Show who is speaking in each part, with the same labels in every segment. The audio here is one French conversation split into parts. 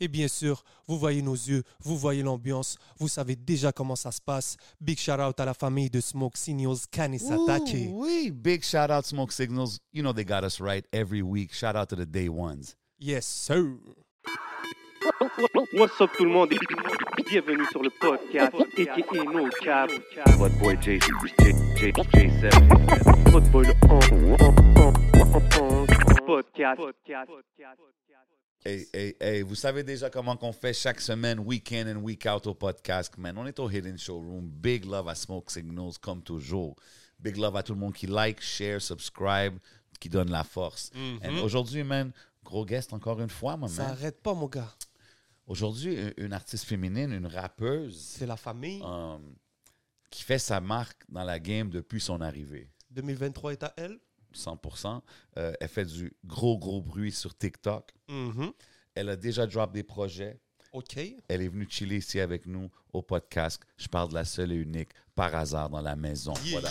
Speaker 1: Et bien sûr, vous voyez nos yeux, vous voyez l'ambiance, vous savez déjà comment ça se passe. Big shout out à la famille de Smoke Signals Kanisatake.
Speaker 2: Wee. Big shout out Smoke Signals. You know they got us right every week. Shout out to the day ones.
Speaker 1: Yes, sir.
Speaker 3: What's up tout le monde et bienvenue sur le podcast aka No Cap.
Speaker 4: What boy J J J J7.
Speaker 3: Votre boy le on-
Speaker 2: Hey, hey, hey, vous savez déjà comment qu'on fait chaque semaine, week in and week out au podcast, man. On est au Hidden Showroom. Big love à Smoke Signals, comme toujours. Big love à tout le monde qui like, share, subscribe, qui donne la force. And aujourd'hui, man, gros guest encore une fois, my
Speaker 1: Ça
Speaker 2: man.
Speaker 1: arrête pas, mon gars.
Speaker 2: Aujourd'hui, une- une artiste féminine, une rappeuse
Speaker 1: C'est la famille.
Speaker 2: um, qui fait sa marque dans la game depuis son arrivée.
Speaker 1: 2023 est à elle?
Speaker 2: 100%. Euh, elle fait du gros, gros bruit sur TikTok.
Speaker 1: Mhm.
Speaker 2: Elle a déjà drop des projets.
Speaker 1: OK.
Speaker 2: Elle est venue chiller ici avec nous au podcast. Je parle de la seule et unique, par hasard, dans la maison. Voilà.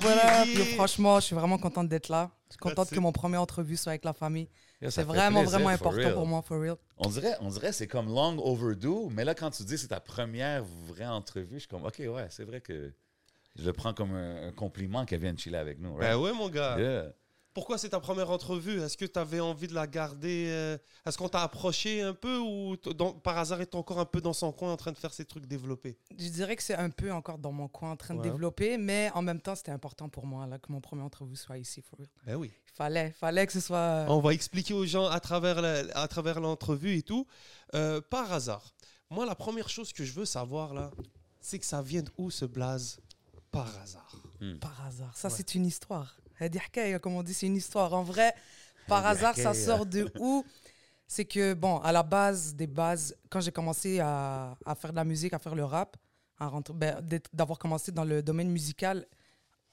Speaker 5: Voilà, franchement, je suis vraiment contente d'être là. Je suis contente
Speaker 1: That's
Speaker 5: que
Speaker 1: it.
Speaker 5: mon premier entrevue soit avec la famille.
Speaker 2: Yeah,
Speaker 5: C'est vraiment,
Speaker 2: plaisir,
Speaker 5: vraiment important
Speaker 2: real.
Speaker 5: pour moi, for real.
Speaker 2: On dirait, on dirait c'est comme long overdue, mais là, quand tu dis que c'est ta première vraie entrevue, je suis comme, OK, ouais, c'est vrai que je le prends comme un, un compliment qu'elle vienne chiller avec nous.
Speaker 1: Ben
Speaker 2: right?
Speaker 1: ouais, mon gars.
Speaker 2: Yeah.
Speaker 1: Pourquoi c'est ta première entrevue? Est-ce que tu avais envie de la garder euh, Est-ce qu'on t'a approché un peu ou dans- par hasard est encore un peu dans son coin en train de faire ses trucs développés?
Speaker 5: Je dirais que c'est un peu encore dans mon coin en train de développer, mais en même temps, c'était important pour moi là, que mon premier entrevue soit ici, for real.
Speaker 1: Ben oui.
Speaker 5: Il fallait, fallait que ce soit... euh,
Speaker 1: On va expliquer aux gens à travers la- à travers l'entrevue et tout. Euh, par hasard, moi, la première chose que je veux savoir là, c'est que ça vient d'où ce blaze? Par hasard.
Speaker 5: Par hasard. Ça,
Speaker 1: Ouais.
Speaker 5: c'est une histoire. Comme on dit, c'est une histoire. En vrai, par hasard, ça
Speaker 2: hkaya.
Speaker 5: sort de où? C'est que, bon, à la base des bases, quand j'ai commencé à, à faire de la musique, à faire le rap, à rentrer- ben, d'avoir commencé dans le domaine musical,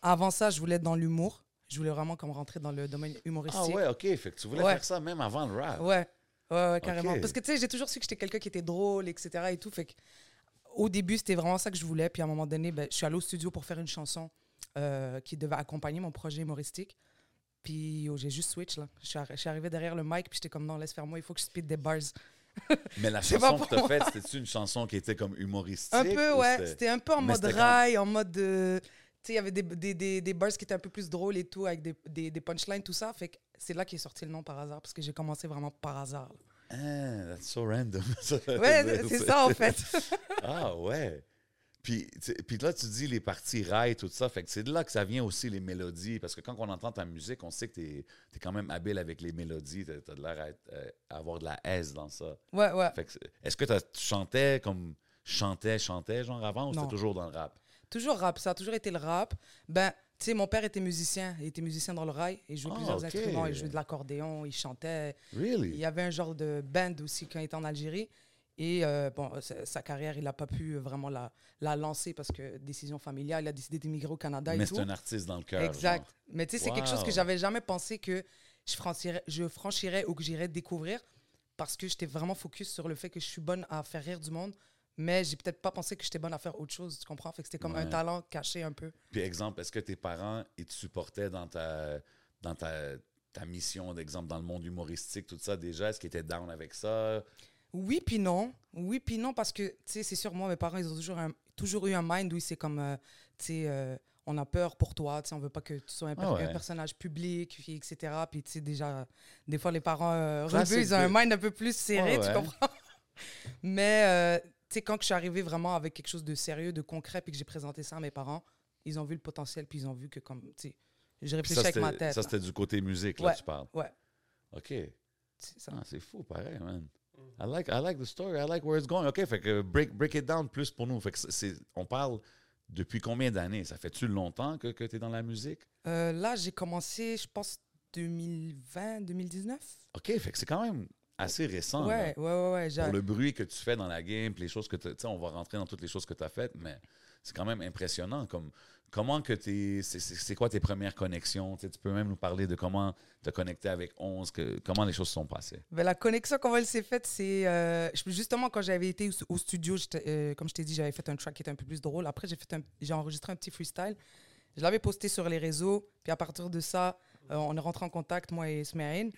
Speaker 5: avant ça, je voulais être dans l'humour. Je voulais vraiment comme rentrer dans le domaine humoristique.
Speaker 2: Ah ouais, OK. Fait que tu voulais
Speaker 5: Ouais.
Speaker 2: faire ça même avant le rap.
Speaker 5: Ouais, ouais, ouais, carrément. Parce que tu sais, j'ai toujours su que j'étais quelqu'un qui était drôle, etc. Et tout. Fait que, au début, c'était vraiment ça que je voulais. Puis à un moment donné, ben, je suis allé au studio pour faire une chanson euh, qui devait accompagner mon projet humoristique. Puis oh, j'ai juste switch là. Je suis, arri- je suis arrivé derrière le mic, puis j'étais comme non, laisse faire moi, il faut que je speed des bars.
Speaker 2: Mais la chanson que
Speaker 5: pour
Speaker 2: tu as
Speaker 5: moi.
Speaker 2: faite, c'était une chanson qui était comme humoristique?
Speaker 5: Un peu,
Speaker 2: ou
Speaker 5: ouais. C'était un peu en
Speaker 2: Mais
Speaker 5: mode rail, en mode. euh, tu sais, il y avait des, des, des, des bars qui étaient un peu plus drôles et tout, avec des, punchlines, tout ça. Fait que c'est là qu'est sorti le nom par hasard, parce que j'ai commencé vraiment par hasard. là.
Speaker 2: Ah, that's so random.
Speaker 5: Ouais, c'est ça en fait.
Speaker 2: Ah ouais. Puis, puis là, tu dis les parties rail, tout ça. Fait que c'est de là que ça vient aussi les mélodies. Parce que quand on entend ta musique, on sait que tu es, quand même habile avec les mélodies. Tu as, de l'air à, euh, à avoir de la aise dans ça.
Speaker 5: Ouais, ouais.
Speaker 2: Fait que c'est- est-ce que tu chantais comme chantais, chantais, genre avant, ou c'était toujours dans le rap?
Speaker 5: Toujours rap, ça a toujours été le rap. Ben, tu sais, mon père était musicien, il était musicien dans le rail, il jouait
Speaker 2: Ah,
Speaker 5: plusieurs instruments, il jouait de l'accordéon, il chantait. Il
Speaker 2: Really?
Speaker 5: y avait un genre de band aussi quand il était en Algérie. Et euh, bon, sa, sa carrière, il n'a pas pu vraiment la, la lancer parce que décision familiale, il a décidé d'émigrer au Canada
Speaker 2: Mais c'est un artiste dans le cœur.
Speaker 5: Exact.
Speaker 2: genre.
Speaker 5: Mais tu sais, c'est quelque chose que j'avais jamais pensé que je franchirais, je franchirais ou que j'irais découvrir parce que j'étais vraiment focus sur le fait que je suis bonne à faire rire du monde. Mais j'ai peut-être pas pensé que j'étais bonne à faire autre chose, tu comprends? Fait que c'était comme un talent caché un peu.
Speaker 2: Puis exemple, est-ce que tes parents, ils te supportaient dans ta, dans ta, ta mission, d'exemple, dans le monde humoristique, tout ça déjà? Est-ce qu'ils étaient down avec ça?
Speaker 5: Oui, puis non. Oui, puis non, parce que, tu sais, c'est sûr, moi, mes parents, ils ont toujours, un- toujours eu un mind où c'est comme, euh, tu sais, euh, on a peur pour toi, tu sais, on veut pas que tu sois un, per-
Speaker 2: Ah ouais.
Speaker 5: un personnage public, puis etc. Puis, tu sais, déjà, des fois, les parents euh, rebeux, ils ont un mind un peu plus serré,
Speaker 2: Ouais,
Speaker 5: tu comprends? Mais, euh, sais, quand je suis arrivée vraiment avec quelque chose de sérieux, de concret, puis que j'ai présenté ça à mes parents, ils ont vu le potentiel, puis ils ont vu que, comme, tu sais, j'ai réfléchi avec ma tête.
Speaker 2: ça, c'était du côté musique, là,
Speaker 5: Ouais.
Speaker 2: tu parles.
Speaker 5: Ouais,
Speaker 2: OK.
Speaker 5: c'est.
Speaker 2: Ah, c'est fou, pareil, man. I like, I like the story. I like where it's going. OK, fait que break, break it down plus pour nous. Fait que c'est, on parle depuis combien d'années? Ça fait-tu longtemps que, que tu es dans la musique?
Speaker 5: Euh, là, j'ai commencé, je pense, 2020, 2019.
Speaker 2: OK, fait que c'est quand même assez récent. là.
Speaker 5: Ouais, ouais, ouais, ouais. j'ai-
Speaker 2: pour le bruit que tu fais dans la game, les choses que tu sais, on va rentrer dans toutes les choses que tu as faites, mais c'est quand même impressionnant. Comme, comment que t'es, c'est, quoi tes premières connexions? Tu peux même nous parler de comment te connecter avec 11, que, comment les choses se sont passées?
Speaker 5: Ben, la connexion, comment elle s'est faite, c'est euh, justement quand j'avais été au, au studio, euh, comme je t'ai dit, j'avais fait un track qui était un peu plus drôle. Après, j'ai fait j'ai enregistré un petit freestyle. Je l'avais posté sur les réseaux. Puis à partir de ça, euh, on est rentré en contact, moi et Smerine.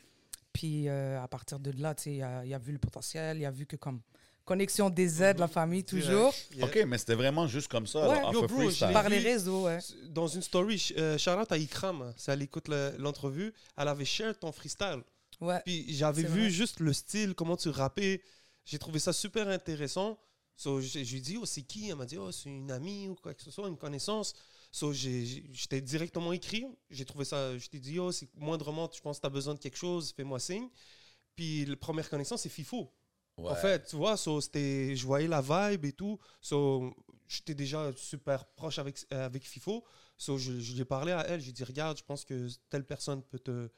Speaker 5: Puis euh, à partir de là, tu sais, il a, il a vu le potentiel, il a vu que comme connexion des aides, la famille, toujours.
Speaker 1: Yeah.
Speaker 2: OK, mais c'était vraiment juste comme ça,
Speaker 5: Ouais.
Speaker 2: là,
Speaker 1: Yo, bro,
Speaker 5: Par les réseaux, ouais.
Speaker 1: Dans une story, euh, Charlotte à Ikram, si elle écoute le- l'entrevue, elle avait share ton freestyle.
Speaker 5: ouais.
Speaker 1: Puis j'avais vu
Speaker 5: vrai.
Speaker 1: juste le style, comment tu rappais. J'ai trouvé ça super intéressant. So, je lui ai dit, oh, c'est qui? Elle m'a dit, oh, c'est une amie ou quoi que ce soit, une connaissance. So, t'ai directement écrit. J'ai trouvé ça, je t'ai dit, oh, c'est moindrement, je pense que tu as besoin de quelque chose, fais-moi signe. Puis la première connaissance, c'est FIFO.
Speaker 2: Ouais.
Speaker 1: En fait, tu vois, so, je voyais la vibe et tout. So, j'étais déjà super proche avec, avec FIFO. So, je, je lui ai parlé à elle. J'ai dit, regarde, je pense que telle personne peut te,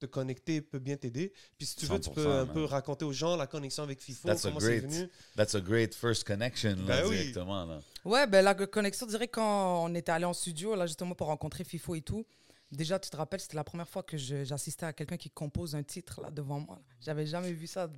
Speaker 1: te connecter, peut bien t'aider. Puis si tu veux, tu
Speaker 2: 100%,
Speaker 1: peux un
Speaker 2: man.
Speaker 1: peu raconter aux gens la connexion avec FIFO,
Speaker 2: That's a
Speaker 1: comment c'est
Speaker 2: great-
Speaker 1: venu.
Speaker 2: That's a great first connection, là,
Speaker 1: Ben oui.
Speaker 2: directement. Là.
Speaker 5: Ouais, ben la connexion, je dirais quand on était allé en studio, là justement pour rencontrer Fifo et tout. Déjà, tu te rappelles, c'était la première fois que j'assistais à quelqu'un qui compose un titre là devant moi. J'avais jamais vu ça.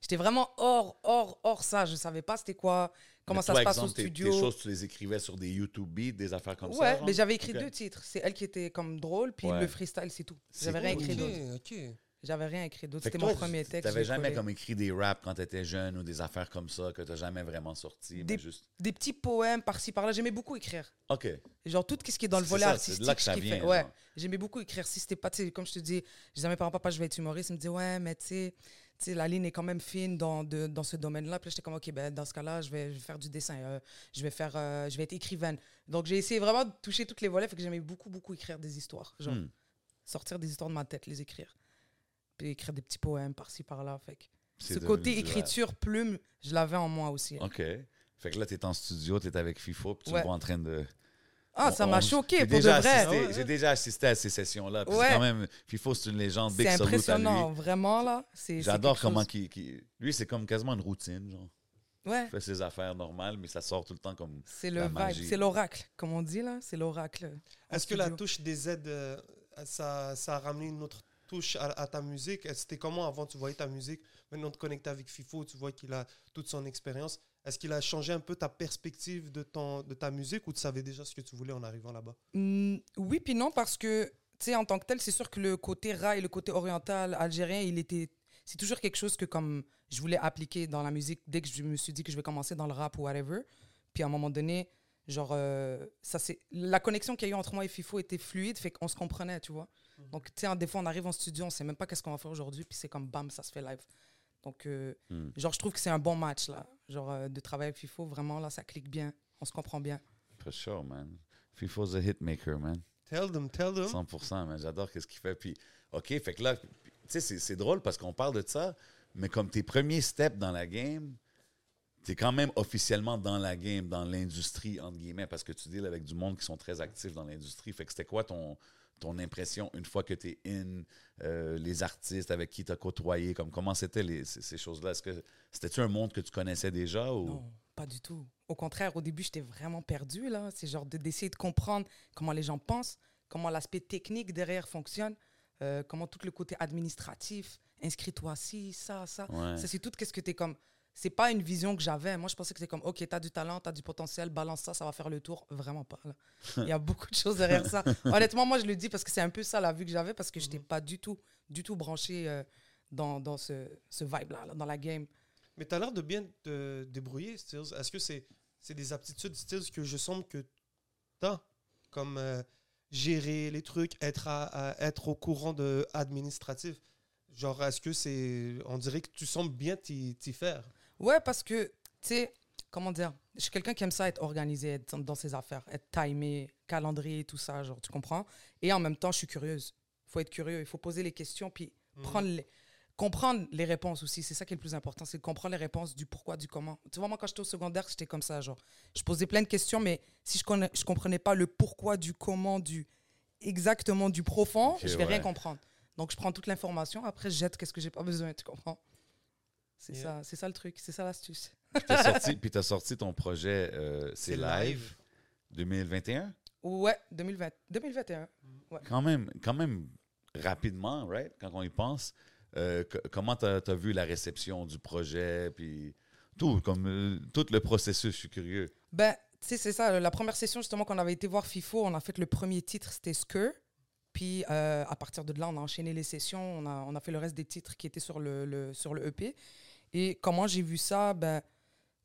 Speaker 5: J'étais vraiment hors, hors, hors ça. Je savais pas c'était quoi, comment
Speaker 2: Mais
Speaker 5: ça
Speaker 2: toi,
Speaker 5: se passe au
Speaker 2: exemple,
Speaker 5: studio.
Speaker 2: Tes choses, tu les écrivais sur des YouTube beats, des affaires comme ça?
Speaker 5: ouais, mais j'avais écrit deux titres. C'est elle qui était comme drôle, puis
Speaker 2: Ouais.
Speaker 5: le freestyle, c'est tout. J'avais rien écrit
Speaker 1: Ok,
Speaker 5: d'autre. J'avais rien écrit d'autre. C'était mon premier texte.
Speaker 2: T'avais jamais
Speaker 5: collé.
Speaker 2: comme écrit des raps quand t'étais jeune ou des affaires comme ça que t'as jamais vraiment sorti, mais
Speaker 5: Des-
Speaker 2: juste...
Speaker 5: Des petits poèmes par-ci par-là. J'aimais beaucoup écrire.
Speaker 2: OK.
Speaker 5: Genre tout ce qui est dans le volet
Speaker 2: ça,
Speaker 5: artistique.
Speaker 2: c'est là que ça vient,
Speaker 5: fait- ouais,
Speaker 2: genre.
Speaker 5: j'aimais beaucoup écrire. Si c'était pas, comme je te dis, je disais à mes parents, papa, je vais être humoriste. Ils me disaient, ouais, mais tu sais, la ligne est quand même fine dans, de- dans ce domaine-là. Puis j'étais comme, ok, ben, dans ce cas-là, je vais, je vais faire du dessin, euh, je, vais faire, euh, je vais être écrivaine. Donc j'ai essayé vraiment de toucher toutes les volets. Fait que j'aimais beaucoup, beaucoup écrire des histoires. Genre,
Speaker 2: Hmm.
Speaker 5: sortir des histoires de ma tête, les écrire. Puis écrire des petits poèmes par-ci, par-là. Fait que ce
Speaker 2: devenu
Speaker 5: côté écriture, plume, je l'avais en moi aussi.
Speaker 2: OK. Fait que là, t'es en studio, t'es avec FIFO, puis tu
Speaker 5: Ouais.
Speaker 2: vois en train de...
Speaker 5: Ah, ça m'a choqué,
Speaker 2: j'ai
Speaker 5: pour de
Speaker 2: déjà
Speaker 5: vrai.
Speaker 2: assisté-
Speaker 1: Ah ouais,
Speaker 2: J'ai déjà assisté à ces sessions-là. puis
Speaker 5: Ouais.
Speaker 2: C'est quand même... FIFO, c'est une légende. Big
Speaker 5: C'est impressionnant,
Speaker 2: lui.
Speaker 5: vraiment, là.
Speaker 2: J'adore comment...
Speaker 5: chose.
Speaker 2: qu'il- qu'il- Lui, c'est comme quasiment une routine, genre.
Speaker 5: Ouais.
Speaker 2: Il fait ses affaires normales, mais ça sort tout le temps comme...
Speaker 5: C'est
Speaker 2: La
Speaker 5: le vibe, c'est l'oracle, comme on dit là, c'est l'oracle. en
Speaker 1: Est-ce que la touche des aides, euh, ça, ça a ramené une autre à, ta musique C'était comment avant tu voyais ta musique? Maintenant, te connecter avec FIFO, tu vois qu'il a toute son expérience. Est-ce qu'il a changé un peu ta perspective de, ton, de ta musique ou tu savais déjà ce que tu voulais en arrivant là-bas?
Speaker 5: Hmm, oui puis non parce que tu sais en tant que tel, c'est sûr que le côté rail, le côté oriental algérien, il était c'est toujours quelque chose que comme je voulais appliquer dans la musique dès que je me suis dit que je vais commencer dans le rap ou whatever. Puis à un moment donné, genre euh, ça c'est la connexion qu'il y a eu entre moi et Fifo était fluide, fait qu'on se comprenait, tu vois. Donc tu sais des fois on arrive en studio, on sait même pas qu'est-ce qu'on va faire aujourd'hui, puis c'est comme bam, ça se fait live. Donc euh,
Speaker 2: Hmm.
Speaker 5: genre je trouve que c'est un bon match là, genre euh, de travailler avec Fifo, vraiment là ça clique bien, on se comprend bien.
Speaker 2: For sure, man. FIFO's a hitmaker, man.
Speaker 1: Tell them, tell them.
Speaker 2: 100%, man. J'adore ce qu'il fait. Puis, OK, fait que là, tu sais, c'est- c'est drôle parce qu'on parle de ça, mais comme tes premiers steps dans la game, t'es quand même officiellement dans la game, dans l'industrie, entre guillemets, parce que tu deals avec du monde qui sont très actifs dans l'industrie. Fait que c'était quoi ton, ton impression une fois que t'es in, euh, les artistes avec qui t'as côtoyé, comme comment c'était ces, ces choses-là? Est-ce que c'était-tu un monde que tu connaissais déjà ou...
Speaker 5: Non, pas du tout. Au contraire, au début, j'étais vraiment perdue. là. C'est genre de- d'essayer de comprendre comment les gens pensent, comment l'aspect technique derrière fonctionne, euh, comment tout le côté administratif, inscris-toi ci, ça, ça.
Speaker 2: Ouais.
Speaker 5: Ça, c'est tout qu'est-ce que tu es comme. C'est pas une vision que j'avais. Moi, je pensais que c'était comme, OK, tu as du talent, tu as du potentiel, balance ça, ça va faire le tour. Vraiment pas. là. Il y a beaucoup de choses derrière ça. Honnêtement, moi, je le dis parce que c'est un peu ça la vue que j'avais parce que je n'étais pas du tout, du tout branché euh, dans, dans ce, ce vibe-là, là, dans la game.
Speaker 1: Mais tu as l'air de bien te débrouiller, Stills. Est-ce que c'est c'est des aptitudes, Stills, que je sens que tu as Comme euh, gérer les trucs, être, à, à- être au courant de administratif. Genre, est-ce que c'est. On dirait que tu sembles bien t'y faire?
Speaker 5: Ouais, parce que, tu sais, comment dire, je suis quelqu'un qui aime ça être organisé, être dans- ses affaires, être timé, calendrier, tout ça, genre, tu comprends? Et en même temps, je suis curieuse. Il faut être curieux, il faut poser les questions, puis prendre les- comprendre les réponses aussi. C'est ça qui est le plus important, c'est de comprendre les réponses du pourquoi, du comment. Tu vois, moi, quand j'étais au secondaire, j'étais comme ça, genre, je posais plein de questions, mais si je ne je comprenais pas le pourquoi, du comment, du exactement du profond,
Speaker 2: Ok,
Speaker 5: je vais rien comprendre. Donc, je prends toute l'information, après, je jette qu'est-ce que j'ai pas besoin, tu comprends? C'est
Speaker 1: Yeah.
Speaker 5: ça, c'est ça le truc, c'est ça l'astuce.
Speaker 2: Puis t'as sorti, puis t'as sorti ton projet, euh, c'est live.
Speaker 1: live.
Speaker 2: 2021?
Speaker 5: Ouais, 2020, 2021.
Speaker 2: Quand même, quand même rapidement, right? Quand on y pense. Euh, co- comment tu as, vu la réception du projet, puis tout, comme euh, tout le processus, je suis curieux.
Speaker 5: Ben, tu sais, c'est ça. La première session, justement, qu'on avait été voir FIFO, on a fait le premier titre, c'était Skur. Puis, euh, à partir de là, on a enchaîné les sessions. On a, on a fait le reste des titres qui étaient sur le, le- sur le EP. Et comment j'ai vu ça, ben,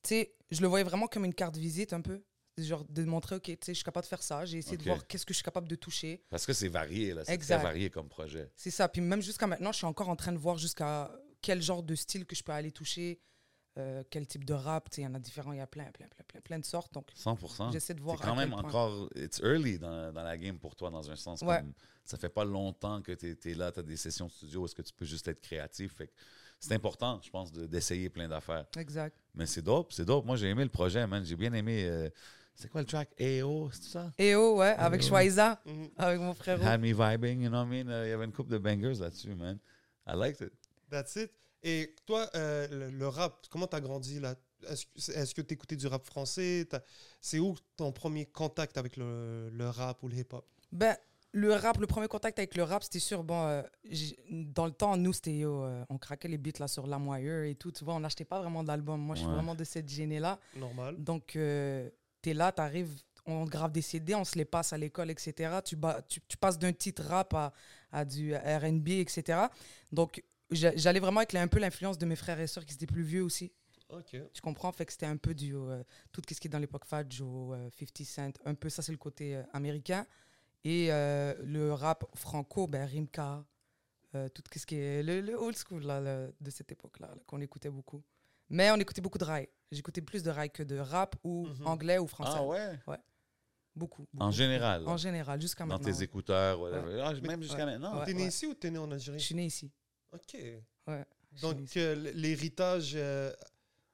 Speaker 5: tu sais, je le voyais vraiment comme une carte visite un peu. Genre de montrer, OK, tu sais, je suis capable de faire ça. J'ai essayé de voir qu'est-ce que je suis capable de toucher.
Speaker 2: Parce que c'est varié, là. C'est très varié comme projet.
Speaker 5: C'est ça. Puis même jusqu'à maintenant, je suis encore en train de voir jusqu'à quel genre de style que je peux aller toucher, euh, quel type de rap. Tu sais, il y en a différents, il y a plein, plein, plein, plein, plein de sortes. Donc,
Speaker 2: 100%.
Speaker 5: j'essaie de
Speaker 2: C'est
Speaker 5: voir.
Speaker 2: quand
Speaker 5: à
Speaker 2: même
Speaker 5: point.
Speaker 2: encore. It's early dans, dans la game pour toi, dans un sens.
Speaker 5: Ouais.
Speaker 2: Comme, ça fait pas longtemps que tu es, là, tu as des sessions studio. Est-ce que tu peux juste être créatif? Fait que c'est important, je pense, de- d'essayer plein d'affaires.
Speaker 5: Exact.
Speaker 2: Mais c'est dope, c'est dope. Moi, j'ai aimé le projet, man. J'ai bien aimé. euh, c'est quoi le track? AO, c'est ça?
Speaker 5: Et oh, ouais, avec. Schweiza,
Speaker 1: Mhm.
Speaker 5: avec mon frère.
Speaker 2: Had me vibing, you know what I mean? Il y avait une couple de bangers là-dessus, man. I liked it.
Speaker 1: That's it. Et toi, euh, le, le rap, comment t'as grandi là? Est-ce que- t'écoutais du rap français? C'est où ton premier contact avec le, le rap ou le hip-hop?
Speaker 5: Ben, le rap, le premier contact avec le rap, c'était sûr. Bon, euh, dans le temps, nous, c'était. yo, euh, on craquait les beats là sur La Moyeur et tout. Tu vois, on n'achetait pas vraiment d'albums. Moi, je suis
Speaker 2: Ouais.
Speaker 5: vraiment de cette gênée-là.
Speaker 1: Normal.
Speaker 5: Donc, euh, t'es là, t'arrives, on grave des CD, on se les passe à l'école, etc. Tu, bas- tu, tu passes d'un titre rap à, à du RB, etc. Donc, j'a- j'allais vraiment avec un peu l'influence de mes frères et sœurs qui étaient plus vieux aussi. Tu comprends? Fait que c'était un peu du. euh, tout ce qui est dans l'époque euh, 50 Cent, un peu ça, c'est le côté euh, américain. Et euh, le rap franco, ben, Rimka, euh, tout ce qui est. Le, le old school là, le- de cette époque-là, là, qu'on écoutait beaucoup. Mais on écoutait beaucoup de rail. J'écoutais plus de rail que de rap ou
Speaker 1: Mhm.
Speaker 5: anglais ou français.
Speaker 2: Ah ouais?
Speaker 5: Beaucoup.
Speaker 2: En général.
Speaker 5: En général, jusqu'à
Speaker 2: dans
Speaker 5: maintenant.
Speaker 2: tes écouteurs, whatever. Ah, même jusqu'à
Speaker 5: ouais.
Speaker 2: maintenant.
Speaker 5: Ouais.
Speaker 1: T'es né ici ou t'es né en
Speaker 5: Je
Speaker 1: Algérie
Speaker 5: suis né ici.
Speaker 1: Ok.
Speaker 5: Ouais. je
Speaker 1: Donc
Speaker 5: ici.
Speaker 1: euh, l'héritage euh,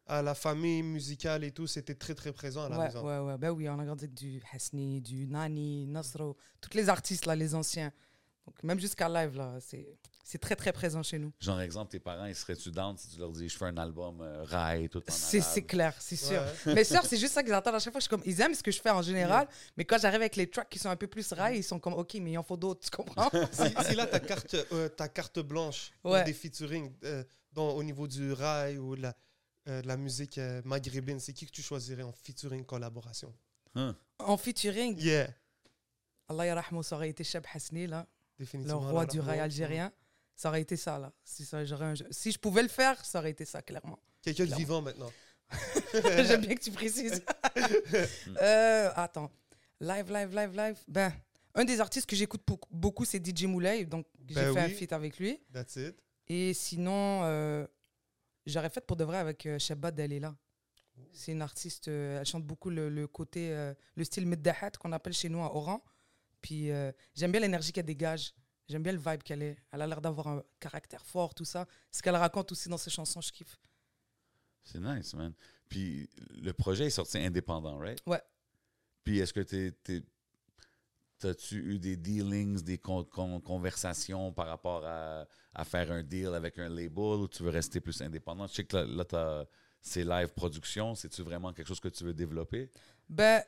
Speaker 1: à la famille musicale et tout, c'était très très présent à la
Speaker 5: ouais,
Speaker 1: maison.
Speaker 5: ouais, ouais. Ben oui, on a grandi avec du Hasni, du Nani, Nasro, tous les artistes, là, les anciens. Donc, même jusqu'à live, là, c'est c'est très, très présent chez nous.
Speaker 2: Genre, exemple, tes parents, ils seraient-tu down si tu leur dis, je fais un album euh, rail, tout en
Speaker 5: C'est
Speaker 2: arabe?
Speaker 5: c'est clair, c'est sûr.
Speaker 1: Ouais.
Speaker 5: Mes sœurs, c'est juste ça qu'ils attendent à chaque fois. Je suis comme, ils aiment ce que je fais en général, mais quand j'arrive avec les tracks qui sont un peu plus rails, ils sont comme, OK, mais il en faut d'autres, tu comprends?
Speaker 1: si, si là, ta carte, euh, ta carte blanche
Speaker 5: Ouais.
Speaker 1: des featuring euh, dans, au niveau du rail ou de la, euh, de la musique euh, maghrébine, c'est qui que tu choisirais en featuring collaboration?
Speaker 2: Hein?
Speaker 5: en featuring,
Speaker 1: Yeah,
Speaker 5: Allah yarahmou, ça aurait été Cheb Hasni, là, le roi du rail algérien. Ça aurait été ça, là. Si, ça, j'aurais un- si je pouvais le faire, ça aurait été ça, clairement.
Speaker 1: Quelqu'un de vivant maintenant.
Speaker 5: J'aime bien que tu précises. Euh, attends. Live, live, live, live. Ben, un des artistes que j'écoute beaucoup- c'est DJ Moulay. Donc, j'ai
Speaker 1: Ben
Speaker 5: fait un feat avec lui.
Speaker 1: That's it.
Speaker 5: Et sinon, euh, j'aurais fait pour de vrai avec euh, Shabbat Dalila. C'est une artiste, euh, elle chante beaucoup le, le côté, euh, le style Middahat qu'on appelle chez nous à Oran. Puis j'aime bien l'énergie qu'elle dégage. J'aime bien le vibe qu'elle est. Elle a l'air d'avoir un caractère fort, tout ça. Ce qu'elle raconte aussi dans ses chansons, je kiffe.
Speaker 2: C'est nice, man. Puis le projet est sorti indépendant, right?
Speaker 5: Ouais.
Speaker 2: Puis est-ce que t'es, t'es- t'as-tu eu des dealings, des con- con- conversations par rapport à, faire un deal avec un label ou tu veux rester plus indépendant? Je sais que là, là c'est live production. C'est-tu vraiment quelque chose que tu veux développer?
Speaker 5: Ben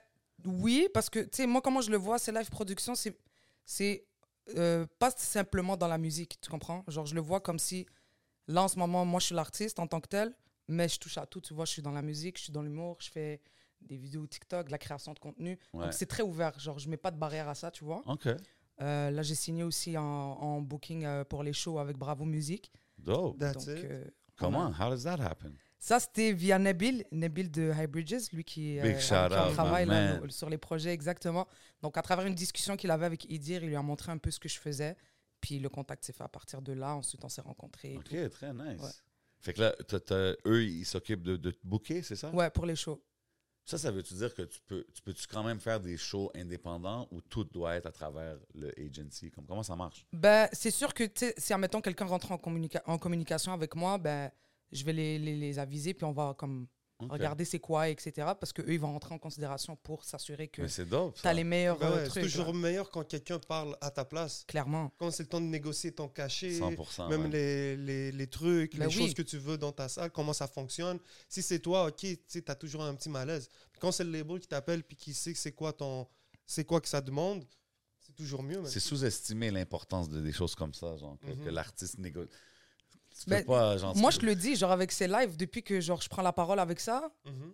Speaker 5: oui, parce que, tu sais, moi, comment je le vois, c'est live production, c'est, c'est euh, pas simplement dans la musique, tu comprends? Genre, je le vois comme si, là, en ce moment, moi, je suis l'artiste en tant que tel, mais je touche à tout, tu vois, je suis dans la musique, je suis dans l'humour, je fais des vidéos TikTok, de la création de contenu.
Speaker 2: Ouais.
Speaker 5: Donc, c'est très ouvert, genre, je mets pas de barrière à ça, tu vois.
Speaker 2: OK.
Speaker 5: Euh, là, j'ai signé aussi en, en booking euh, pour les shows avec Bravo Musique.
Speaker 2: Dope.
Speaker 1: That's
Speaker 5: Donc,
Speaker 1: it.
Speaker 5: euh,
Speaker 2: Comment?
Speaker 5: on
Speaker 2: How does that happen?
Speaker 5: Ça, c'était via Nabil, Nabil de High Bridges, lui qui,
Speaker 2: shout
Speaker 5: qui travaille là, sur les projets, exactement. Donc, à travers une discussion qu'il avait avec Idir, il lui a montré un peu ce que je faisais. Puis le contact s'est fait à partir de là. Ensuite, on s'est rencontrés.
Speaker 2: OK, très nice.
Speaker 5: Ouais.
Speaker 2: Fait que là, eux, ils s'occupent de, de te booker, c'est ça?
Speaker 5: Ouais, pour les shows.
Speaker 2: Ça, ça veut-tu dire que tu peux, tu peux-tu quand même faire des shows indépendants ou tout doit être à travers le agency? Comme, comment ça marche?
Speaker 5: Ben, c'est sûr que, si, admettons, quelqu'un rentre en, communica- en communication avec moi, ben, je vais les, les, les aviser, puis on va comme
Speaker 2: Ok.
Speaker 5: regarder c'est quoi, etc. Parce qu'eux, ils vont rentrer en considération pour s'assurer que tu as les meilleurs
Speaker 1: Ben
Speaker 5: euh,
Speaker 1: ouais, c'est
Speaker 5: trucs.
Speaker 1: toujours
Speaker 5: là.
Speaker 1: meilleur quand quelqu'un parle à ta place.
Speaker 5: Clairement.
Speaker 1: Quand c'est le temps de négocier ton cachet,
Speaker 2: 100%.
Speaker 1: même
Speaker 2: ouais.
Speaker 1: les, les, les trucs,
Speaker 5: Ben
Speaker 1: les
Speaker 5: oui.
Speaker 1: choses que tu veux dans ta salle, comment ça fonctionne. Si c'est toi, ok, tu as toujours un petit malaise. Quand c'est le label qui t'appelle puis qui sait que c'est quoi ton, c'est quoi que ça demande, c'est toujours mieux.
Speaker 2: C'est sous-estimer l'importance de des choses comme ça, genre, que,
Speaker 1: Mhm.
Speaker 2: que l'artiste négocie. Tu
Speaker 5: Ben,
Speaker 2: peux pas, genre,
Speaker 5: Moi, je le dis, genre avec ces lives, depuis que genre, je prends la parole avec ça,
Speaker 1: Mhm.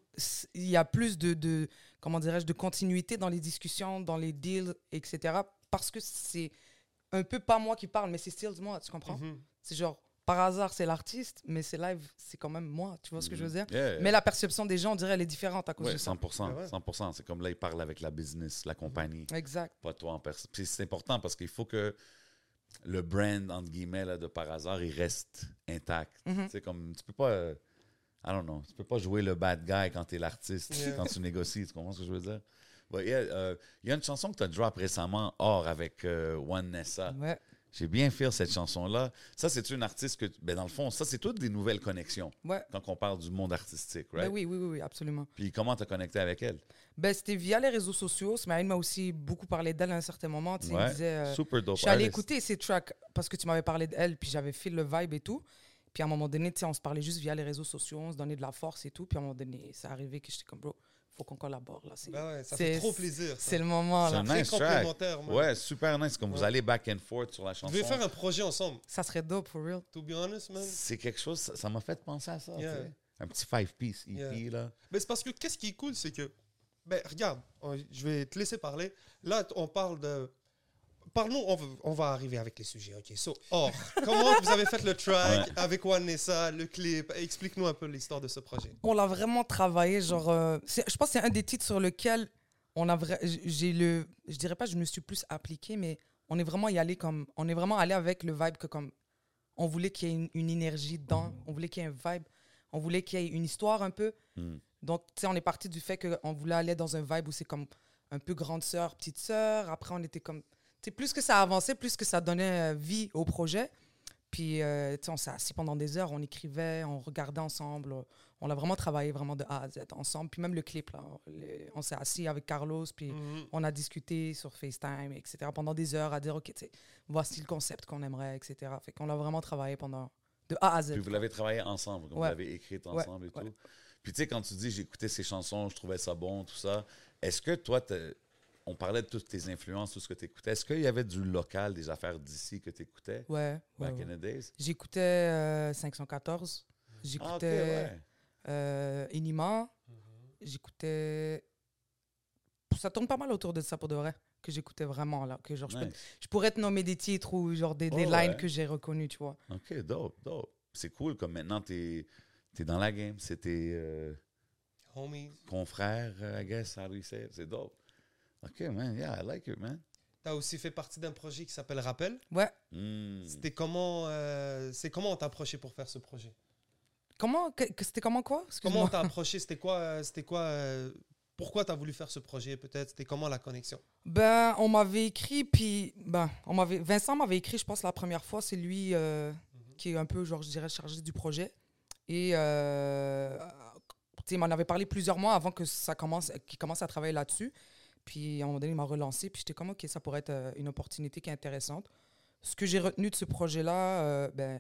Speaker 5: il y a plus de, de comment dirais-je, de continuité dans les discussions, dans les deals, etc. Parce que c'est un peu pas moi qui parle, mais c'est still moi, tu comprends?
Speaker 1: Mhm.
Speaker 5: C'est genre, par hasard, c'est l'artiste, mais c'est live, c'est quand même moi, tu vois ce que je veux dire?
Speaker 2: Yeah, yeah.
Speaker 5: Mais la perception des gens, on dirait, elle est différente à cause
Speaker 2: Ouais,
Speaker 5: de ça.
Speaker 2: 100%.
Speaker 1: Ah ouais.
Speaker 2: 100%. C'est comme là, il parle avec la business, la compagnie,
Speaker 5: Exact.
Speaker 2: pas toi en personne. Puis c'est important parce qu'il faut que le brand, entre guillemets, là, de par hasard, il reste intact.
Speaker 5: Mhm.
Speaker 2: Tu sais, comme, tu peux pas, euh, I don't know, tu peux pas jouer le bad guy quand t'es l'artiste,
Speaker 1: Yeah.
Speaker 2: quand tu négocies, tu comprends ce que je veux dire? Ouais, yeah, euh, Il y a une chanson que tu as drop récemment, Or, avec euh, One Nessa.
Speaker 5: Ouais.
Speaker 2: J'ai bien fait cette chanson-là. Ça, c'est une artiste que, ben, dans le fond, ça, c'est toutes des nouvelles connexions
Speaker 5: Ouais.
Speaker 2: quand on parle du monde artistique,
Speaker 5: Ben
Speaker 2: right?
Speaker 5: oui, oui, oui, oui, absolument.
Speaker 2: Puis comment t'as connecté avec elle?
Speaker 5: Ben, c'était via les réseaux sociaux. Smaïn m'a aussi beaucoup parlé d'elle à un certain moment. Tu sais, il me disait, euh,
Speaker 2: Super dope
Speaker 5: Je suis
Speaker 2: artist.
Speaker 5: écouter ces tracks parce que tu m'avais parlé d'elle, puis j'avais fait le vibe et tout. Puis à un moment donné, tu sais, on se parlait juste via les réseaux sociaux, on se donnait de la force et tout. Puis à un moment donné, c'est arrivé que j'étais comme, bro, faut qu'on collabore là. C'est
Speaker 1: Ben ouais, ça
Speaker 5: c'est-
Speaker 1: fait trop plaisir. ça.
Speaker 5: c'est le moment
Speaker 2: C'est
Speaker 5: là.
Speaker 2: un
Speaker 1: Très
Speaker 2: nice track.
Speaker 1: complémentaire. man.
Speaker 2: Ouais, super nice. Comme vous allez back and forth sur la
Speaker 1: Vous
Speaker 2: chanson.
Speaker 1: devez faire un projet ensemble.
Speaker 5: Ça serait dope, for real.
Speaker 1: To be honest, man.
Speaker 2: C'est quelque chose, ça ça m'a fait penser à ça.
Speaker 1: Yeah.
Speaker 2: Un petit five-piece EP,
Speaker 1: Yeah.
Speaker 2: là.
Speaker 1: Mais c'est parce que qu'est-ce qui est cool, c'est que. Ben, regarde, je vais te laisser parler. Là, on parle de. Parlons, on va, on va arriver avec les sujets. Ok, so, or, comment vous avez fait le track avec Vanessa, le clip? Explique-nous un peu l'histoire de ce projet.
Speaker 5: On l'a vraiment travaillé, genre, euh, je pense que c'est un des titres sur lequel on a vrai, j'ai le, je dirais pas, je me suis plus appliqué, mais on est vraiment y allé comme, on est vraiment allé avec le vibe que comme, on voulait qu'il y ait une, une énergie dedans, on voulait qu'il y ait un vibe, on voulait qu'il y ait une histoire un peu.
Speaker 2: Mm.
Speaker 5: Donc, tu sais, on est parti du fait qu'on voulait aller dans un vibe où c'est comme un peu grande sœur, petite sœur. Après, on était comme, tu sais, plus que ça avançait, plus que ça donnait euh, vie au projet. Puis, euh, tu sais, on s'est assis pendant des heures, on écrivait, on regardait ensemble. On a vraiment travaillé vraiment de A à Z ensemble. Puis même le clip, là, on s'est assis avec Carlos, puis
Speaker 1: Mhm.
Speaker 5: on a discuté sur FaceTime, etc. pendant des heures à dire, OK, tu sais, voici le concept qu'on aimerait, etc. Fait qu'on a vraiment travaillé pendant de A à Z.
Speaker 2: Puis vous l'avez travaillé ensemble, comme
Speaker 5: Ouais.
Speaker 2: vous l'avez
Speaker 5: Ouais,
Speaker 2: ensemble et
Speaker 5: ouais.
Speaker 2: Puis tu sais, quand tu dis j'écoutais ces chansons, je trouvais ça bon, tout ça, est-ce que toi, on parlait de toutes tes influences, tout ce que tu écoutais, est-ce qu'il y avait du local, des affaires d'ici que tu écoutais
Speaker 5: Ouais, ouais,
Speaker 2: back
Speaker 5: ouais.
Speaker 2: in the days?
Speaker 5: J'écoutais euh, 514. J'écoutais
Speaker 2: Ah, ouais.
Speaker 5: euh, Inima. J'écoutais. Ça tourne pas mal autour de ça pour de vrai. Que j'écoutais vraiment là. Que genre, je, peux- je pourrais te nommer des titres ou genre des, des
Speaker 2: Oh,
Speaker 5: lines
Speaker 2: ouais.
Speaker 5: que j'ai reconnus, tu vois.
Speaker 2: OK, dope, dope. C'est cool, comme maintenant, tu es, dans la game, tes euh,
Speaker 1: Homies.
Speaker 2: confrères, euh, I guess, how do you say it? C'est dope. OK, man, yeah, I like it, man.
Speaker 1: T'as aussi fait partie d'un projet qui s'appelle Rappel.
Speaker 5: Ouais.
Speaker 2: Mm.
Speaker 1: C'était comment, euh, c'est comment on t'a approché pour faire ce projet?
Speaker 5: Comment que- que C'était comment quoi?
Speaker 1: Comment on t'a approché? C'était quoi, euh, c'était quoi euh, Pourquoi t'as voulu faire ce projet Peut-être? C'était comment la connexion?
Speaker 5: Ben, on m'avait écrit, puis ben, on m'avait, Vincent m'avait écrit, je pense, la première fois. C'est lui euh, qui est un peu, genre, je dirais, chargé du projet. Et euh, il m'en avait parlé plusieurs mois avant que ça commence, qu'il commence à travailler là-dessus. Puis à un moment donné, il m'a relancé, puis j'étais comme, OK, ça pourrait être euh, une opportunité qui est intéressante. Ce que j'ai retenu de ce projet-là, euh, ben,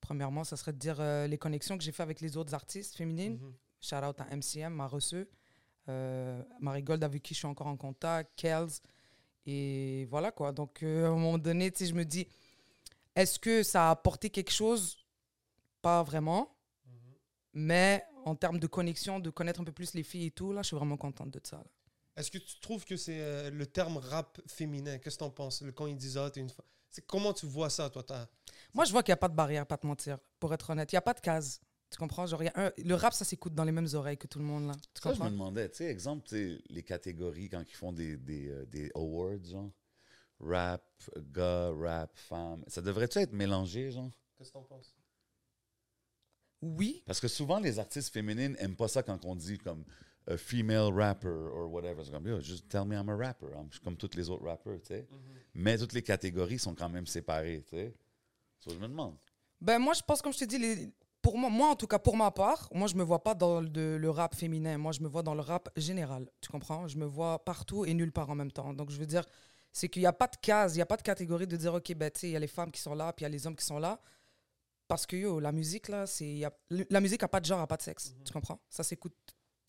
Speaker 5: premièrement, ça serait de dire euh, les connexions que j'ai fait avec les autres artistes féminines.
Speaker 1: Mhm.
Speaker 5: Shout out à MCM, m'a reçu. Euh, Marigold, avec qui je suis encore en contact, Kels. Et voilà quoi. Donc, à un moment donné, je me dis, est-ce que ça a apporté quelque chose? Pas vraiment. Mais en termes de connexion, de connaître un peu plus les filles et tout, là, je suis vraiment contente de ça. là.
Speaker 1: Est-ce que tu trouves que c'est euh, le terme rap féminin Qu'est-ce que t'en penses? Le- Quand ils disent ah, t'es une femme. C'est comment tu vois ça, toi t'as-
Speaker 5: Moi, je vois qu'il n'y a pas de barrière, pas te mentir, pour être honnête. Il n'y a pas de case. Tu comprends? Genre, il y a un- Le rap, ça s'écoute dans les mêmes oreilles que tout le monde, là. Tu
Speaker 2: Ça, je me demandais, tu sais, exemple, les catégories quand ils font des, des, euh, des awards, genre, rap, gars, rap, femme, ça devrait-tu être mélangé, genre?
Speaker 1: Qu'est-ce que t'en penses?
Speaker 5: Oui,
Speaker 2: Parce que souvent, les artistes féminines aiment pas ça quand on dit comme a female rapper or whatever. C'est comme, yo, just tell me I'm a rapper. I'm- je suis comme tous les autres rappers, tu sais. Mais toutes les catégories sont quand même séparées, tu sais. So, je me demande.
Speaker 5: Ben moi, je pense, comme je te dis, les- pour moi, moi, en tout cas, pour ma part, moi, je me vois pas dans le, le rap féminin. Moi, je me vois dans le rap général. Tu comprends? Je me vois partout et nulle part en même temps. Donc, je veux dire, c'est qu'il n'y a pas de case, il n'y a pas de catégorie de dire, OK, ben, tu sais, il y a les femmes qui sont là, puis il y a les hommes qui sont là. Parce que, yo, la musique, là, c'est. y a- La musique n'a pas de genre, n'a pas de sexe. Tu comprends? Ça s'écoute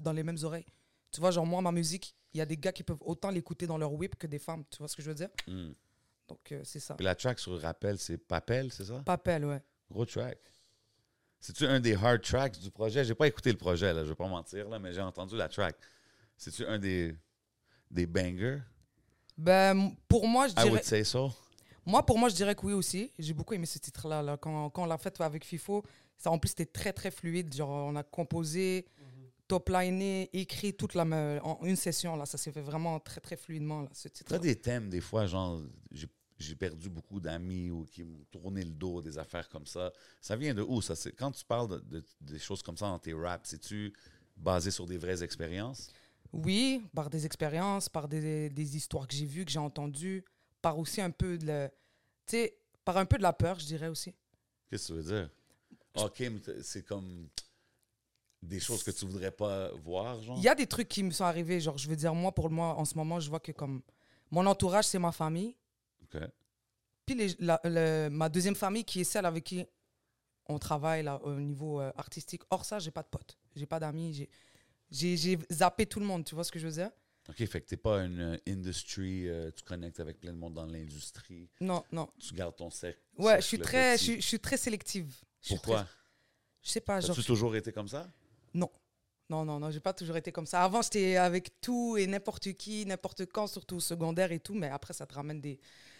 Speaker 5: dans les mêmes oreilles. Tu vois, genre, moi, ma musique, il y a des gars qui peuvent autant l'écouter dans leur whip que des femmes. Tu vois ce que je veux dire?
Speaker 2: Hmm.
Speaker 5: Donc, euh, c'est ça.
Speaker 2: Puis la track sur Rappel, c'est Papel, c'est ça?
Speaker 5: Papel, ouais.
Speaker 2: Gros track. C'est-tu un des hard tracks du projet? J'ai pas écouté le projet, là, je vais pas mentir, là, mais j'ai entendu la track. C'est-tu un des, des bangers?
Speaker 5: Ben, m- pour moi, je
Speaker 2: I
Speaker 5: dirais.
Speaker 2: would say so.
Speaker 5: Moi, pour moi, je dirais que oui aussi. J'ai beaucoup aimé ce titre-là. Là. Quand, quand on l'a fait avec FIFO, ça, en plus, c'était très, très fluide. Genre, on a composé, top-liné, écrit toute la, en une session. Là. Ça s'est fait vraiment très, très fluidement, là, ce titre
Speaker 2: des thèmes, des fois, genre, j'ai- j'ai perdu beaucoup d'amis ou qui m'ont tourné le dos, des affaires comme ça. Ça vient de où, ça? C'est- Quand tu parles de, de- des choses comme ça dans tes raps, c'est-tu basé sur des vraies expériences?
Speaker 5: Oui, par des expériences, par des, des histoires que j'ai vues, que j'ai entendues, par aussi un peu de la, tu sais, par un peu de la peur, je dirais aussi.
Speaker 2: Qu'est-ce que tu veux dire? OK, mais c'est comme des choses que tu voudrais pas voir, genre?
Speaker 5: Il y a des trucs qui me sont arrivés. Genre, je veux dire, moi, pour moi, en ce moment, je vois que comme mon entourage, c'est ma famille.
Speaker 2: OK.
Speaker 5: Puis les- la- le- ma deuxième famille, qui est celle avec qui on travaille là, au niveau euh, artistique. Hors ça, j'ai pas de potes, j'ai pas d'amis, j'ai- j'ai j'ai zappé tout le monde, tu vois ce que je veux dire?
Speaker 2: OK, fait que t'es pas une euh, industry, euh, tu connectes avec plein de monde dans l'industrie,
Speaker 5: Non, non.
Speaker 2: tu gardes ton cercle.
Speaker 5: Ouais, je suis très, je je suis très sélective. Je
Speaker 2: Pourquoi?
Speaker 5: très- Je sais pas, genre.
Speaker 2: As-tu toujours été comme ça?
Speaker 5: Non. Non, non, non, j'ai pas toujours été comme ça. Avant, j'étais avec tout et n'importe qui, n'importe quand, surtout au secondaire et tout, mais après, ça te ramène des,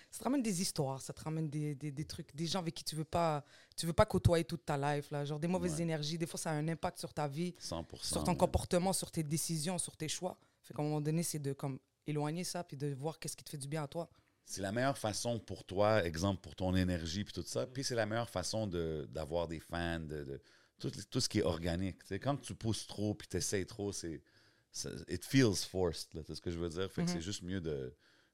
Speaker 5: ça te ramène des histoires, ça te ramène des, des, des trucs, des gens avec qui tu veux pas, tu veux pas côtoyer toute ta life, là, genre des mauvaises
Speaker 2: Ouais.
Speaker 5: énergies. Des fois, ça a un impact sur ta vie,
Speaker 2: 100%.
Speaker 5: sur ton comportement, sur tes décisions, sur tes choix. Fait qu'à un moment donné, c'est de comme éloigner ça puis de voir qu'est-ce qui te fait du bien à toi.
Speaker 2: C'est la meilleure façon pour toi, exemple pour ton énergie puis tout ça. Puis c'est la meilleure façon de- d'avoir des fans, de, de- tout, tout ce qui est organique. Tu quand tu pousses trop puis tu essaies trop, c'est it feels forced. C'est ce que je veux dire? Fait que c'est juste mieux de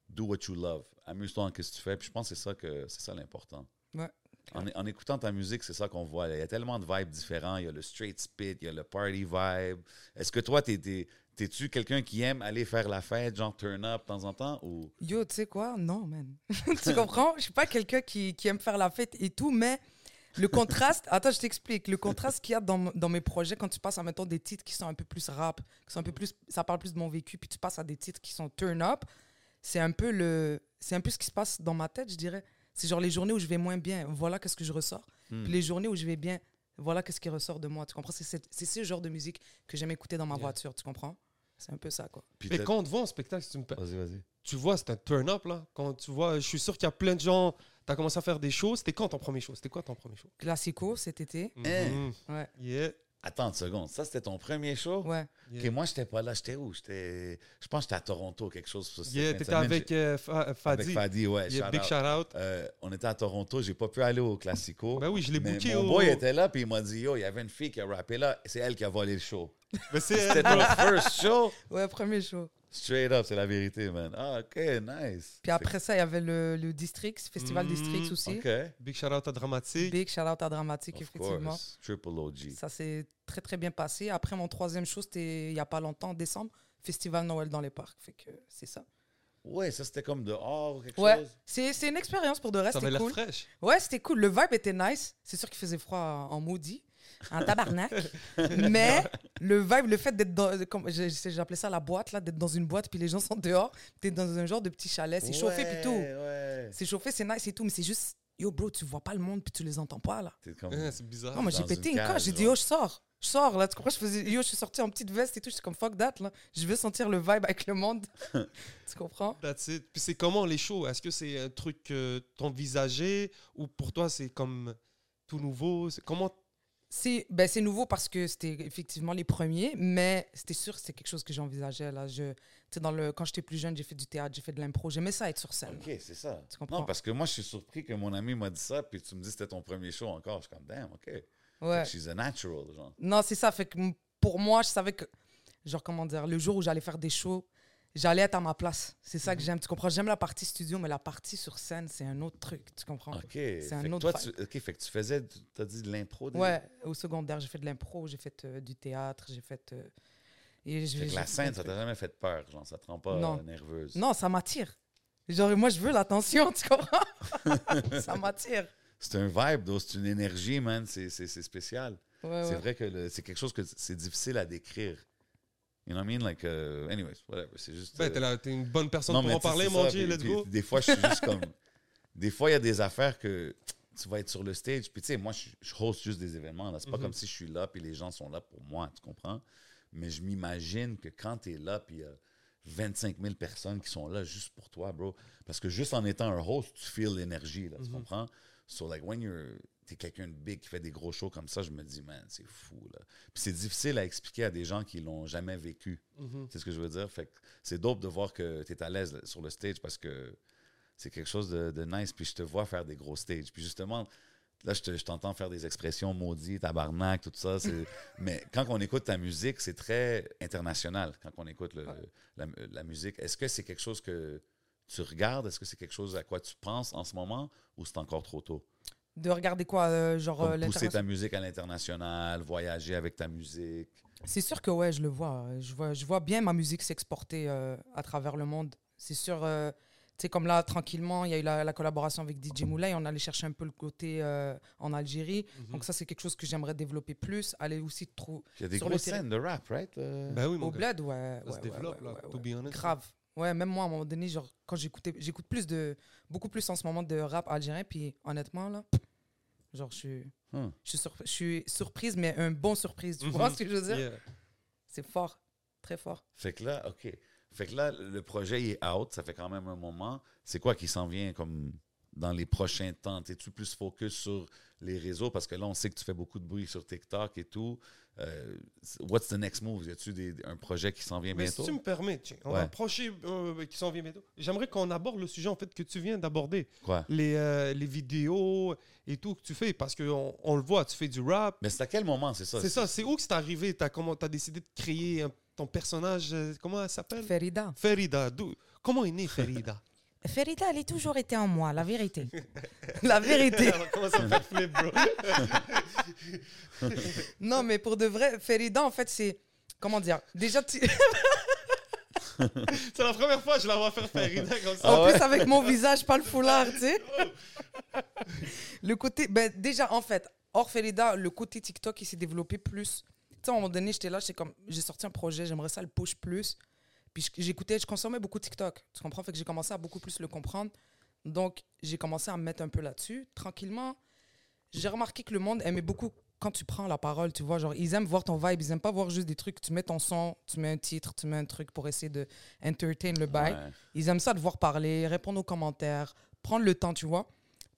Speaker 2: do what you love. Amuse-toi en ce que tu fais. Puis je pense que c'est ça que c'est ça l'important.
Speaker 5: Ouais.
Speaker 2: En, en écoutant ta musique, c'est ça qu'on voit. Il y a tellement de vibes différents. Il y a le straight spit, il y a le party vibe. Est-ce que toi, t'es, t'es, t'es-tu quelqu'un qui aime aller faire la fête, genre turn up de temps en temps? Ou...
Speaker 5: Yo, tu sais quoi? Non, man. tu comprends? Je suis pas quelqu'un qui, qui aime faire la fête et tout, mais le contraste, attends, je t'explique. Le contraste qu'il y a dans, dans mes projets quand tu passes à, mettons, des titres qui sont un peu plus rap, qui sont un peu plus, ça parle plus de mon vécu, puis tu passes à des titres qui sont turn up, c'est un peu le, c'est un peu ce qui se passe dans ma tête, je dirais. C'est genre les journées où je vais moins bien, voilà qu'est-ce que je ressors.
Speaker 2: Hmm.
Speaker 5: Puis les journées où je vais bien, voilà qu'est-ce qui ressort de moi. Tu comprends? C'est ce genre de musique que j'aime écouter dans ma
Speaker 1: Yeah.
Speaker 5: voiture, tu comprends? C'est un peu ça, quoi.
Speaker 2: Puis
Speaker 1: Mais quand on te voit en spectacle, si tu me per-
Speaker 2: Vas-y, vas-y.
Speaker 1: tu vois, c'est un turn-up, là. Quand tu vois, je suis sûr qu'il y a plein de gens. Tu as commencé à faire des shows. C'était quand ton premier show? C'était quoi ton premier show?
Speaker 5: Classico cet été.
Speaker 2: Eh.
Speaker 1: Mhm.
Speaker 5: Ouais.
Speaker 1: Yeah.
Speaker 2: Attends une seconde. Ça, c'était ton premier show?
Speaker 5: Ouais.
Speaker 1: Yeah,
Speaker 2: Ok, moi, j'étais pas là. J'étais où? J'étais... Je pense que j'étais à Toronto, quelque chose. Ça, c'était
Speaker 1: Yeah,
Speaker 2: fin de
Speaker 1: t'étais
Speaker 2: semaine.
Speaker 1: avec
Speaker 2: J'ai-
Speaker 1: euh, Fa-
Speaker 2: avec
Speaker 1: Fadi.
Speaker 2: Fadi, ouais.
Speaker 1: Yeah,
Speaker 2: shout
Speaker 1: big
Speaker 2: out.
Speaker 1: shout out.
Speaker 2: Euh, on était à Toronto. J'ai pas pu aller au Classico.
Speaker 1: Ben oui, je l'ai
Speaker 2: mais
Speaker 1: booké
Speaker 2: mon
Speaker 1: au-
Speaker 2: boy était là, puis il m'a dit, yo, il y avait une fille qui a rappé là. C'est elle qui a volé le show.
Speaker 1: Mais c'est
Speaker 2: C'était ton first show?
Speaker 5: Ouais, premier show.
Speaker 2: Straight up, c'est la vérité, man. Ah, OK, nice.
Speaker 5: Puis après ça, il y avait le, le Districts, Festival
Speaker 1: Mm,
Speaker 5: Districts aussi.
Speaker 2: OK.
Speaker 1: Big shout out à Dramatique.
Speaker 5: Big shout out à Dramatique,
Speaker 2: Of
Speaker 5: effectivement.
Speaker 2: course. Triple OG.
Speaker 5: Ça s'est très très bien passé. Après, mon troisième show, c'était il n'y a pas longtemps, en décembre, Festival Noël dans les parcs. Fait que c'est ça.
Speaker 2: Ouais, ça, c'était comme dehors ou quelque
Speaker 5: Ouais,
Speaker 2: chose?
Speaker 5: c'est c'est une expérience pour de reste,
Speaker 1: Ça avait l'air
Speaker 5: cool.
Speaker 1: fraîche.
Speaker 5: Ouais, c'était cool. Le vibe était nice. C'est sûr qu'il faisait froid en maudit, en tabarnak. Mais le vibe, le fait d'être dans, comme je- je- j'appelais ça la boîte, là, d'être dans une boîte, puis les gens sont dehors, t'es dans un genre de petit chalet, c'est chauffé, puis tout.
Speaker 2: Ouais.
Speaker 5: C'est chauffé, c'est nice et tout, mais c'est juste, yo, bro, tu vois pas le monde, puis tu les entends pas, là.
Speaker 2: Comme...
Speaker 1: C'est bizarre.
Speaker 5: Non, moi, j'ai pété
Speaker 2: une
Speaker 5: une coche.
Speaker 2: cage,
Speaker 5: J'ai dit, yo, je sors. Je sors, là. Tu comprends? Je faisais, yo, je suis sorti en petite veste et tout. J'étais comme, fuck that, là. Je veux sentir le vibe avec le monde. tu comprends?
Speaker 1: That's it. Puis c'est comment les shows? Est-ce que c'est un truc que t'envisageais ou pour toi c'est comme tout nouveau? C'est- Comment
Speaker 5: C'est ben, c'est nouveau parce que c'était effectivement les premiers, mais c'était sûr que c'était quelque chose que j'envisageais, là. Je, dans le, quand j'étais plus jeune, j'ai fait du théâtre, j'ai fait de l'impro. J'aimais ça être sur scène.
Speaker 2: OK, c'est ça.
Speaker 5: Tu comprends?
Speaker 2: Non, parce que moi, je suis surpris que mon ami m'a dit ça, puis tu me dis que c'était ton premier show encore. Je suis comme, damn, OK.
Speaker 5: Ouais.
Speaker 2: She's a natural, genre.
Speaker 5: Non, c'est ça. Fait que pour moi, je savais que, genre, comment dire, le jour où j'allais faire des shows, j'allais être à ma place. C'est ça que
Speaker 1: Mhm.
Speaker 5: j'aime. Tu comprends? J'aime la partie studio, mais la partie sur scène, c'est un autre truc. Tu comprends?
Speaker 2: OK. C'est
Speaker 5: un
Speaker 2: fait
Speaker 5: autre
Speaker 2: toi, tu, OK, fait que tu faisais, tu as dit de l'impro.
Speaker 5: Ouais, au secondaire, j'ai fait de l'impro, j'ai fait euh, du théâtre, j'ai fait. euh, et
Speaker 2: Fait que la scène, ça t'a jamais fait peur, genre, ça te rend pas
Speaker 5: Non.
Speaker 2: euh, nerveuse.
Speaker 5: Non, ça m'attire. Genre, moi, je veux l'attention, tu comprends? ça m'attire.
Speaker 2: C'est un vibe, c'est une énergie, man. C'est spécial.
Speaker 5: Ouais,
Speaker 2: C'est
Speaker 5: ouais.
Speaker 2: vrai que c'est quelque chose que c'est difficile à décrire. You know what I mean? Like, uh, anyways, whatever. C'est juste.
Speaker 1: Ben,
Speaker 2: euh,
Speaker 1: t'es t'es une bonne personne
Speaker 2: non,
Speaker 1: pour en parler, mon Dieu, let's
Speaker 2: puis
Speaker 1: go.
Speaker 2: Des fois, je suis juste comme. Des fois, il y a des affaires que tu vas être sur le stage. Puis, tu sais, moi, je, je host juste des événements. là. C'est pas
Speaker 1: Mhm.
Speaker 2: comme si je suis là, puis les gens sont là pour moi, tu comprends? Mais je m'imagine que quand tu es là, puis il y a 25 000 personnes qui sont là juste pour toi, bro. Parce que juste en étant un host, tu feels l'énergie, là, tu
Speaker 1: Mhm.
Speaker 2: comprends? So, like, when you're. T'es quelqu'un de big qui fait des gros shows comme ça, je me dis, man, c'est fou, là. Puis c'est difficile à expliquer à des gens qui l'ont jamais vécu.
Speaker 1: Mhm.
Speaker 2: C'est ce que je veux dire? Fait que c'est dope de voir que tu es à l'aise sur le stage parce que c'est quelque chose de, de nice. Puis je te vois faire des gros stages. Puis justement, là, je te- je t'entends faire des expressions maudits, tabarnak, tout ça. Mais quand on écoute ta musique, c'est très international. Quand on écoute le- la, la musique, est-ce que c'est quelque chose que tu regardes? Est-ce que c'est quelque chose à quoi tu penses en ce moment ou c'est encore trop tôt?
Speaker 5: De regarder quoi, euh, genre
Speaker 2: Comme
Speaker 5: euh,
Speaker 2: pousser ta musique à l'international, voyager avec ta musique.
Speaker 5: C'est sûr que ouais, je le vois. Je vois, je vois bien ma musique s'exporter euh, à travers le monde. C'est sûr, euh, tu sais, comme là, tranquillement, il y a eu la, la collaboration avec DJ Moulay. On allait chercher un peu le côté euh, en Algérie.
Speaker 1: Mhm.
Speaker 5: Donc ça, c'est quelque chose que j'aimerais développer plus. Aller aussi trop
Speaker 2: Il y a des
Speaker 5: Sur le
Speaker 2: grosses scènes de rap, right? Euh,
Speaker 1: Ben oui, mon
Speaker 5: au
Speaker 1: gars.
Speaker 5: bled, ouais.
Speaker 1: Ça se développe,
Speaker 5: ouais,
Speaker 1: là,
Speaker 5: ouais,
Speaker 1: to
Speaker 5: ouais.
Speaker 1: be honest.
Speaker 5: Grave. Ouais, même moi, à un moment donné, genre, quand j'écoutais, j'écoute plus de, beaucoup plus en ce moment de rap algérien, puis honnêtement, là, genre, je suis,
Speaker 2: Hmm.
Speaker 5: je suis, surp- je suis surprise, mais un bon surprise. Tu
Speaker 1: Mhm.
Speaker 5: vois ce que je veux dire?
Speaker 1: Yeah.
Speaker 5: C'est fort, très fort.
Speaker 2: Fait que là, OK. Fait que là, le projet il est out, ça fait quand même un moment. C'est quoi qui s'en vient comme dans les prochains temps? Es-tu plus focus sur les réseaux? Parce que là, on sait que tu fais beaucoup de bruit sur TikTok et tout. Euh, what's the next move? Y a-tu un projet qui s'en vient
Speaker 1: Mais
Speaker 2: bientôt?
Speaker 1: si tu me permets, tiens, on
Speaker 2: Ouais.
Speaker 1: va approcher euh, qui s'en vient bientôt. J'aimerais qu'on aborde le sujet en fait que tu viens d'aborder,
Speaker 2: Quoi?
Speaker 1: les, euh, les vidéos et tout que tu fais, parce qu'on on le voit, tu fais du rap.
Speaker 2: Mais c'est à quel moment, c'est ça?
Speaker 1: C'est ça, c'est où que c'est arrivé? T'as comment t'as décidé de créer un- ton personnage Comment elle s'appelle?
Speaker 5: Ferida.
Speaker 1: Ferida. d'où- Comment est née Ferida?
Speaker 5: Ferida, elle a toujours été en moi, la vérité. la vérité. Non, mais pour de vrai, Ferida, en fait, c'est. Comment dire Déjà, tu-
Speaker 1: C'est la première fois que je la vois faire Ferida comme ça.
Speaker 2: Ah
Speaker 5: en
Speaker 2: ouais?
Speaker 5: plus avec mon visage, pas le foulard, tu sais. Le côté. Ben, déjà, en fait, hors Ferida, le côté TikTok, il s'est développé plus. Tu sais, à un moment donné, j'étais là, j'étais comme. J'ai sorti un projet, j'aimerais ça le push plus. Puis j'écoutais, je consommais beaucoup TikTok. Tu comprends? Fait que j'ai commencé à beaucoup plus le comprendre. Donc, j'ai commencé à me mettre un peu là-dessus. Tranquillement, j'ai remarqué que le monde aimait beaucoup quand tu prends la parole, tu vois. Genre, ils aiment voir ton vibe, ils aiment pas voir juste des trucs. Tu mets ton son, tu mets un titre, tu mets un truc pour essayer de entertain le bail.
Speaker 2: Ouais.
Speaker 5: Ils aiment ça de voir parler, répondre aux commentaires, prendre le temps, tu vois.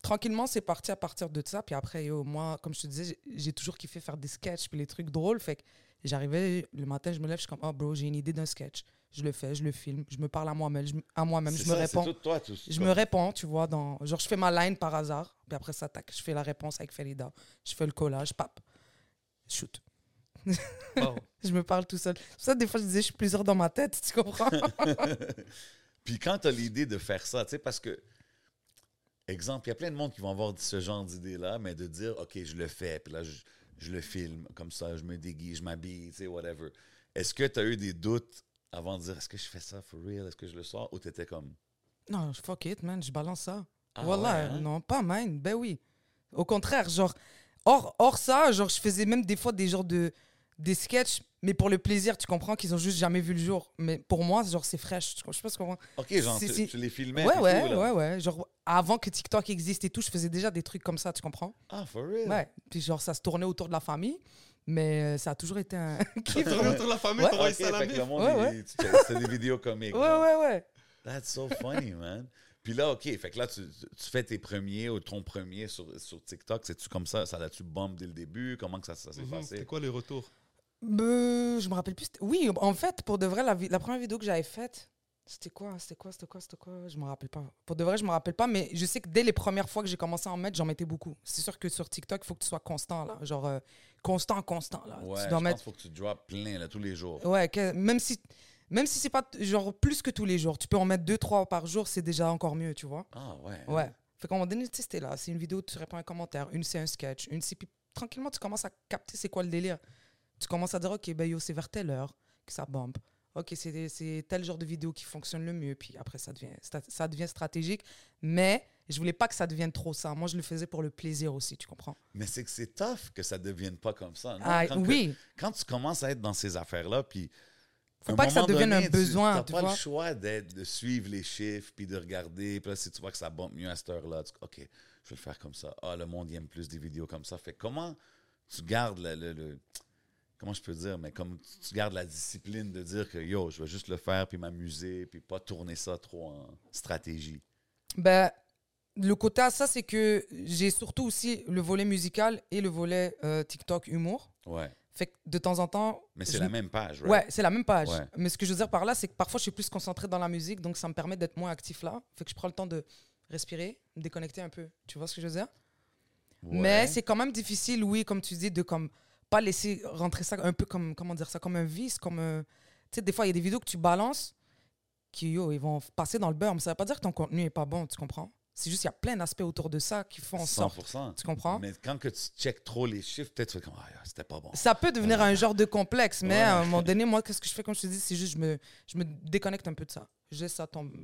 Speaker 5: Tranquillement, c'est parti à partir de ça. Puis après, yo, moi, comme je te disais, j'ai- j'ai toujours kiffé faire des sketchs puis les trucs drôles. Fait que j'arrivais le matin, je me lève, je suis comme, oh bro, j'ai une idée d'un sketch. Je le fais, je le filme, je me parle à moi-même, je, à moi-même, je me réponds.
Speaker 2: Tout toi, tout-
Speaker 5: Je me réponds, tu vois, dans... genre je fais ma line par hasard, puis après ça, tac, je fais la réponse avec Felida. Je fais le collage, pap, shoot.
Speaker 1: Wow.
Speaker 5: Je me parle tout seul. Ça, des fois, je disais, je suis plusieurs dans ma tête, tu comprends?
Speaker 2: Puis quand tu as l'idée de faire ça, tu sais, parce que, exemple, il y a plein de monde qui vont avoir ce genre d'idée-là, mais de dire, OK, je le fais, puis là, je, je le filme, comme ça, je me déguise, je m'habille, tu sais, whatever. Est-ce que tu as eu des doutes avant de dire, est-ce que je fais ça for real, est-ce que je le sors, ou tu étais comme,
Speaker 5: non, fuck it, man, je balance ça.
Speaker 2: Ah
Speaker 5: voilà,
Speaker 2: ouais, hein?
Speaker 5: non, pas mine, ben oui. Au contraire, genre, hors, hors ça, genre, je faisais même des fois des genres de des sketchs, mais pour le plaisir, tu comprends qu'ils ont juste jamais vu le jour. Mais pour moi, genre, c'est fraîche. Je sais pas ce qu'on
Speaker 2: OK, genre, tu, tu les filmais,
Speaker 5: Ouais, ouais,
Speaker 2: tout,
Speaker 5: ouais, ouais. Genre, avant que TikTok existe et tout, je faisais déjà des trucs comme ça, tu comprends?
Speaker 2: Ah, for real?
Speaker 5: Ouais. Puis genre, ça se tournait autour de la famille, mais euh, ça a toujours été un kiff.
Speaker 1: Autour de la famille,
Speaker 5: Ouais.
Speaker 1: t'envoies ça à la
Speaker 5: Ouais, ouais.
Speaker 2: tu c'est des vidéos comiques.
Speaker 5: Ouais, ouais, ouais.
Speaker 2: That's so funny, man. Puis là, OK, fait que là, tu, tu fais tes premiers ou ton premier sur, sur TikTok. C'est-tu comme ça? Ça l'a-tu bombe dès le début? Comment que ça, ça s'est
Speaker 1: Mhm.
Speaker 2: passé?
Speaker 1: C'était quoi les retours?
Speaker 5: Euh, je me rappelle plus. Oui, en fait, pour de vrai, la première vidéo que j'avais faite, c'était quoi C'était quoi C'était quoi C'était quoi? Je me rappelle pas. Pour de vrai, je me rappelle pas, mais je sais que dès les premières fois que j'ai commencé à en mettre, j'en mettais beaucoup. C'est sûr que sur TikTok, il faut que tu sois constant, là. Genre, euh, constant, constant, là.
Speaker 2: Ouais,
Speaker 5: tu dois mettre.
Speaker 2: faut que tu drops plein là, tous les jours.
Speaker 5: Ouais, que- même si. Même si c'est pas genre plus que tous les jours, tu peux en mettre deux, trois par jour, c'est déjà encore mieux, tu vois.
Speaker 2: Ah ouais.
Speaker 5: Ouais. Fait qu'à un moment donné, tu sais, là. C'est une vidéo, tu réponds à un commentaire. Une, c'est un sketch. Une, c'est. Puis tranquillement, tu commences à capter c'est quoi le délire. Tu commences à dire, OK, ben yo, c'est vers telle heure que ça bombe. OK, c'est tel genre de vidéo qui fonctionne le mieux. Puis après, ça devient, ça, devient stratégique. Mais je voulais pas que ça devienne trop ça. Moi, je le faisais pour le plaisir aussi, tu comprends?
Speaker 2: Mais c'est que c'est tough que ça devienne pas comme ça. non?
Speaker 5: Ah,
Speaker 2: quand, que-
Speaker 5: oui.
Speaker 2: quand tu commences à être dans ces affaires-là, puis.
Speaker 5: Faut pas que ça devienne
Speaker 2: donné,
Speaker 5: un besoin,
Speaker 2: Tu n'as pas
Speaker 5: vois.
Speaker 2: le choix de suivre les chiffres, puis de regarder. Puis là, si tu vois que ça bombe mieux à cette heure-là, tu OK, je vais le faire comme ça. Ah, le monde il aime plus des vidéos comme ça. Fait comment tu gardes le, le- le- Comment je peux dire? Mais comme tu- tu gardes la discipline de dire que yo, je vais juste le faire, puis m'amuser, puis pas tourner ça trop en stratégie.
Speaker 5: Ben, le côté à ça, c'est que j'ai surtout aussi le volet musical et le volet euh, TikTok humour.
Speaker 2: Ouais.
Speaker 5: Fait que de temps en temps.
Speaker 2: Mais
Speaker 5: je
Speaker 2: c'est la
Speaker 5: me-
Speaker 2: même page, right?
Speaker 5: Ouais, c'est la même page.
Speaker 2: Ouais.
Speaker 5: Mais ce que je veux dire par là, c'est que parfois, je suis plus concentré dans la musique, donc ça me permet d'être moins actif là. Fait que je prends le temps de respirer, me déconnecter un peu. Tu vois ce que je veux dire?
Speaker 2: Ouais.
Speaker 5: Mais c'est quand même difficile, oui, comme tu dis, de comme pas laisser rentrer ça un peu comme, comment dire ça, comme un vice, comme... un- Tu sais, des fois, il y a des vidéos que tu balances qui, yo, ils vont passer dans le beurre, mais ça veut pas dire que ton contenu est pas bon, tu comprends? C'est juste qu'il y a plein d'aspects autour de ça qui font en sorte...
Speaker 2: 100%.
Speaker 5: Tu comprends?
Speaker 2: Mais quand que tu checkes trop les chiffres, peut-être tu fais comme, ah, c'était pas bon.
Speaker 5: Ça peut devenir un genre de complexe, mais
Speaker 2: Ouais.
Speaker 5: à un moment donné, moi, qu'est-ce que je fais, comme je te dis, c'est juste, je me, je me déconnecte un peu de ça. Je laisse ça tomber,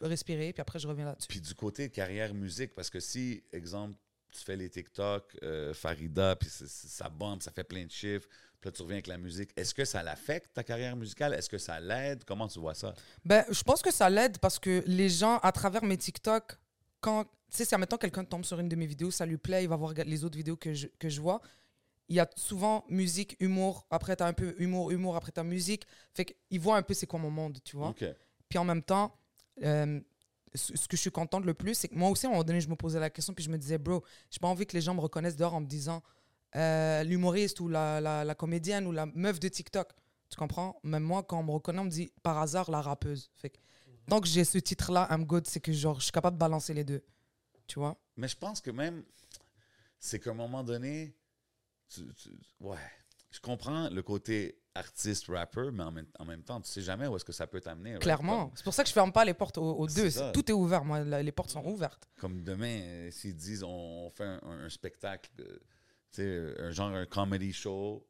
Speaker 5: respirer, puis après, je reviens là-dessus.
Speaker 2: Puis du côté carrière musique, parce que si, exemple, tu fais les TikTok, euh, Farida, puis ça bombe, ça fait plein de chiffres, puis là tu reviens avec la musique, est-ce que ça l'affecte ta carrière musicale? Est-ce que ça l'aide? Comment tu vois ça?
Speaker 5: Ben, je pense que ça l'aide parce que les gens, à travers mes TikTok, quand, tu sais, si admettons quelqu'un tombe sur une de mes vidéos, ça lui plaît, il va voir les autres vidéos que je, que je vois. Il y a souvent musique, humour, après t'as un peu humour, humour, après t'as musique. Fait qu'il voit un peu c'est quoi mon monde, tu vois. Puis en même temps, euh, ce que je suis contente le plus, c'est que moi aussi, à un moment donné, je me posais la question, puis je me disais, bro, j'ai pas envie que les gens me reconnaissent dehors en me disant euh, l'humoriste ou la, la, comédienne ou la meuf de TikTok. Tu comprends? Même moi, quand on me reconnaît, on me dit par hasard la rappeuse. Fait tant que j'ai ce titre-là, I'm good, c'est que genre, je suis capable de balancer les deux. Tu vois?
Speaker 2: Mais je pense que même, c'est qu'à un moment donné, tu- ouais, je comprends le côté artiste, rapper, mais en même, en même temps, tu sais jamais où est-ce que ça peut t'amener. right?
Speaker 5: Clairement.
Speaker 2: Comme,
Speaker 5: C'est pour ça que je ferme pas les portes aux, deux. Tout est ouvert, moi. la- Les portes sont ouvertes.
Speaker 2: comme demain, euh, s'ils disent on, on fait un, un- un spectacle, euh, tu sais, un genre un comedy show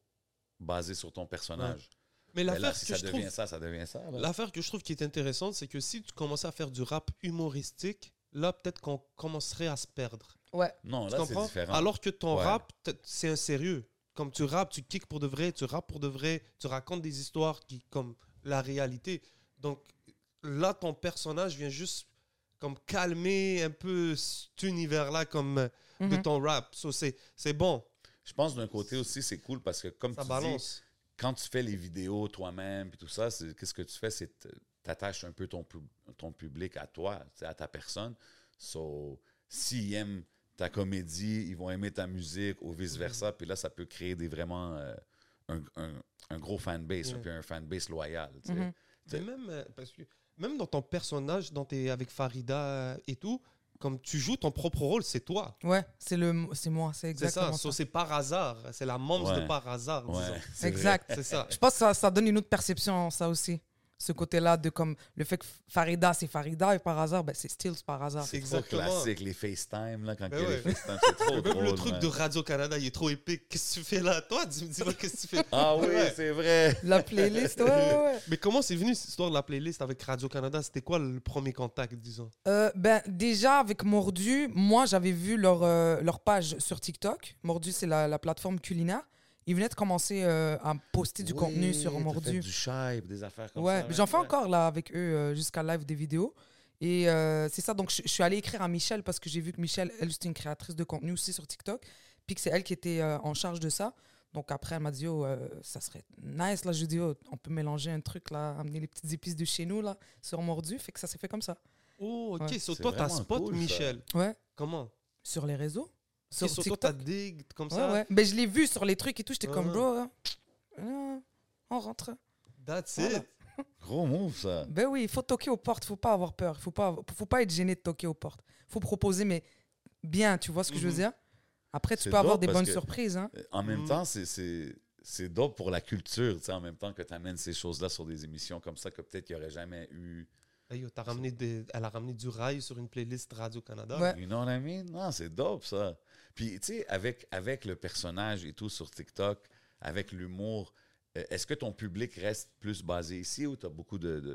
Speaker 2: basé sur ton personnage.
Speaker 1: Mais
Speaker 2: Mais là,
Speaker 1: l'affaire
Speaker 2: si
Speaker 1: que
Speaker 2: ça
Speaker 1: je
Speaker 2: devient
Speaker 1: trouve,
Speaker 2: ça, ça devient ça.
Speaker 1: l'affaire que je trouve qui est intéressante, c'est que si tu commençais à faire du rap humoristique, là peut-être qu'on commencerait à se perdre.
Speaker 5: Ouais.
Speaker 2: Non,
Speaker 1: Tu
Speaker 2: là, c'est différent.
Speaker 1: Alors que ton
Speaker 2: Ouais.
Speaker 1: rap, c'est un sérieux. Comme tu rappes, tu kicks pour de vrai, tu rappes pour de vrai, tu racontes des histoires qui comme la réalité. Donc là, ton personnage vient juste comme calmer un peu cet univers-là comme euh, de
Speaker 5: Mhm.
Speaker 1: ton rap. So, c'est c'est bon,
Speaker 2: Je pense d'un côté aussi, c'est cool parce que, comme
Speaker 1: ça
Speaker 2: tu dis, quand tu fais les vidéos toi-même et tout ça, c'est- qu'est-ce que tu fais? C'est t'attaches un peu ton, pub- ton public à toi, à ta personne. So, s'ils aiment ta comédie, ils vont aimer ta musique ou vice-versa. Puis là, ça peut créer des vraiment euh, un, un- un gros fanbase, puis un fanbase loyal. tu sais.
Speaker 5: Mhm.
Speaker 1: Mais même, euh, parce que même dans ton personnage, dans tes, avec Farida euh, et tout, comme tu joues ton propre rôle, c'est toi.
Speaker 5: Ouais, c'est le, c'est moi, c'est exactement
Speaker 1: ça. c'est par hasard. C'est la
Speaker 2: Ouais.
Speaker 1: de par hasard.
Speaker 2: Ouais.
Speaker 5: Exact.
Speaker 1: C'est ça.
Speaker 5: Je pense que ça, ça donne une autre perception, ça aussi. Ce côté-là de comme le fait que Farida, c'est Farida et par hasard, ben, c'est Stills par hasard.
Speaker 2: C'est trop
Speaker 1: Exactement.
Speaker 2: classique, les FaceTime, là, quand
Speaker 1: Ben
Speaker 2: il y a
Speaker 1: ouais.
Speaker 2: les FaceTime, c'est trop
Speaker 1: Même
Speaker 2: drôle.
Speaker 1: le truc
Speaker 2: man.
Speaker 1: de Radio-Canada, il est trop épique. Qu'est-ce que tu fais là? Toi, dis- dis-moi qu'est-ce que tu fais?
Speaker 2: Ah oui,
Speaker 1: Ouais.
Speaker 2: c'est vrai.
Speaker 5: La playlist, ouais, ouais, ouais.
Speaker 1: Mais comment c'est venu cette histoire de la playlist avec Radio-Canada C'était quoi le premier contact, disons?
Speaker 5: Euh, ben, déjà, avec Mordu, moi, j'avais vu leur, euh, leur page sur TikTok. Mordu, c'est la, la plateforme culinaire. Ils venaient de commencer euh, à poster du
Speaker 2: Oui,
Speaker 5: contenu sur Mordu.
Speaker 2: Du chive, des affaires comme
Speaker 5: Ouais,
Speaker 2: ça.
Speaker 5: mais j'en fais
Speaker 2: ouais.
Speaker 5: encore là avec eux euh, jusqu'à live des vidéos. Et euh, c'est ça, donc je, je suis allée écrire à Michel parce que j'ai vu que Michel, elle, c'est une créatrice de contenu aussi sur TikTok. Puis que c'est elle qui était euh, en charge de ça. Donc après, elle m'a dit, oh, euh, ça serait nice. Là, je lui ai dit, oh, on peut mélanger un truc là, amener les petites épices de chez nous là, sur Mordu. Fait que ça s'est fait comme ça.
Speaker 1: Oh, ok.
Speaker 5: Ouais.
Speaker 1: So,
Speaker 2: C'est
Speaker 1: toi, t'as spot
Speaker 2: cool, ça.
Speaker 1: Michel.
Speaker 5: Ouais,
Speaker 1: Comment?
Speaker 5: Sur les réseaux.
Speaker 1: Sur
Speaker 5: Sur
Speaker 1: toi, t'as
Speaker 5: TikTok.
Speaker 1: dig comme
Speaker 5: Ouais,
Speaker 1: ça
Speaker 5: ouais. Ben, je l'ai vu sur les trucs et tout. J'étais comme, bro, hein, euh, on rentre.
Speaker 1: That's
Speaker 5: Voilà.
Speaker 1: it.
Speaker 2: Gros move, ça.
Speaker 5: Ben oui, il faut toquer aux portes, faut pas avoir peur, il faut pas, faut pas être gêné de toquer aux portes. faut proposer, mais bien, tu vois ce que je veux
Speaker 1: Mhm.
Speaker 5: dire? Après, tu peux avoir des bonnes surprises. Hein?
Speaker 2: En même
Speaker 1: Mhm.
Speaker 2: temps, c'est- c'est c'est dope pour la culture, tu sais, en même temps que tu amènes ces choses-là sur des émissions comme ça que peut-être qu'il n'y aurait jamais eu.
Speaker 1: Hey, yo, t'as ramené des- elle a ramené du rail sur une playlist Radio-Canada.
Speaker 5: Ouais.
Speaker 2: You know what I mean? Non, c'est dope, ça. Puis, tu sais, avec, avec le personnage et tout sur TikTok, avec l'humour, euh, est-ce que ton public reste plus basé ici ou tu as beaucoup de, de,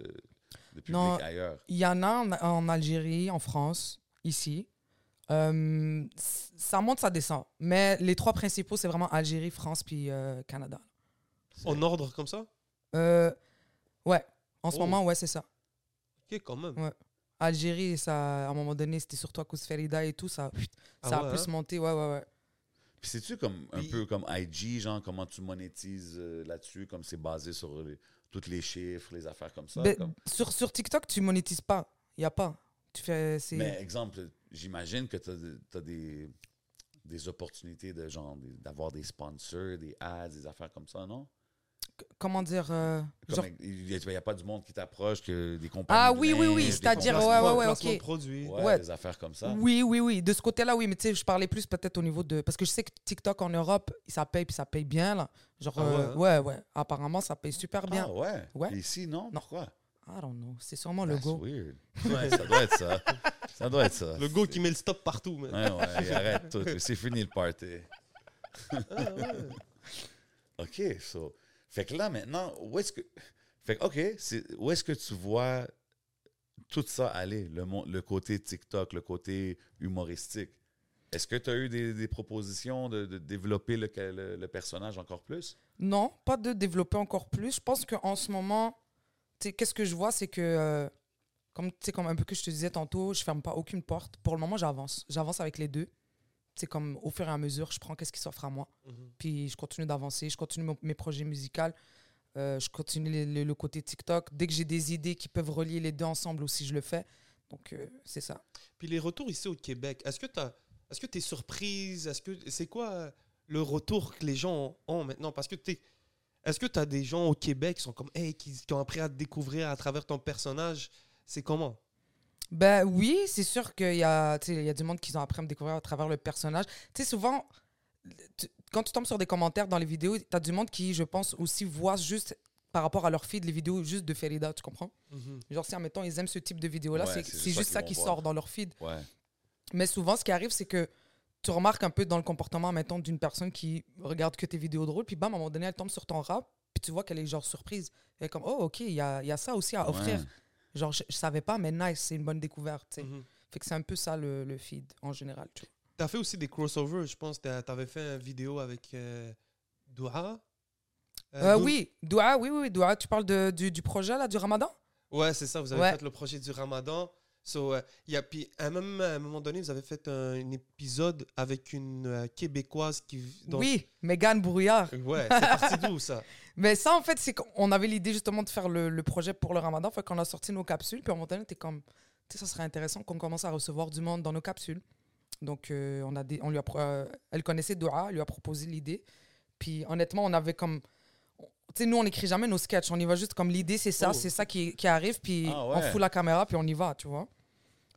Speaker 2: de public
Speaker 5: Non.
Speaker 2: ailleurs?
Speaker 5: Il y en a en, en Algérie, en France, ici. Euh, ça monte, ça descend. Mais les trois principaux, c'est vraiment Algérie, France, puis euh, Canada.
Speaker 1: En ordre comme ça?
Speaker 5: Euh, ouais, en ce
Speaker 1: Oh.
Speaker 5: moment, ouais, c'est ça.
Speaker 1: Ok, quand même.
Speaker 5: Ouais. Algérie, ça, à un moment donné, c'était surtout à cause de Ferida et tout, ça,
Speaker 1: Ah
Speaker 5: ça
Speaker 1: ouais,
Speaker 5: a plus
Speaker 1: hein?
Speaker 5: monté, ouais, ouais, ouais.
Speaker 2: Puis c'est-tu comme un
Speaker 1: Puis-
Speaker 2: peu comme IG, genre comment tu monétises euh, là-dessus, comme c'est basé sur les- tous les chiffres, les affaires comme ça?
Speaker 5: Ben,
Speaker 2: comme-
Speaker 5: sur, sur TikTok, tu monétises pas. Il y a pas. Tu fais. c'est-
Speaker 2: Mais exemple, j'imagine que tu as, des, des opportunités de genre d'avoir des sponsors, des ads, des affaires comme ça, non?
Speaker 5: Comment dire euh, genre-
Speaker 2: il n'y a, pas du monde qui t'approche, que des compagnies.
Speaker 5: Ah oui, oui, oui, c'est-à-dire, ouais, ouais, ouais, ok.
Speaker 1: de produits.
Speaker 2: Ouais,
Speaker 5: Ouais.
Speaker 2: des affaires comme ça.
Speaker 5: Oui, oui, oui. De ce côté-là, oui. Mais tu sais, je parlais plus peut-être au niveau de. Parce que je sais que TikTok en Europe, ça paye, puis ça paye bien, là. Genre,
Speaker 1: Ah ouais,
Speaker 5: euh, ouais, ouais. Apparemment, ça paye super bien.
Speaker 2: Ah ouais?
Speaker 5: Ouais.
Speaker 2: Ici, non?
Speaker 5: Non.
Speaker 2: Pourquoi?
Speaker 5: I don't know. C'est sûrement le
Speaker 2: That's
Speaker 5: go.
Speaker 2: weird. Ouais, ça doit être ça. Ça doit être ça.
Speaker 1: Le go qui met le stop partout. man.
Speaker 2: Ouais, ouais, arrête tout. C'est fini le party.
Speaker 1: Ah, ouais.
Speaker 2: OK, so. Fait que là, maintenant, où est-ce que. Fait que, OK, c'est- où est-ce que tu vois tout ça aller, le, le côté TikTok, le côté humoristique? Est-ce que tu as eu des, des propositions de, de développer le, le- personnage encore plus?
Speaker 5: Non, pas de développer encore plus. Je pense qu'en ce moment, qu'est-ce que je vois, c'est que, euh, comme, comme un peu que je te disais tantôt, je ferme pas aucune porte. Pour le moment, j'avance. J'avance avec les deux. C'est comme au fur et à mesure, je prends qu'est-ce qui s'offre à moi.
Speaker 1: Mhm.
Speaker 5: Puis je continue d'avancer, je continue mon- mes projets musicaux, euh, je continue les- les- le côté TikTok. Dès que j'ai des idées qui peuvent relier les deux ensemble aussi, je le fais. Donc, euh, c'est ça.
Speaker 1: Puis les retours ici au Québec, est-ce que tu est-ce que es surprise? Est-ce que c'est quoi euh, le retour que les gens ont maintenant? Parce que t'es est-ce que tu as des gens au Québec qui sont comme hey, qui, qui ont appris à te découvrir à travers ton personnage? C'est comment?
Speaker 5: Ben oui, c'est sûr qu'il y a, il y a du monde qui ont appris à me découvrir à travers le personnage. Tu sais, souvent, tu- quand tu tombes sur des commentaires dans les vidéos, tu as du monde qui, je pense, aussi voit juste par rapport à leur feed les vidéos juste de Ferida, tu comprends? Genre, si, admettons, ils aiment ce type de vidéo-là,
Speaker 2: Ouais,
Speaker 5: c'est
Speaker 2: c'est
Speaker 5: c'est
Speaker 2: juste ça
Speaker 5: qui
Speaker 2: voir.
Speaker 5: sort dans leur feed.
Speaker 2: Ouais.
Speaker 5: Mais souvent, ce qui arrive, c'est que tu remarques un peu dans le comportement, mettons, d'une personne qui regarde que tes vidéos drôles, puis bam, à un moment donné, elle tombe sur ton rap, puis tu vois qu'elle est genre surprise. Elle est comme, oh, ok, il y a, y a ça aussi à offrir.
Speaker 2: Ouais.
Speaker 5: Genre, je, je savais pas, mais nice, c'est une bonne découverte. sais.
Speaker 1: Mhm.
Speaker 5: Fait que c'est un peu ça le, le feed en général. Tu
Speaker 1: as fait aussi des crossovers, je pense. Tu avais fait une vidéo avec euh, Doha.
Speaker 5: Euh,
Speaker 1: Dou-
Speaker 5: oui, Doua, oui, oui, Doua, tu parles de, du, du projet là, du ramadan?
Speaker 1: Ouais, c'est ça. Vous avez
Speaker 5: Ouais.
Speaker 1: fait le projet du Ramadan. So, euh, y a, puis, à, un même, à un moment donné, vous avez fait un, un épisode avec une euh, Québécoise qui. dont-
Speaker 5: Oui, Mégane Brouillard.
Speaker 1: Ouais, c'est parti d'où ça?
Speaker 5: Mais ça, en fait, c'est qu'on avait l'idée justement de faire le, le projet pour le ramadan. Fait qu'on a sorti nos capsules, puis à un moment donné, t'es comme, tu sais, ça serait intéressant qu'on commence à recevoir du monde dans nos capsules. Donc, euh, on a des, on lui a, euh, elle connaissait Doha, elle lui a proposé l'idée. Puis honnêtement, on avait comme. Tu sais, nous, on n'écrit jamais nos sketchs. On y va juste comme l'idée, c'est ça,
Speaker 1: Oh.
Speaker 5: c'est ça qui, qui arrive, puis
Speaker 2: Ah
Speaker 5: on fout la caméra, puis on y va, tu vois.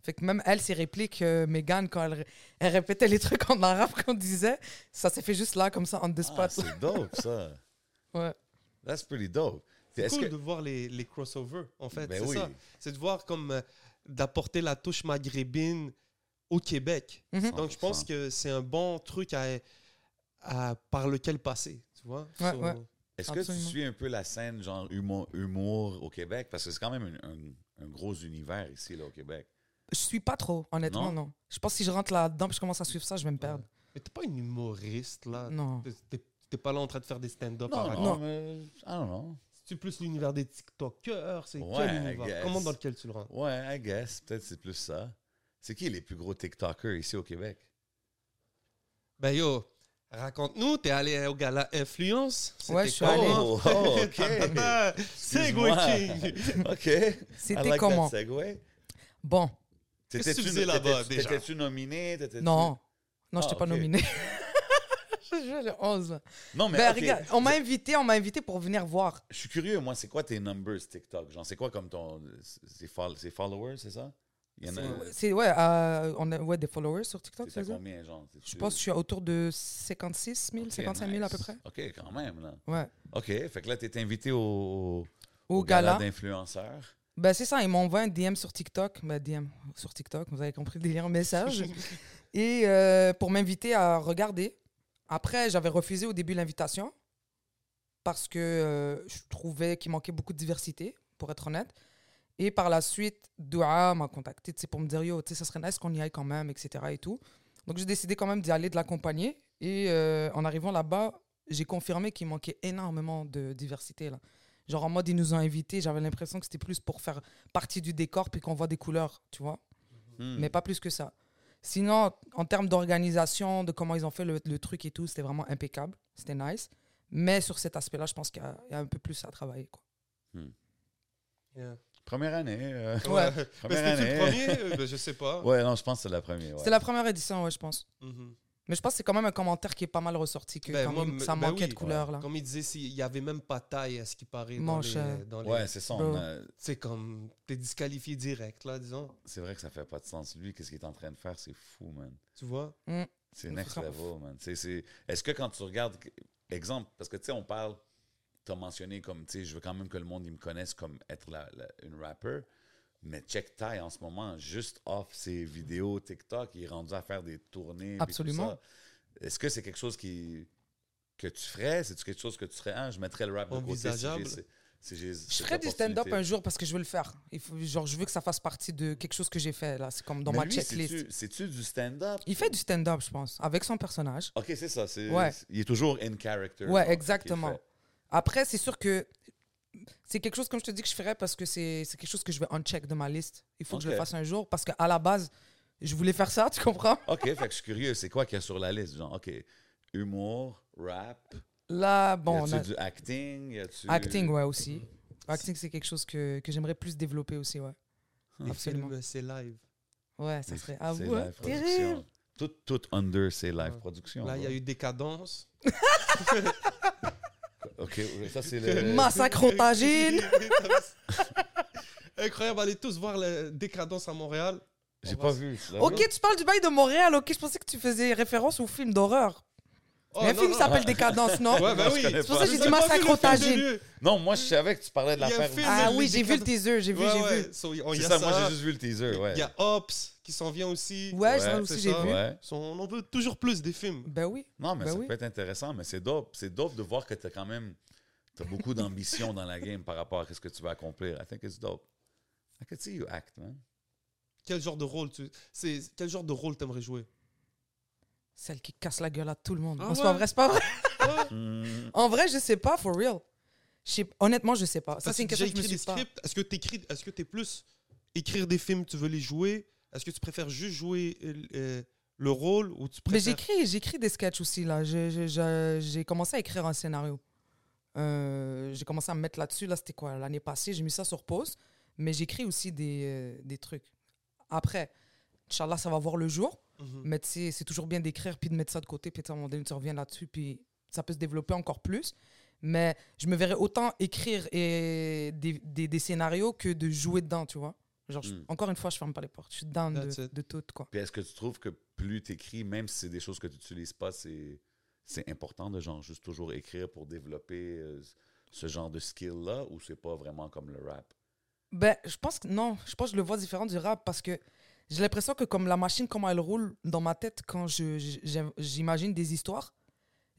Speaker 5: Fait que même elle, ses répliques, euh, Megan, quand elle, elle répétait les trucs en arabe qu'on disait, ça s'est fait juste là, comme ça, on the
Speaker 2: Ah,
Speaker 5: spot.
Speaker 2: c'est dope, ça.
Speaker 5: ouais.
Speaker 2: That's pretty dope.
Speaker 1: C'est cool
Speaker 2: que-
Speaker 1: de voir les, les crossovers, en fait.
Speaker 2: Ben
Speaker 1: c'est
Speaker 2: oui.
Speaker 1: ça. C'est de voir comme euh, d'apporter la touche maghrébine au Québec.
Speaker 5: Mhm.
Speaker 1: Donc, je pense
Speaker 2: 100%.
Speaker 1: que c'est un bon truc à, à- par lequel passer, tu vois.
Speaker 5: Ouais,
Speaker 1: So,
Speaker 5: ouais.
Speaker 2: Est-ce que tu suis un peu la scène genre humour, humour au Québec? Parce que c'est quand même un, un- un gros univers ici, là, au Québec.
Speaker 5: Je suis pas trop, honnêtement,
Speaker 2: Non?
Speaker 5: non. Je pense que si je rentre là-dedans et je commence à suivre ça, je vais me perdre.
Speaker 1: Mais t'es pas une humoriste, là.
Speaker 5: Non.
Speaker 1: T'es- T'es pas là en train de faire des stand-up
Speaker 2: Non,
Speaker 1: par
Speaker 2: non, mais... I don't know.
Speaker 1: C'est plus l'univers des TikTokers, c'est
Speaker 2: Ouais,
Speaker 1: quel
Speaker 2: I
Speaker 1: univers?
Speaker 2: guess.
Speaker 1: Comment dans lequel tu le rends?
Speaker 2: Ouais, I guess. Peut-être c'est plus ça. C'est qui les plus gros TikTokers ici au Québec?
Speaker 1: Ben yo, raconte-nous, t'es allé au gala Influence?
Speaker 5: Ouais, je suis allé.
Speaker 2: Oh, oh, ok.
Speaker 1: Segway. King
Speaker 2: OK.
Speaker 5: C'était
Speaker 2: like
Speaker 5: comment?
Speaker 2: Segue.
Speaker 5: Bon,
Speaker 1: Qu'est-ce que tu faisais là-bas, déjà?
Speaker 2: T'étais-tu nominé? T'étais-tu-
Speaker 5: non. Non, je
Speaker 2: Ah,
Speaker 5: t'ai pas
Speaker 2: ok.
Speaker 5: nominé. je jure, j'ai 11.
Speaker 2: Non, mais
Speaker 5: Ben, regarde, on m'a invité, on m'a invité pour venir voir.
Speaker 2: Je suis curieux, moi, c'est quoi tes numbers TikTok? Genre, c'est quoi comme ton... C'est fol- c'est followers, c'est ça? Il y en a.
Speaker 5: C'est, ouais, euh, on a ouais, des followers sur TikTok,
Speaker 2: C'est combien, genre?
Speaker 5: Je pense que je suis autour de 56 000, 55 000 à peu près.
Speaker 2: OK, quand même, là.
Speaker 5: Ouais.
Speaker 2: OK, fait que là, tu es invité au,
Speaker 5: Au, gala.
Speaker 2: d'influenceurs.
Speaker 5: Ben, c'est ça, ils m'ont envoyé un DM sur TikTok. Ben, DM sur TikTok, vous avez compris le délire, message. et euh, pour m'inviter à regarder. Après, j'avais refusé au début l'invitation parce que euh, je trouvais qu'il manquait beaucoup de diversité, pour être honnête. Et par la suite, Doua m'a contacté pour me dire Yo, ça serait nice qu'on y aille quand même, etc. Et tout. Donc j'ai décidé quand même d'y aller, de l'accompagner. Et euh, en arrivant là-bas, j'ai confirmé qu'il manquait énormément de diversité. Là. Genre en mode, ils nous ont invités, j'avais l'impression que c'était plus pour faire partie du décor puis qu'on voit des couleurs, tu vois.
Speaker 2: Hmm.
Speaker 5: Mais pas plus que ça. Sinon, en termes d'organisation, de comment ils ont fait le, le truc et tout, c'était vraiment impeccable. C'était nice. Mais sur cet aspect-là, je pense qu'il y, a- il y a un peu plus à travailler. Quoi.
Speaker 1: Yeah.
Speaker 2: Première année. euh,
Speaker 5: Ouais.
Speaker 1: Mais
Speaker 2: Première
Speaker 1: c'était le
Speaker 2: année.
Speaker 1: premier? Euh, ben, Je sais pas.
Speaker 2: Ouais, non, je pense que c'est la première. ouais.
Speaker 5: C'était la première édition, ouais, je pense.
Speaker 1: Mhm.
Speaker 5: Mais je pense que c'est quand même un commentaire qui est pas mal ressorti, que
Speaker 1: Ben,
Speaker 5: quand
Speaker 1: moi,
Speaker 5: ça
Speaker 1: ben
Speaker 5: manquait
Speaker 1: oui.
Speaker 5: de couleurs. Là.
Speaker 1: Comme il disait, s'il- il n'y avait même pas taille à ce qui paraît dans
Speaker 5: cher.
Speaker 1: les, dans les-
Speaker 2: Ouais, c'est ça. A-
Speaker 1: C'est comme, t'es disqualifié direct, là, disons.
Speaker 2: C'est vrai que ça fait pas de sens. Lui, qu'est-ce qu'il est en train de faire, c'est fou, man.
Speaker 1: Tu vois?
Speaker 2: C'est
Speaker 5: Il
Speaker 2: next level, man. C'est- c'est- Est-ce que quand tu regardes, exemple, parce que tu sais, on parle, tu as mentionné comme, tu sais, je veux quand même que le monde il me connaisse comme être la, la- une rapper, mais Check Ty en ce moment, juste off ses vidéos TikTok, il est rendu à faire des tournées.
Speaker 5: Absolument.
Speaker 2: Est-ce que c'est quelque chose qui que tu ferais? C'est-tu quelque chose que tu serais, ah, je mettrais le rap de côté si
Speaker 5: Je ferais du stand-up un jour parce que je veux le faire. Il faut, genre, je veux que ça fasse partie de quelque chose que j'ai fait. là. C'est comme dans
Speaker 2: Mais
Speaker 5: ma
Speaker 2: lui,
Speaker 5: checklist.
Speaker 2: c'est-tu- du stand-up?
Speaker 5: Il fait du stand-up, je pense, avec son personnage.
Speaker 2: Ok, c'est ça.
Speaker 5: Ouais.
Speaker 2: Il est toujours in character.
Speaker 5: Ouais, exactement. Après, c'est sûr que c'est quelque chose, comme je te dis, que je ferais parce que c'est c'est quelque chose que je vais uncheck de ma liste. Il faut que je le fasse un jour parce qu'à la base, je voulais faire ça, tu comprends?
Speaker 2: OK, fait que je suis curieux. C'est quoi qu'il y a sur la liste? Genre, OK, humour, rap,
Speaker 5: Là,
Speaker 2: bon, y
Speaker 5: on
Speaker 2: a du acting? Y a-tu...
Speaker 5: acting, ouais, aussi. Acting, c'est quelque chose que, que j'aimerais plus développer aussi, ouais.
Speaker 1: Les
Speaker 5: Absolument.
Speaker 1: films, c'est live.
Speaker 5: Ouais, ça serait à
Speaker 2: c'est
Speaker 5: vous.
Speaker 2: live
Speaker 5: hein.
Speaker 2: Tout, tout under, c'est live
Speaker 1: Ouais.
Speaker 2: production.
Speaker 1: Là, il y a eu Décadence.
Speaker 2: OK, ça, c'est le...
Speaker 5: Massacre au tagine.
Speaker 1: Incroyable, allez tous voir la Décadence à Montréal.
Speaker 2: J'ai pas
Speaker 1: va-
Speaker 2: vu.
Speaker 5: Ok, tu parles du bail de Montréal, ok, je pensais que tu faisais référence au film d'horreur.
Speaker 1: Oh,
Speaker 5: Il y a un
Speaker 1: non,
Speaker 5: film qui s'appelle Décadence, non?
Speaker 1: Ouais, bah oui.
Speaker 5: C'est pour ça que j'ai dit massacre
Speaker 1: lieu?
Speaker 2: Non, moi, je savais que tu parlais de
Speaker 1: Il y a un
Speaker 2: l'affaire.
Speaker 5: Ah oui, j'ai vu le teaser, j'ai vu, j'ai vu.
Speaker 2: C'est ça, moi, j'ai juste vu le teaser, ouais.
Speaker 1: Il y a Ops qui s'en vient aussi.
Speaker 5: Ouais, ça aussi, j'ai vu.
Speaker 1: On en veut toujours plus des films.
Speaker 5: Ben oui.
Speaker 2: Non, mais
Speaker 5: Ben
Speaker 2: ça peut être intéressant, mais c'est dope. C'est dope de voir que tu as quand même t'as beaucoup d'ambition dans la game par rapport à ce que tu veux accomplir. I think it's dope. I could see you act, man.
Speaker 1: Quel genre de rôle tu c'est quel genre de rôle t'aimerais jouer?
Speaker 5: Celle qui casse la gueule à tout le monde.
Speaker 1: Ah
Speaker 5: Non, c'est pas vrai, c'est pas vrai.
Speaker 2: Hmm.
Speaker 5: En vrai, je sais pas, for real. Je sais- Honnêtement, je sais pas. Ça, c'est une
Speaker 1: que
Speaker 5: question
Speaker 1: déjà
Speaker 5: que je me
Speaker 1: écrit
Speaker 5: suis
Speaker 1: des
Speaker 5: pas.
Speaker 1: scripts. Est-ce que t'écris est-ce que t'es plus écrire des films, tu veux les jouer? Est-ce que tu préfères juste jouer euh, euh, le rôle ou tu
Speaker 5: Mais
Speaker 1: préfères
Speaker 5: j'écris, j'écris des sketchs aussi, là. Je- je- je- J'ai commencé à écrire un scénario. Euh, j'ai commencé à me mettre là-dessus. Là, c'était quoi? L'année passée, j'ai mis ça sur pause. Mais j'écris aussi des, euh, des trucs. Après, Inch'Allah, ça va voir le jour.
Speaker 1: Mhm.
Speaker 5: Mais tu sais, c'est toujours bien d'écrire puis de mettre ça de côté. Puis à un moment donné, tu reviens là-dessus. Puis ça peut se développer encore plus. Mais je me verrais autant écrire et des, des, des scénarios que de jouer dedans, tu vois. Genre, je-
Speaker 2: Mm.
Speaker 5: encore une fois, je ferme pas les portes. Je suis down de,
Speaker 1: it.
Speaker 5: de tout, quoi.
Speaker 2: Puis est-ce que tu trouves que plus tu écris, même si c'est des choses que tu n'utilises pas, c'est, c'est important de genre juste toujours écrire pour développer euh, ce genre de skill-là ou c'est pas vraiment comme le rap?
Speaker 5: Ben, je pense que non. Je pense que je le vois différent du rap parce que j'ai l'impression que comme la machine, comment elle roule dans ma tête quand je, j'imagine des histoires,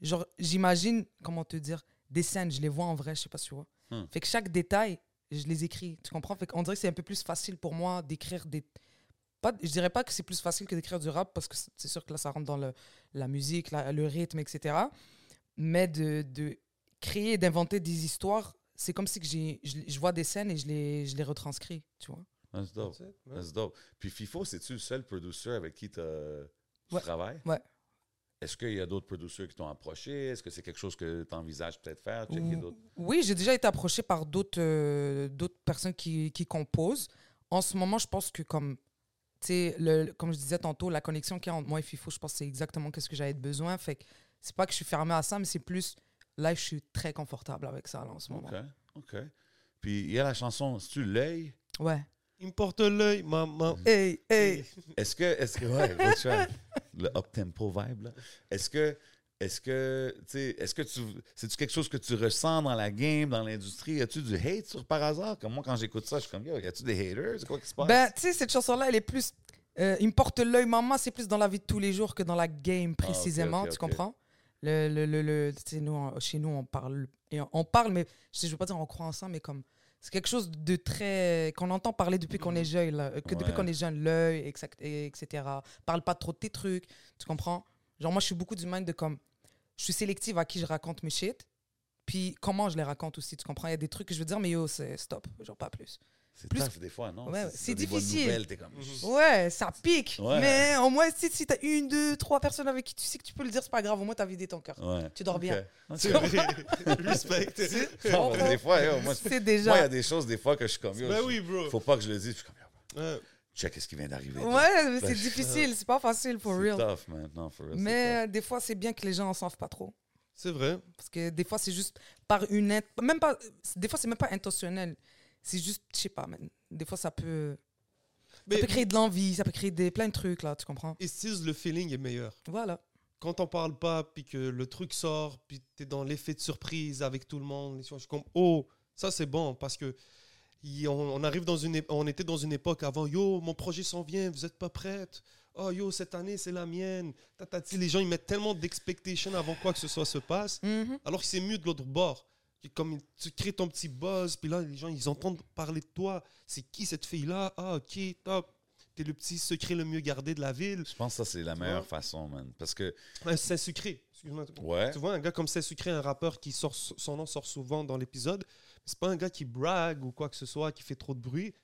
Speaker 5: genre, j'imagine, comment te dire, des scènes, je les vois en vrai, je sais pas si tu vois.
Speaker 2: Hmm.
Speaker 5: Fait que chaque détail, je les écris, tu comprends? Fait qu'on dirait que c'est un peu plus facile pour moi d'écrire des... Pas, je dirais pas que c'est plus facile que d'écrire du rap parce que c'est sûr que là, ça rentre dans le, la musique, la- le rythme, etc. Mais de, de créer, d'inventer des histoires, c'est comme si que j'ai, je, je vois des scènes et je les, je les retranscris, tu vois?
Speaker 2: That's dope.
Speaker 1: That's it, ouais.
Speaker 2: That's dope. Puis FIFO, c'est-tu le seul producer avec qui t'as- tu
Speaker 5: Ouais.
Speaker 2: travailles?
Speaker 5: Ouais.
Speaker 2: Est-ce qu'il y a d'autres producers qui t'ont approché? Est-ce que c'est quelque chose que tu envisages peut-être faire?
Speaker 5: Oui, j'ai déjà été approché par d'autres euh, d'autres personnes qui, qui composent. En ce moment, je pense que comme, tu sais, le- comme je disais tantôt, la connexion qu'il y a entre moi et FIFO, je pense que c'est exactement ce que j'avais besoin. Fait que c'est pas que je suis fermé à ça, mais c'est plus, là, je suis très confortable avec ça là, en ce moment.
Speaker 2: OK. OK. Puis il y a la chanson, c'est-tu L'œil?
Speaker 5: Ouais.
Speaker 1: Il me porte l'œil, maman.
Speaker 5: Hey, hey.
Speaker 2: Est-ce que, est-ce que, ouais, le up-tempo vibe, là. Est-ce que, est-ce que, tu sais, est-ce que tu, c'est-tu quelque chose que tu ressens dans la game, dans l'industrie? As-tu du hate sur par hasard? Comme moi, quand j'écoute ça, je suis comme, yo, y a-tu des haters? C'est quoi qui se passe?
Speaker 5: Ben, tu sais, cette chanson-là, elle est plus. euh, il me porte l'œil, maman, c'est plus dans la vie de tous les jours que dans la game
Speaker 2: Ah, ok,
Speaker 5: précisément,
Speaker 2: ok,
Speaker 5: tu
Speaker 2: ok.
Speaker 5: comprends? Le, le, le, le- nous, en- chez nous, on parle. Et on, on parle, mais je je veux pas dire on croit ensemble, mais comme. C'est quelque chose de très. qu'on entend parler depuis qu'on est jeune, là, que depuis qu'on est jeune, l'œil, etc. Parle pas trop de tes trucs, tu comprends? Genre, moi, je suis beaucoup du mind de comme. Je suis sélective à qui je raconte mes shit, puis comment je les raconte aussi, tu comprends? Il y a des trucs que je veux dire, mais yo, c'est stop, genre pas plus.
Speaker 2: C'est
Speaker 5: plus-
Speaker 2: tough des fois, non?
Speaker 5: Ouais, c'est difficile.
Speaker 2: comme,
Speaker 5: Ouais, ça pique.
Speaker 2: Ouais.
Speaker 5: Mais au moins, si, si t'as une, deux, trois personnes avec qui tu sais que tu peux le dire, c'est pas grave. Au moins, t'as vidé ton cœur.
Speaker 2: ouais.
Speaker 5: Tu dors bien.
Speaker 2: Ok.
Speaker 1: C'est vrai. Respect.
Speaker 2: Non, mais des fois, yo, moi,
Speaker 5: C'est
Speaker 2: moi, il y
Speaker 5: déjà.
Speaker 2: a des choses, des fois, que je suis comme, yo,
Speaker 1: Ben
Speaker 2: je-
Speaker 1: oui, bro.
Speaker 2: faut pas que je le dise. Je suis comme, yo, check ce qui vient d'arriver.
Speaker 5: Ouais, mais
Speaker 2: Ben,
Speaker 5: c'est difficile. C'est pas facile, for
Speaker 2: C'est
Speaker 5: real.
Speaker 2: tough, man. Non, for real, c'est
Speaker 5: Mais des fois, c'est bien que les gens en savent pas trop.
Speaker 1: C'est vrai.
Speaker 5: Parce que des fois, c'est juste par une. Même pas. Des fois, c'est même pas intentionnel. C'est juste, je sais pas, man. Des fois, ça peut.
Speaker 1: Mais
Speaker 5: ça peut créer de l'envie, ça peut créer des, plein de trucs, là, tu comprends?
Speaker 1: et si le feeling est meilleur?
Speaker 5: Voilà.
Speaker 1: Quand on parle pas, puis que le truc sort, puis t'es dans l'effet de surprise avec tout le monde, je suis comme, oh, ça c'est bon, parce que on, on arrive dans une, on était dans une époque avant, yo, mon projet s'en vient, vous êtes pas prête. Oh, yo, cette année, c'est la mienne. Tatati, les gens, ils mettent tellement d'expectations avant quoi que ce soit se passe.
Speaker 5: Mhm.
Speaker 1: Alors que c'est mieux de l'autre bord. Comme tu crées ton petit buzz, puis là, les gens, ils entendent parler de toi. C'est qui cette fille-là? Ah, ok, top. T'es le petit secret le mieux gardé de la ville.
Speaker 2: Je pense que ça, c'est la
Speaker 1: Tu
Speaker 2: meilleure
Speaker 1: vois?
Speaker 2: façon, man. Parce que,
Speaker 1: Un C'est sucré. Excuse-moi.
Speaker 2: ouais,
Speaker 1: Tu vois, un gars comme C'est sucré, un rappeur qui sort, son nom sort souvent dans l'épisode. C'est pas un gars qui brague ou quoi que ce soit, qui fait trop de bruit.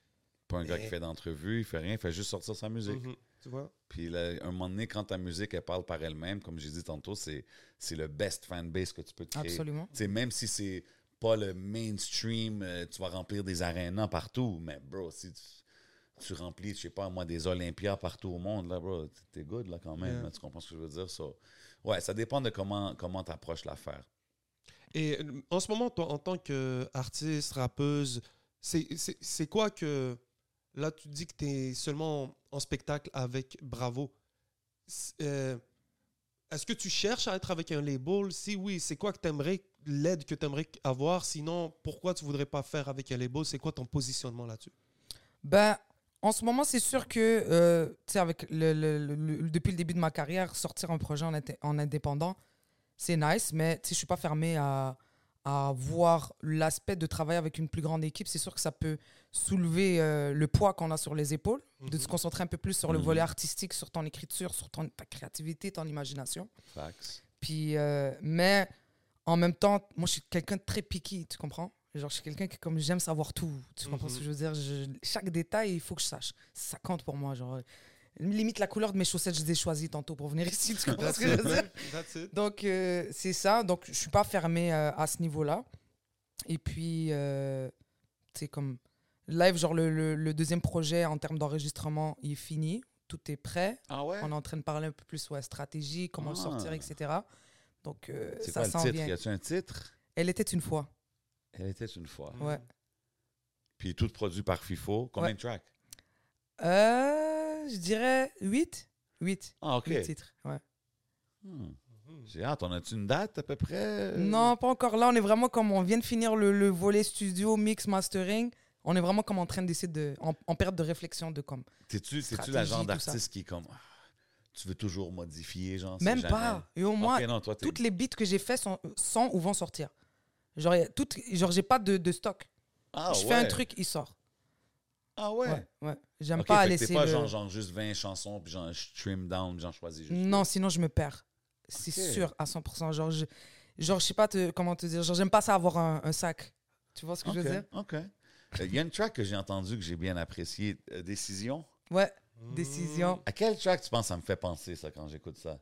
Speaker 2: pas un gars qui fait d'entrevue, il fait rien, il fait juste sortir sa musique.
Speaker 1: Mhm. Tu vois?
Speaker 2: Puis là, un moment donné, quand ta musique, elle parle par elle-même, comme j'ai dit tantôt, c'est, c'est le best fanbase que tu peux te créer.
Speaker 5: Absolument.
Speaker 2: Même si c'est pas le mainstream, euh, tu vas remplir des arénas partout, mais bro, si tu, tu remplis, je sais pas moi, des Olympias partout au monde, là, bro, t'es good, là, quand même.
Speaker 1: Yeah.
Speaker 2: là, tu comprends ce que je veux dire? So, ouais, ça dépend de comment comment t'approches l'affaire.
Speaker 1: Et euh, en ce moment, toi, en tant qu'artiste, rappeuse, c'est- c'est c'est quoi que. Là, tu dis que tu es seulement en spectacle avec Bravo. Euh, Est-ce que tu cherches à être avec un label? Si oui, c'est quoi que tu aimerais, l'aide que tu aimerais avoir? Sinon, pourquoi tu voudrais pas faire avec un label? C'est quoi ton positionnement là-dessus?
Speaker 5: Ben, en ce moment, c'est sûr que, euh, avec le, depuis le début de ma carrière, sortir un projet en, en indépendant, c'est nice, mais tu sais, je suis pas fermé à, à voir l'aspect de travailler avec une plus grande équipe. C'est sûr que ça peut soulever euh, le poids qu'on a sur les épaules, de se concentrer un peu plus sur le
Speaker 2: Mhm.
Speaker 5: volet artistique, sur ton écriture, sur ton, ta créativité, ton imagination.
Speaker 2: Facts.
Speaker 5: Puis, euh, mais en même temps, moi, je suis quelqu'un de très picky, tu comprends? Genre, je suis quelqu'un qui, comme j'aime savoir tout. Tu comprends ce que je veux dire? Je- chaque détail, il faut que je sache. Ça compte pour moi. Genre, limite la couleur de mes chaussettes, je les ai choisies tantôt pour venir ici. Tu comprends ce que je veux dire? Donc, euh, c'est ça. Donc, je suis pas fermé euh, à ce niveau-là. Et puis, euh, tu sais, comme live, genre, le, le- le deuxième projet en termes d'enregistrement, il est fini. Tout est prêt.
Speaker 2: Ah ouais?
Speaker 5: On est en train de parler un peu plus ouais, stratégie, comment le sortir,
Speaker 2: Ah.
Speaker 5: etc. Donc, euh,
Speaker 2: C'est
Speaker 5: ça
Speaker 2: quoi le
Speaker 5: s'en
Speaker 2: titre?
Speaker 5: vient.
Speaker 2: Y a-tu un titre?
Speaker 5: Elle était une fois.
Speaker 2: Elle était une fois.
Speaker 5: Ouais.
Speaker 2: Puis tout produit par FIFO. Combien
Speaker 5: Ouais.
Speaker 2: de tracks?
Speaker 5: Euh, je dirais 8. 8.
Speaker 2: Ah, OK.
Speaker 5: titres. Ouais.
Speaker 2: Hmm. J'ai hâte. On a-tu une date à peu près?
Speaker 5: Non, pas encore. Là, on est vraiment comme on vient de finir le, le volet studio, mix, mastering. On est vraiment comme en train d'essayer de. En, en période de réflexion de comme.
Speaker 2: T'es-tu, la genre d'artiste qui est comme. ah, tu veux toujours modifier, genre?
Speaker 5: Même
Speaker 2: jamais-
Speaker 5: pas. Et au moins,
Speaker 2: Ok, non, toi, t'es-
Speaker 5: toutes les beats que j'ai fait sont, sont ou vont sortir. Genre, tout, genre j'ai pas de, de stock.
Speaker 2: Ah,
Speaker 5: je
Speaker 2: ouais.
Speaker 5: fais un truc, il sort.
Speaker 2: Ah ouais?
Speaker 5: Ouais. ouais. J'aime
Speaker 2: Ok,
Speaker 5: pas
Speaker 2: fait que
Speaker 5: laisser.
Speaker 2: T'es pas
Speaker 5: le-
Speaker 2: genre, genre juste 20 chansons, puis genre je trim down, puis j'en choisis juste.
Speaker 5: Non, sinon je me perds. C'est
Speaker 2: Ok.
Speaker 5: sûr, à 100%. Genre, je, genre, je sais pas te- comment te dire. Genre, j'aime pas ça avoir un, un sac. Tu vois ce que
Speaker 2: Ok,
Speaker 5: je veux dire?
Speaker 2: OK. Il y a une track que j'ai entendue que j'ai bien appréciée, euh, Décision.
Speaker 5: Ouais. Décision.
Speaker 2: À quel track tu penses que ça me fait penser, ça, quand j'écoute ça?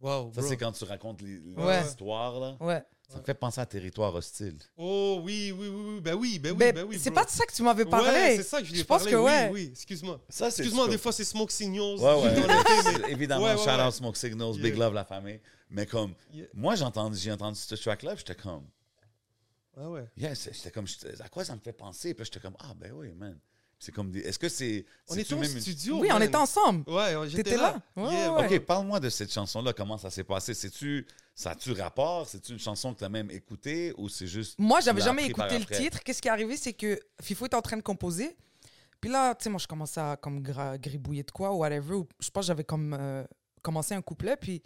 Speaker 1: Wow,
Speaker 2: Ça, c'est quand tu racontes les, les
Speaker 5: Ouais.
Speaker 2: histoires, là.
Speaker 5: Ouais.
Speaker 2: Ça me fait penser à Territoire hostile.
Speaker 1: Oh oui, oui, oui, oui. Ben oui, ben oui, ben oui.
Speaker 5: c'est pas de ça que tu m'avais parlé.
Speaker 1: Ouais, c'est ça que je lui ai
Speaker 5: Je pense
Speaker 1: parlé.
Speaker 5: que
Speaker 1: oui,
Speaker 5: ouais.
Speaker 1: oui, excuse-moi.
Speaker 2: Ça, c'est
Speaker 1: Excuse-moi, des fois, c'est Smoke Signals.
Speaker 2: Ouais, ouais. Évidemment,
Speaker 1: Ouais, ouais,
Speaker 2: shout out Smoke Signals, Big. Love, la famille. Mais comme,
Speaker 1: Yeah.
Speaker 2: moi, j'ai entendu, j'ai entendu ce track-là, puis j'étais comme,
Speaker 1: Ah ouais.
Speaker 2: Yeah, j'étais comme, à quoi ça me fait penser? Puis j'étais comme, ah ben oui, man. C'est comme, des- est-ce que c'est.
Speaker 1: On
Speaker 2: c'est-tu
Speaker 1: était au
Speaker 2: même une-
Speaker 1: studio.
Speaker 5: Oui, on était ensemble.
Speaker 1: Ouais, j'étais
Speaker 5: T'étais
Speaker 1: là.
Speaker 5: là? Ouais,
Speaker 1: Yeah,
Speaker 5: ouais,
Speaker 1: ouais.
Speaker 2: Ok, parle-moi de cette chanson-là, comment ça s'est passé? C'est-tu, ça a-tu rapport? C'est-tu une chanson que tu as même écoutée ou c'est juste.
Speaker 5: Moi, j'avais jamais écouté le titre. Qu'est-ce qui est arrivé, c'est que Fifo était en train de composer. Puis là, tu sais, moi, je commençais à comme gribouiller de quoi ou whatever. ou Je pense que j'avais comme euh, commencé un couplet. Puis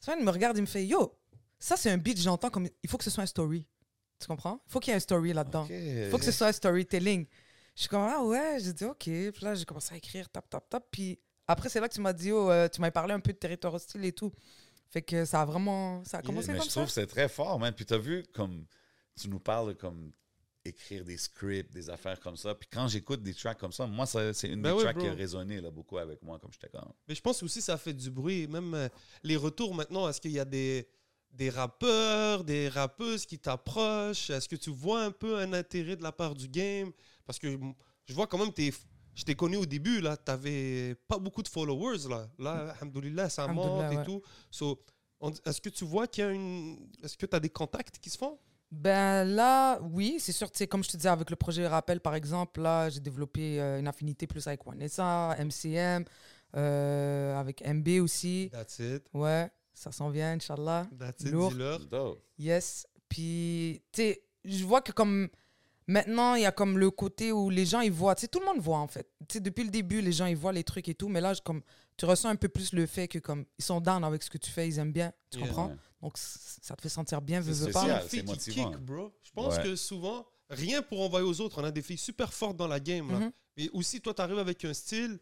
Speaker 5: Sven il me regarde, il me fait Yo, ça, c'est un beat, j'entends comme. Il faut que ce soit un story. Tu comprends? Il faut qu'il y ait un story là-dedans. Il faut que ce soit un storytelling. Je suis comme, ah ouais, j'ai dit, ok. Puis là, j'ai commencé à écrire, tap, tap, tap. Puis après, c'est là que tu m'as dit, oh, euh, tu m'as parlé un peu de territoire hostile et tout. Fait que ça a vraiment. Ça a
Speaker 1: Yeah,
Speaker 5: commencé
Speaker 2: Mais
Speaker 5: comme
Speaker 2: je
Speaker 5: ça.
Speaker 2: trouve que c'est très fort, man. Puis t'as vu, comme, tu nous parles comme écrire des scripts, des affaires comme ça. Puis quand j'écoute des tracks comme ça, moi, ça- c'est une
Speaker 1: Ben
Speaker 2: des
Speaker 1: ouais,
Speaker 2: tracks qui a résonné là, beaucoup avec moi, comme j'étais comme.
Speaker 1: Mais je pense aussi que ça fait du bruit. Même euh, les retours maintenant, est-ce qu'il y a des, des rappeurs, des rappeuses qui t'approchent? Est-ce que tu vois un peu un intérêt de la part du game? Parce que mm, je vois quand même, t'es- je t'ai connu au début, là, t'avais pas beaucoup de followers, là. Là, alhamdoulilah, ça monte et
Speaker 5: ouais.
Speaker 1: tout. So, est-ce que tu vois qu'il y a une... Est-ce que tu as des contacts qui se font?
Speaker 5: Ben là, oui, c'est sûr, comme je te disais, avec le projet Rappel, par exemple, là, j'ai développé euh, une affinité plus avec Wanessa, MCM, euh, avec MB aussi.
Speaker 1: That's it.
Speaker 5: Ouais, ça s'en vient, Inch'Allah.
Speaker 1: That's it,
Speaker 5: Lourd.
Speaker 1: dis-leur.
Speaker 2: Dope.
Speaker 5: Yes. Puis, tu sais, je vois que comme maintenant, il y a comme le côté où les gens, ils voient, tu sais, tout le monde voit en fait. Tu sais, depuis le début, les gens, ils voient les trucs et tout, mais là, comme, tu ressens un peu plus le fait que comme, ils sont down avec ce que tu fais, ils aiment bien, tu
Speaker 1: Yeah.
Speaker 5: comprends? Donc, ça te fait sentir bien, veux, veux pas?
Speaker 1: une
Speaker 2: c'est
Speaker 1: fille qui kick, bro. Je pense
Speaker 2: Ouais.
Speaker 1: que souvent, rien pour envoyer aux autres. On a des filles super fortes dans la game. Là.
Speaker 5: Mhm.
Speaker 1: Et aussi, toi, tu arrives avec un style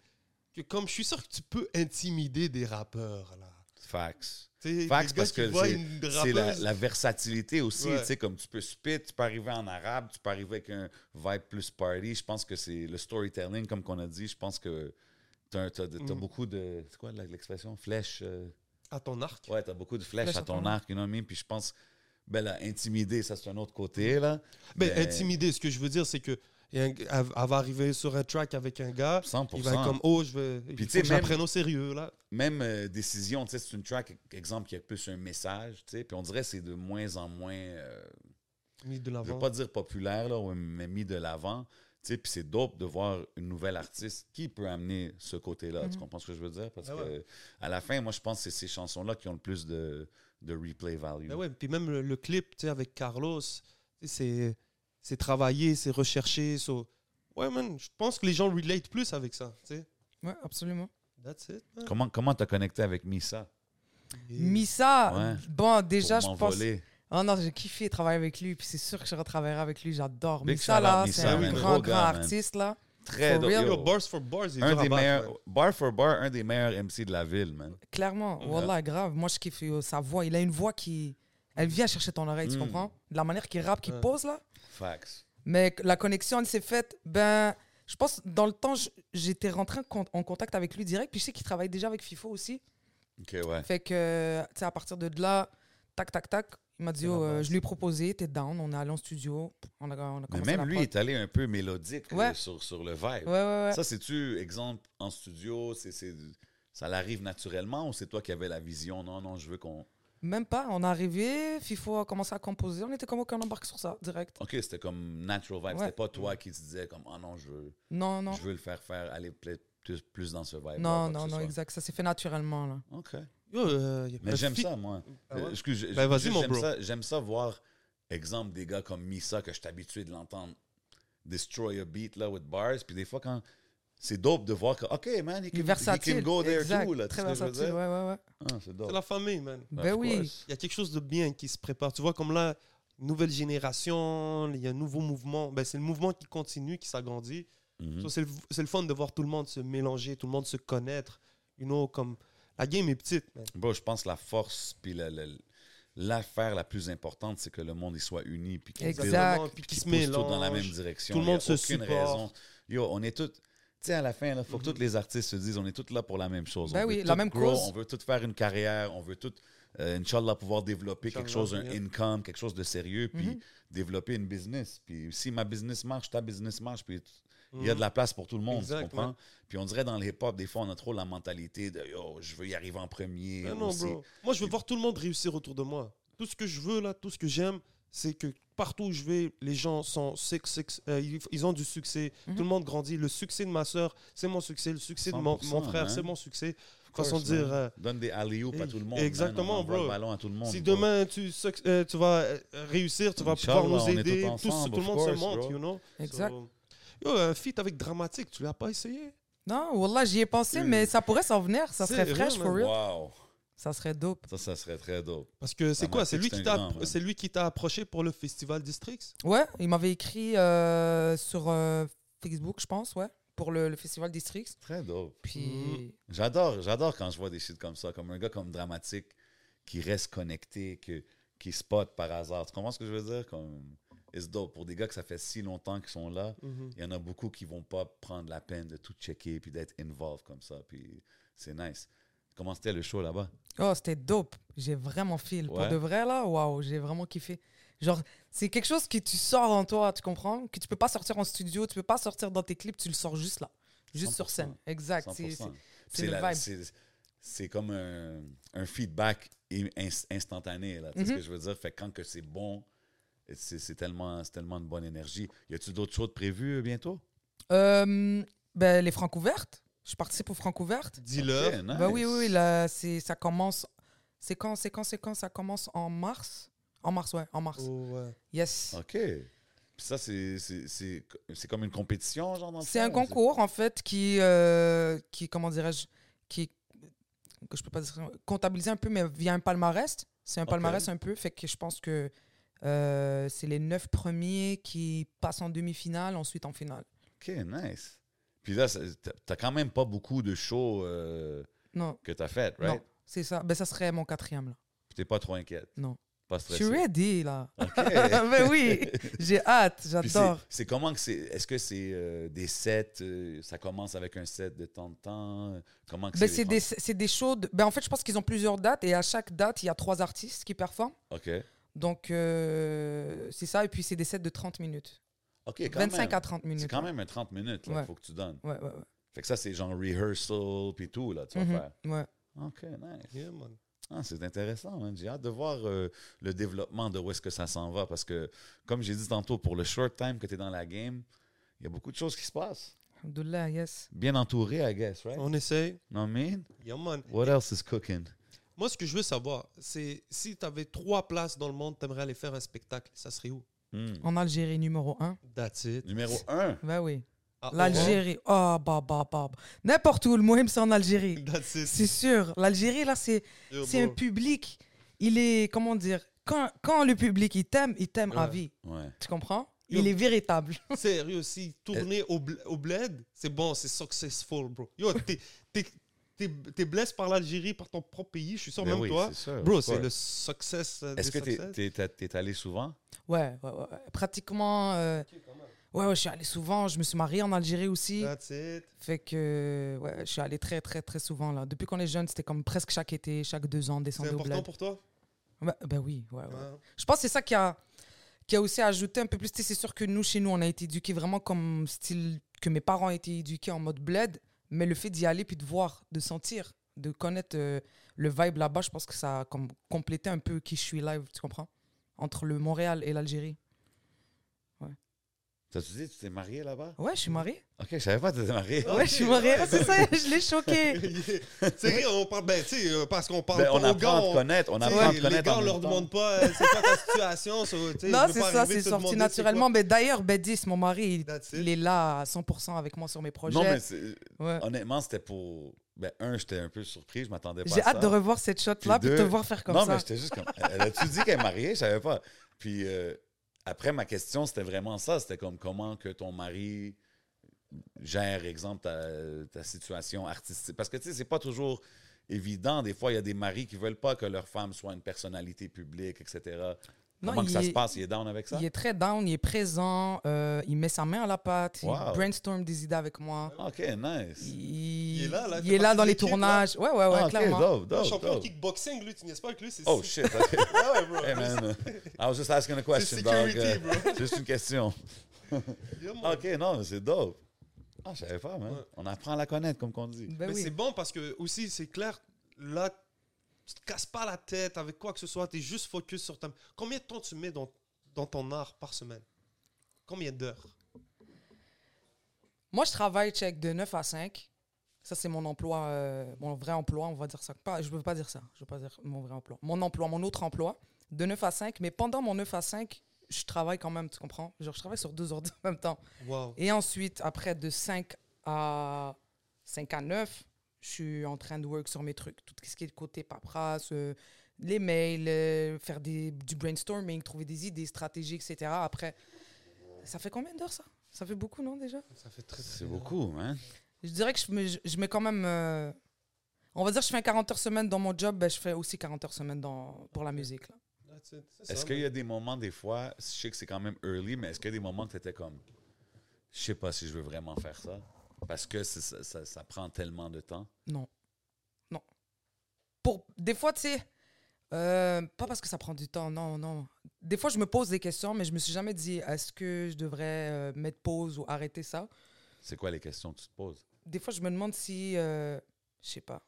Speaker 1: que, comme je suis sûr que tu peux intimider des rappeurs. Là.
Speaker 2: Facts.
Speaker 1: Tu
Speaker 2: parce que c'est- la, versatilité aussi,
Speaker 1: Ouais.
Speaker 2: tu sais, comme tu peux spit, tu peux arriver en arabe, tu peux arriver avec un vibe plus party. Je pense que c'est le storytelling, comme qu'on a dit, je pense que t'as as,
Speaker 1: Mm.
Speaker 2: beaucoup de... C'est quoi l'expression? Flèche? euh,
Speaker 1: à ton arc?
Speaker 2: Ouais, t'as beaucoup de flèches
Speaker 5: Flèches
Speaker 2: à ton arc, you know what I mean? Puis je pense, ben là, intimider, ça c'est un autre côté, là.
Speaker 1: Ben,
Speaker 2: Mais-
Speaker 1: intimider, ce que je veux dire, c'est que un elle, elle va arriver sur un track avec un gars.
Speaker 2: 100%.
Speaker 1: Il va être comme, oh, je veux.
Speaker 2: Puis tu sais,
Speaker 1: que je au sérieux, là.
Speaker 2: Même euh, décision, tu sais, c'est une track, exemple, qui a plus un message, tu sais, puis on dirait que c'est de moins en moins, euh,
Speaker 1: Mis de
Speaker 2: je
Speaker 1: l'avant.
Speaker 2: veux pas dire populaire, là, mais mis de l'avant. Tu sais, puis c'est dope de voir une nouvelle artiste qui peut amener ce côté-là. Tu
Speaker 5: Mhm.
Speaker 2: comprends ce que je veux dire? Parce
Speaker 1: Ah
Speaker 2: que
Speaker 1: ouais.
Speaker 2: à la fin, moi, je pense que c'est ces chansons-là qui ont le plus de, de replay value.
Speaker 1: Ben ouais, puis même le, le clip, tu sais, avec Carlos, tu sais, c'est c'est travaillé, c'est recherché. so- Ouais, man, je pense que les gens relate plus avec ça, tu sais.
Speaker 5: Ouais, absolument.
Speaker 1: That's it, man.
Speaker 2: Comment comment t'as connecté avec Misa?
Speaker 1: Et-
Speaker 5: Missa,
Speaker 2: Ouais.
Speaker 5: bon, déjà, je pense. Oh non, j'ai kiffé travailler avec lui, puis c'est sûr que je retravaillerai avec lui, j'adore.
Speaker 2: Shout-out,
Speaker 5: là, c'est un
Speaker 1: man.
Speaker 5: grand, grand artiste, là.
Speaker 2: Très
Speaker 5: real?
Speaker 2: Yo,
Speaker 1: Yo, bars for bars, il est
Speaker 2: un des meilleurs, bar for bar, un des meilleurs MC de la ville, man.
Speaker 5: Clairement, voilà, grave. Moi, je kiffe sa voix. Il a une voix qui. Elle vient chercher ton oreille, tu
Speaker 2: Mm.
Speaker 5: comprends? De la manière qu'il rappe, qu'il pose, là.
Speaker 2: Facts.
Speaker 5: Mais la connexion, elle s'est faite, ben. Je pense, dans le temps, j'étais rentré en con- en contact avec lui direct. Puis je sais qu'il travaille déjà avec FIFO aussi.
Speaker 2: OK, ouais.
Speaker 5: Fait que, tu sais, à partir de là, tac, tac, tac, il m'a dit, oh, euh, je lui ai proposé, t'es down, on est allé en studio, on a, on a
Speaker 2: Mais même lui
Speaker 5: prod.
Speaker 2: est allé un peu mélodique euh,
Speaker 5: Ouais.
Speaker 2: sur, sur le vibe.
Speaker 5: Ouais, ouais, ouais.
Speaker 2: Ça, c'est-tu, exemple, en studio, c'est, c'est- ça l'arrive naturellement ou c'est toi qui avais la vision? Non, non, je veux qu'on...
Speaker 5: Même pas, on est arrivé, FIFO a commencé à composer, on était comme aucun embarque sur ça, direct.
Speaker 2: OK, c'était comme natural vibe.
Speaker 5: Ouais.
Speaker 2: C'était pas toi qui te disais comme, ah non, je veux,
Speaker 5: Non, non.
Speaker 2: je veux le faire faire, aller plus, plus dans ce vibe.
Speaker 5: Non, non, non, exact. Ça s'est fait naturellement, là.
Speaker 2: OK.
Speaker 1: Yo, euh, y a
Speaker 2: Mais j'aime ça, moi.
Speaker 1: Ah ouais?
Speaker 2: Euh, excuse,
Speaker 1: Ben, vas-y, mon
Speaker 2: j'aime
Speaker 1: bro.
Speaker 2: Ça, j'aime ça voir, exemple, des gars comme Misa, que je suis habitué de l'entendre destroy a beat là, with bars. Puis des fois, quand c'est dope de voir que, OK, man,
Speaker 5: Il versatile.
Speaker 2: can go there
Speaker 5: exact.
Speaker 2: too. Là,
Speaker 5: Très
Speaker 2: sais ce que je veux
Speaker 5: versatile,
Speaker 2: dire?
Speaker 5: ouais, ouais, ouais.
Speaker 2: Ah, c'est dope.
Speaker 1: C'est la famille, man.
Speaker 5: Ben
Speaker 2: Of
Speaker 5: oui.
Speaker 2: course.
Speaker 1: Il y a quelque chose de bien qui se prépare. Tu vois, comme là, nouvelle génération, il y a un nouveau mouvement. Ben, c'est le mouvement qui continue, qui s'agrandit.
Speaker 2: Mhm.
Speaker 1: So, c'est, le, c'est le fun de voir tout le monde se mélanger, tout le monde se connaître. You know, comme la game est petite, man.
Speaker 2: Bro, je pense que la force, puis la- la- l'affaire la plus importante, c'est que le monde il soit uni, puis qu'il
Speaker 5: Exact.
Speaker 1: Exactement, Puis
Speaker 2: qui
Speaker 1: qui se
Speaker 2: pousse tout dans la
Speaker 1: mélange.
Speaker 2: même direction.
Speaker 1: Tout le
Speaker 2: y
Speaker 1: monde se supporte.
Speaker 2: raison. Yo, on est tous. Sais, à la fin, il faut que tous les artistes se disent on est tous là pour la même chose.
Speaker 5: Ben
Speaker 2: on
Speaker 5: oui,
Speaker 2: veut
Speaker 5: la
Speaker 2: tous
Speaker 5: même
Speaker 2: grow,
Speaker 5: cause.
Speaker 2: On veut tous faire une carrière, on veut tous, euh, Inch'Allah, pouvoir développer quelque chose, un income, quelque chose de sérieux, puis
Speaker 5: Mhm.
Speaker 2: développer une business. Puis si ma business marche, ta business marche, puis il y a
Speaker 1: Mhm.
Speaker 2: de la place pour tout le monde, tu comprends? Puis on dirait dans le hip-hop, des fois, on a trop la mentalité de yo, je veux y arriver en premier.
Speaker 1: Ben non, bro. Moi, je veux voir tout le monde réussir autour de moi. Tout ce que je veux, là, tout ce que j'aime, c'est que partout où je vais, les gens sont six, six, euh, ils, ont du succès.
Speaker 5: Mhm.
Speaker 1: Tout le monde grandit. Le succès de ma soeur, c'est mon succès. Le succès de mon,
Speaker 2: 100%,
Speaker 1: mon frère, c'est mon succès.
Speaker 2: Of course,
Speaker 1: Façon de dire. euh,
Speaker 2: Donne des alley à tout le monde. man.
Speaker 1: Exactement,
Speaker 2: On
Speaker 1: bro.
Speaker 2: le ballon à tout le monde.
Speaker 1: si
Speaker 2: bro.
Speaker 1: demain tu, euh, tu vas euh, réussir, tu vas pouvoir nous
Speaker 2: on est
Speaker 1: aider.
Speaker 2: tous
Speaker 1: Tous-
Speaker 2: ensemble,
Speaker 1: tout le monde se
Speaker 2: course, bro.
Speaker 1: you know?
Speaker 5: Exact.
Speaker 1: So, yo, un feat avec dramatique, tu l'as pas essayé?
Speaker 5: Non, Wallah, j'y ai pensé, mais ça pourrait s'en venir. Ça serait fresh, for real.
Speaker 2: Wow.
Speaker 5: Ça serait dope.
Speaker 2: Ça, ça serait très dope.
Speaker 1: Parce que c'est quoi? C'est lui, qui t'a c'est lui qui t'a approché pour le festival Districts?
Speaker 5: Ouais, il m'avait écrit euh, sur euh, Facebook, je pense, ouais, pour le, le festival Districts.
Speaker 2: Très dope.
Speaker 5: Puis,
Speaker 2: J'adore, j'adore quand je vois des shit comme ça, comme un gars comme dramatique qui reste connecté, que, qui spot par hasard. Tu comprends ce que je veux dire? Comme, it's dope. Pour des gars que ça fait si longtemps qu'ils sont là, il y en a beaucoup qui vont pas prendre la peine de tout checker puis d'être involved comme ça. Puis c'est nice. Comment c'était le show là-bas?
Speaker 5: oh, c'était dope. J'ai vraiment feel. Pour
Speaker 2: Ouais.
Speaker 5: de vrai, là, waouh, j'ai vraiment kiffé. Genre, c'est quelque chose que tu sors en toi, tu comprends? Que tu peux pas sortir en studio, tu peux pas sortir dans tes clips, tu le sors juste là. Juste sur
Speaker 2: 100%.
Speaker 5: scène. Exact. C'est-
Speaker 2: 100%.
Speaker 5: c'est-
Speaker 2: C'est
Speaker 5: C'est le
Speaker 2: la-
Speaker 5: vibe.
Speaker 2: c'est- comme un, un feedback in- ins- instantané. Là, tu sais ce
Speaker 5: Mhm.
Speaker 2: que je veux dire? Fait quand que c'est bon, c'est tellement, tellement de bonne énergie. Y a-tu d'autres choses prévues bientôt?
Speaker 5: Euh, ben, les francs ouvertes. Je participe aux francs ouvertes.
Speaker 1: Dis-leur.
Speaker 2: Ok, nice.
Speaker 5: Bah oui, oui, oui, là, c'est, ça commence. C'est quand, c'est quand, c'est quand ça commence en mars? En mars, ouais, en mars.
Speaker 1: Oh, ouais.
Speaker 5: Yes.
Speaker 2: OK. Puis ça, c'est- c'est c'est- c'est comme une compétition, genre, dans le
Speaker 5: C'est
Speaker 2: fond,
Speaker 5: un
Speaker 2: ou
Speaker 5: concours, en fait, qui, euh, qui comment dirais-je, qui, que je peux pas dire, comptabiliser un peu, mais via un palmarès. C'est un palmarès un peu, fait que je pense que euh, c'est les neuf premiers qui passent en demi-finale, ensuite en finale.
Speaker 2: OK, nice. Puis là, t'as- quand même pas beaucoup de shows euh,
Speaker 5: Non,
Speaker 2: que t'as fait, right?
Speaker 5: non, c'est ça. Ben, ça serait mon quatrième, là.
Speaker 2: Puis t'es pas trop inquiète?
Speaker 5: Non.
Speaker 2: Pas
Speaker 5: Je
Speaker 2: stressée?
Speaker 5: suis ready, là.
Speaker 2: OK.
Speaker 5: ben oui, j'ai hâte, j'adore.
Speaker 2: c'est- comment que c'est. Est-ce que c'est euh, des sets euh, Ça commence avec un set de temps de temps? Comment que
Speaker 5: Ben,
Speaker 2: c'est
Speaker 5: des, c'est des shows. de- Ben, en fait, je pense qu'ils ont plusieurs dates et à chaque date, il y a trois artistes qui performent.
Speaker 2: OK.
Speaker 5: Donc, c'est ça. Et puis, c'est des sets de 30 minutes.
Speaker 2: OK, quand
Speaker 5: 25
Speaker 2: même.
Speaker 5: à 30 minutes.
Speaker 2: C'est quand même un 30 minutes, là,
Speaker 5: Ouais.
Speaker 2: faut que tu donnes.
Speaker 5: Ouais, ouais, ouais.
Speaker 2: Fait que ça, c'est genre rehearsal, puis tout, là, tu vas
Speaker 5: Mhm,
Speaker 2: faire.
Speaker 5: ouais.
Speaker 2: OK, nice.
Speaker 1: Yeah, man.
Speaker 2: Ah, c'est intéressant, man. J'ai hâte de voir euh, le développement de où est-ce que ça s'en va. Parce que, comme j'ai dit tantôt, pour le short time que tu es dans la game, il y a beaucoup de choses qui se passent.
Speaker 5: Alhamdoulilah, yes.
Speaker 2: Bien entouré, I guess, right?
Speaker 1: On essaye.
Speaker 2: No, I mean?
Speaker 1: Yeah, man.
Speaker 2: What else is cooking?
Speaker 1: Moi, ce que je veux savoir, c'est si tu avais trois places dans le monde, tu aimerais aller faire un spectacle, ça serait où?
Speaker 2: Hmm.
Speaker 5: En Algérie, numéro 1.
Speaker 1: That's it.
Speaker 2: Numéro 1.
Speaker 5: Ben oui.
Speaker 1: Ah,
Speaker 5: L'Algérie. Oh, bah, bah, bah. bah. N'importe où, le Mohim, c'est en Algérie.
Speaker 1: Oran. That's it.
Speaker 5: C'est sûr. L'Algérie, là, c'est un public. Il est, comment dire, quand, quand le public, il t'aime, il t'aime à vie.
Speaker 2: Ouais.
Speaker 5: Tu comprends?
Speaker 1: Yo.
Speaker 5: Il est véritable.
Speaker 1: Sérieux aussi, tourner au, bl- au bled, c'est bon, c'est successful, bro. Yo, t'es- t'es t'es- t'es blessé par l'Algérie, par ton propre pays, je suis sûr,
Speaker 2: Ben
Speaker 1: même
Speaker 2: oui,
Speaker 1: toi.
Speaker 2: c'est sûr,
Speaker 1: Bro,
Speaker 2: of
Speaker 1: c'est le success.
Speaker 2: Est-ce que tu
Speaker 1: success.
Speaker 2: es, allé souvent?
Speaker 5: Ouais, ouais, ouais. Pratiquement. euh, ouais, ouais, je suis allé souvent. Je me suis marié en Algérie aussi.
Speaker 1: That's it.
Speaker 5: Fait que, ouais, je suis allé très, très, très souvent là. Depuis qu'on est jeune, c'était comme presque chaque été, chaque deux ans,
Speaker 1: C'est
Speaker 5: descendre au
Speaker 1: important
Speaker 5: bled.
Speaker 1: pour toi?
Speaker 5: Ouais, ben oui, ouais, ouais.
Speaker 1: Ouais.
Speaker 5: Je pense que c'est ça qui a, qui a aussi ajouté un peu plus. Tu sais, C'est sûr que nous, chez nous, on a été éduqués vraiment comme style que mes parents ont été éduqués en mode bled. Mais le fait d'y aller puis de voir, de sentir, de connaître euh, le vibe là-bas, je pense que ça a comme complété un peu qui je suis live, tu comprends? Entre le Montréal et l'Algérie.
Speaker 2: T'as-tu dit que tu t'es marié là-bas?
Speaker 5: Ouais, je suis marié.
Speaker 2: Ok, je savais pas que tu étais marié.
Speaker 5: Ouais, je suis marié. Ah, c'est ça, je l'ai choqué.
Speaker 1: c'est vrai, on parle, ben, tu sais, parce qu'on parle
Speaker 2: Ben,
Speaker 1: pas
Speaker 2: on
Speaker 1: aux
Speaker 2: apprend
Speaker 1: gars.
Speaker 2: à te
Speaker 1: on-
Speaker 2: connaître. On
Speaker 1: tu sais,
Speaker 2: apprend à te
Speaker 1: les
Speaker 2: connaître.
Speaker 1: gars, on leur demande pas c'est quoi ta situation. so, tu sais,
Speaker 5: Non, c'est
Speaker 1: pas
Speaker 5: ça, c'est sorti naturellement. Mais d'ailleurs, Bedis, mon mari, il, est là à 100% avec moi sur mes projets.
Speaker 2: Non, mais c'est-
Speaker 5: Ouais.
Speaker 2: honnêtement, c'était pour. Ben, un, j'étais un peu surpris, je m'attendais pas
Speaker 5: J'ai
Speaker 2: à ça.
Speaker 5: hâte de revoir cette shot-là
Speaker 2: Puis
Speaker 5: de te voir faire comme
Speaker 2: non,
Speaker 5: ça.
Speaker 2: mais j'étais juste comme. Elle a-tu dit qu'elle est mariée? Je savais pas. Puis euh, après, ma question, c'était vraiment ça. C'était comme comment que ton mari gère, exemple, ta, situation artistique? Parce que, tu sais, c'est pas toujours évident. Des fois, il y a des maris qui veulent pas que leur femme soit une personnalité publique, etc.
Speaker 5: Non,
Speaker 2: comment que ça
Speaker 5: est-
Speaker 2: se passe? Il est down avec ça?
Speaker 5: Il est très down, il est présent, euh, il met sa main à la pâte,
Speaker 2: Wow.
Speaker 5: il brainstorm des idées avec moi.
Speaker 2: OK, nice.
Speaker 5: Il,
Speaker 1: Il est là, là, il
Speaker 5: est là dans les tournages. Ouais, ouais, ouais,
Speaker 2: Ah, OK,
Speaker 5: clairement.
Speaker 2: dope,
Speaker 1: Le
Speaker 2: dope,
Speaker 1: champion de
Speaker 2: dope.
Speaker 1: kickboxing, lui, tu niaises pas avec lui. c'est-
Speaker 2: Oh, shit. OK.
Speaker 1: Ah ouais, bro.
Speaker 2: Hey, man. I was just asking a question,
Speaker 1: C'est
Speaker 2: dog.
Speaker 1: bro.
Speaker 2: Juste une question. OK, non, mais c'est dope. Ah, je savais pas, man.
Speaker 1: Ouais.
Speaker 2: On apprend à la connaître, comme qu'on dit.
Speaker 5: Ben
Speaker 1: Mais
Speaker 5: oui.
Speaker 1: c'est bon parce que aussi, c'est clair, là, tu te casses pas la tête avec quoi que ce soit, tu es juste focus sur ta. Combien de temps tu mets dans, dans ton art par semaine? Combien d'heures?
Speaker 5: Moi, je travaille, check, de 9 à 5. Ça, c'est mon emploi, euh, mon vrai emploi, on va dire ça. Pas, je ne veux pas dire ça. Je veux pas dire mon vrai emploi. Mon emploi, mon autre emploi, de 9 à 5. Mais pendant mon 9 à 5, je travaille quand même, tu comprends? Genre, je travaille sur deux ordi en même temps.
Speaker 1: Wow.
Speaker 5: Et ensuite, après, de 5 à 5 à 9, je suis en train de work sur mes trucs. Tout ce qui est côté paperasse, euh, les mails, euh, faire des, du brainstorming, trouver des idées, stratégies, etc. Après, ça fait combien d'heures ça? Ça fait beaucoup, non, déjà?
Speaker 1: Ça fait très, très
Speaker 2: C'est beaucoup, hein?
Speaker 5: Je dirais que je mets, je mets quand même. euh, on va dire que je fais 40 heures semaine dans mon job, ben je fais aussi 40 heures semaine dans, pour la musique. Là.
Speaker 2: Est-ce qu'il y a des moments, des fois, je sais que c'est quand même early, mais est-ce qu'il y a des moments que tu étais comme, je sais pas si je veux vraiment faire ça? Parce que ça, ça- ça prend tellement de temps.
Speaker 5: Non. Non. Pour, des fois, tu sais, euh, pas parce que ça prend du temps, non, non. Des fois, je me pose des questions, mais je me suis jamais dit, est-ce que je devrais euh, mettre pause ou arrêter ça?
Speaker 2: C'est quoi les questions que tu te poses?
Speaker 5: Des fois, je me demande si, euh, je sais pas.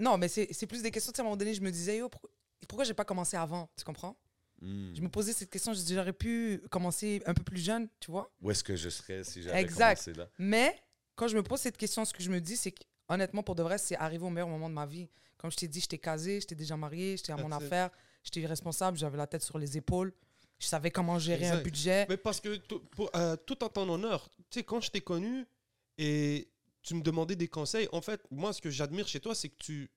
Speaker 5: Non, mais c'est c'est plus des questions, tu sais, à un moment donné, je me disais, yo, pourquoi, pourquoi j'ai pas commencé avant, tu comprends?
Speaker 2: Hmm.
Speaker 5: Je me posais cette question, j'aurais pu commencer un peu plus jeune, tu vois?
Speaker 2: Où est-ce que je serais si j'avais commencé là?
Speaker 5: Mais quand je me pose cette question, ce que je me dis, c'est que honnêtement, pour de vrai, c'est arrivé au meilleur moment de ma vie. Comme je t'ai dit, j'étais casé, j'étais déjà marié, j'étais à mon
Speaker 1: That's
Speaker 5: affaire, j'étais responsable, j'avais la tête sur les épaules, je savais comment gérer un budget.
Speaker 1: Mais parce que pour, euh, tout en ton honneur, tu sais, quand je t'ai connu et tu me demandais des conseils, en fait, moi, ce que j'admire chez toi, c'est que tu,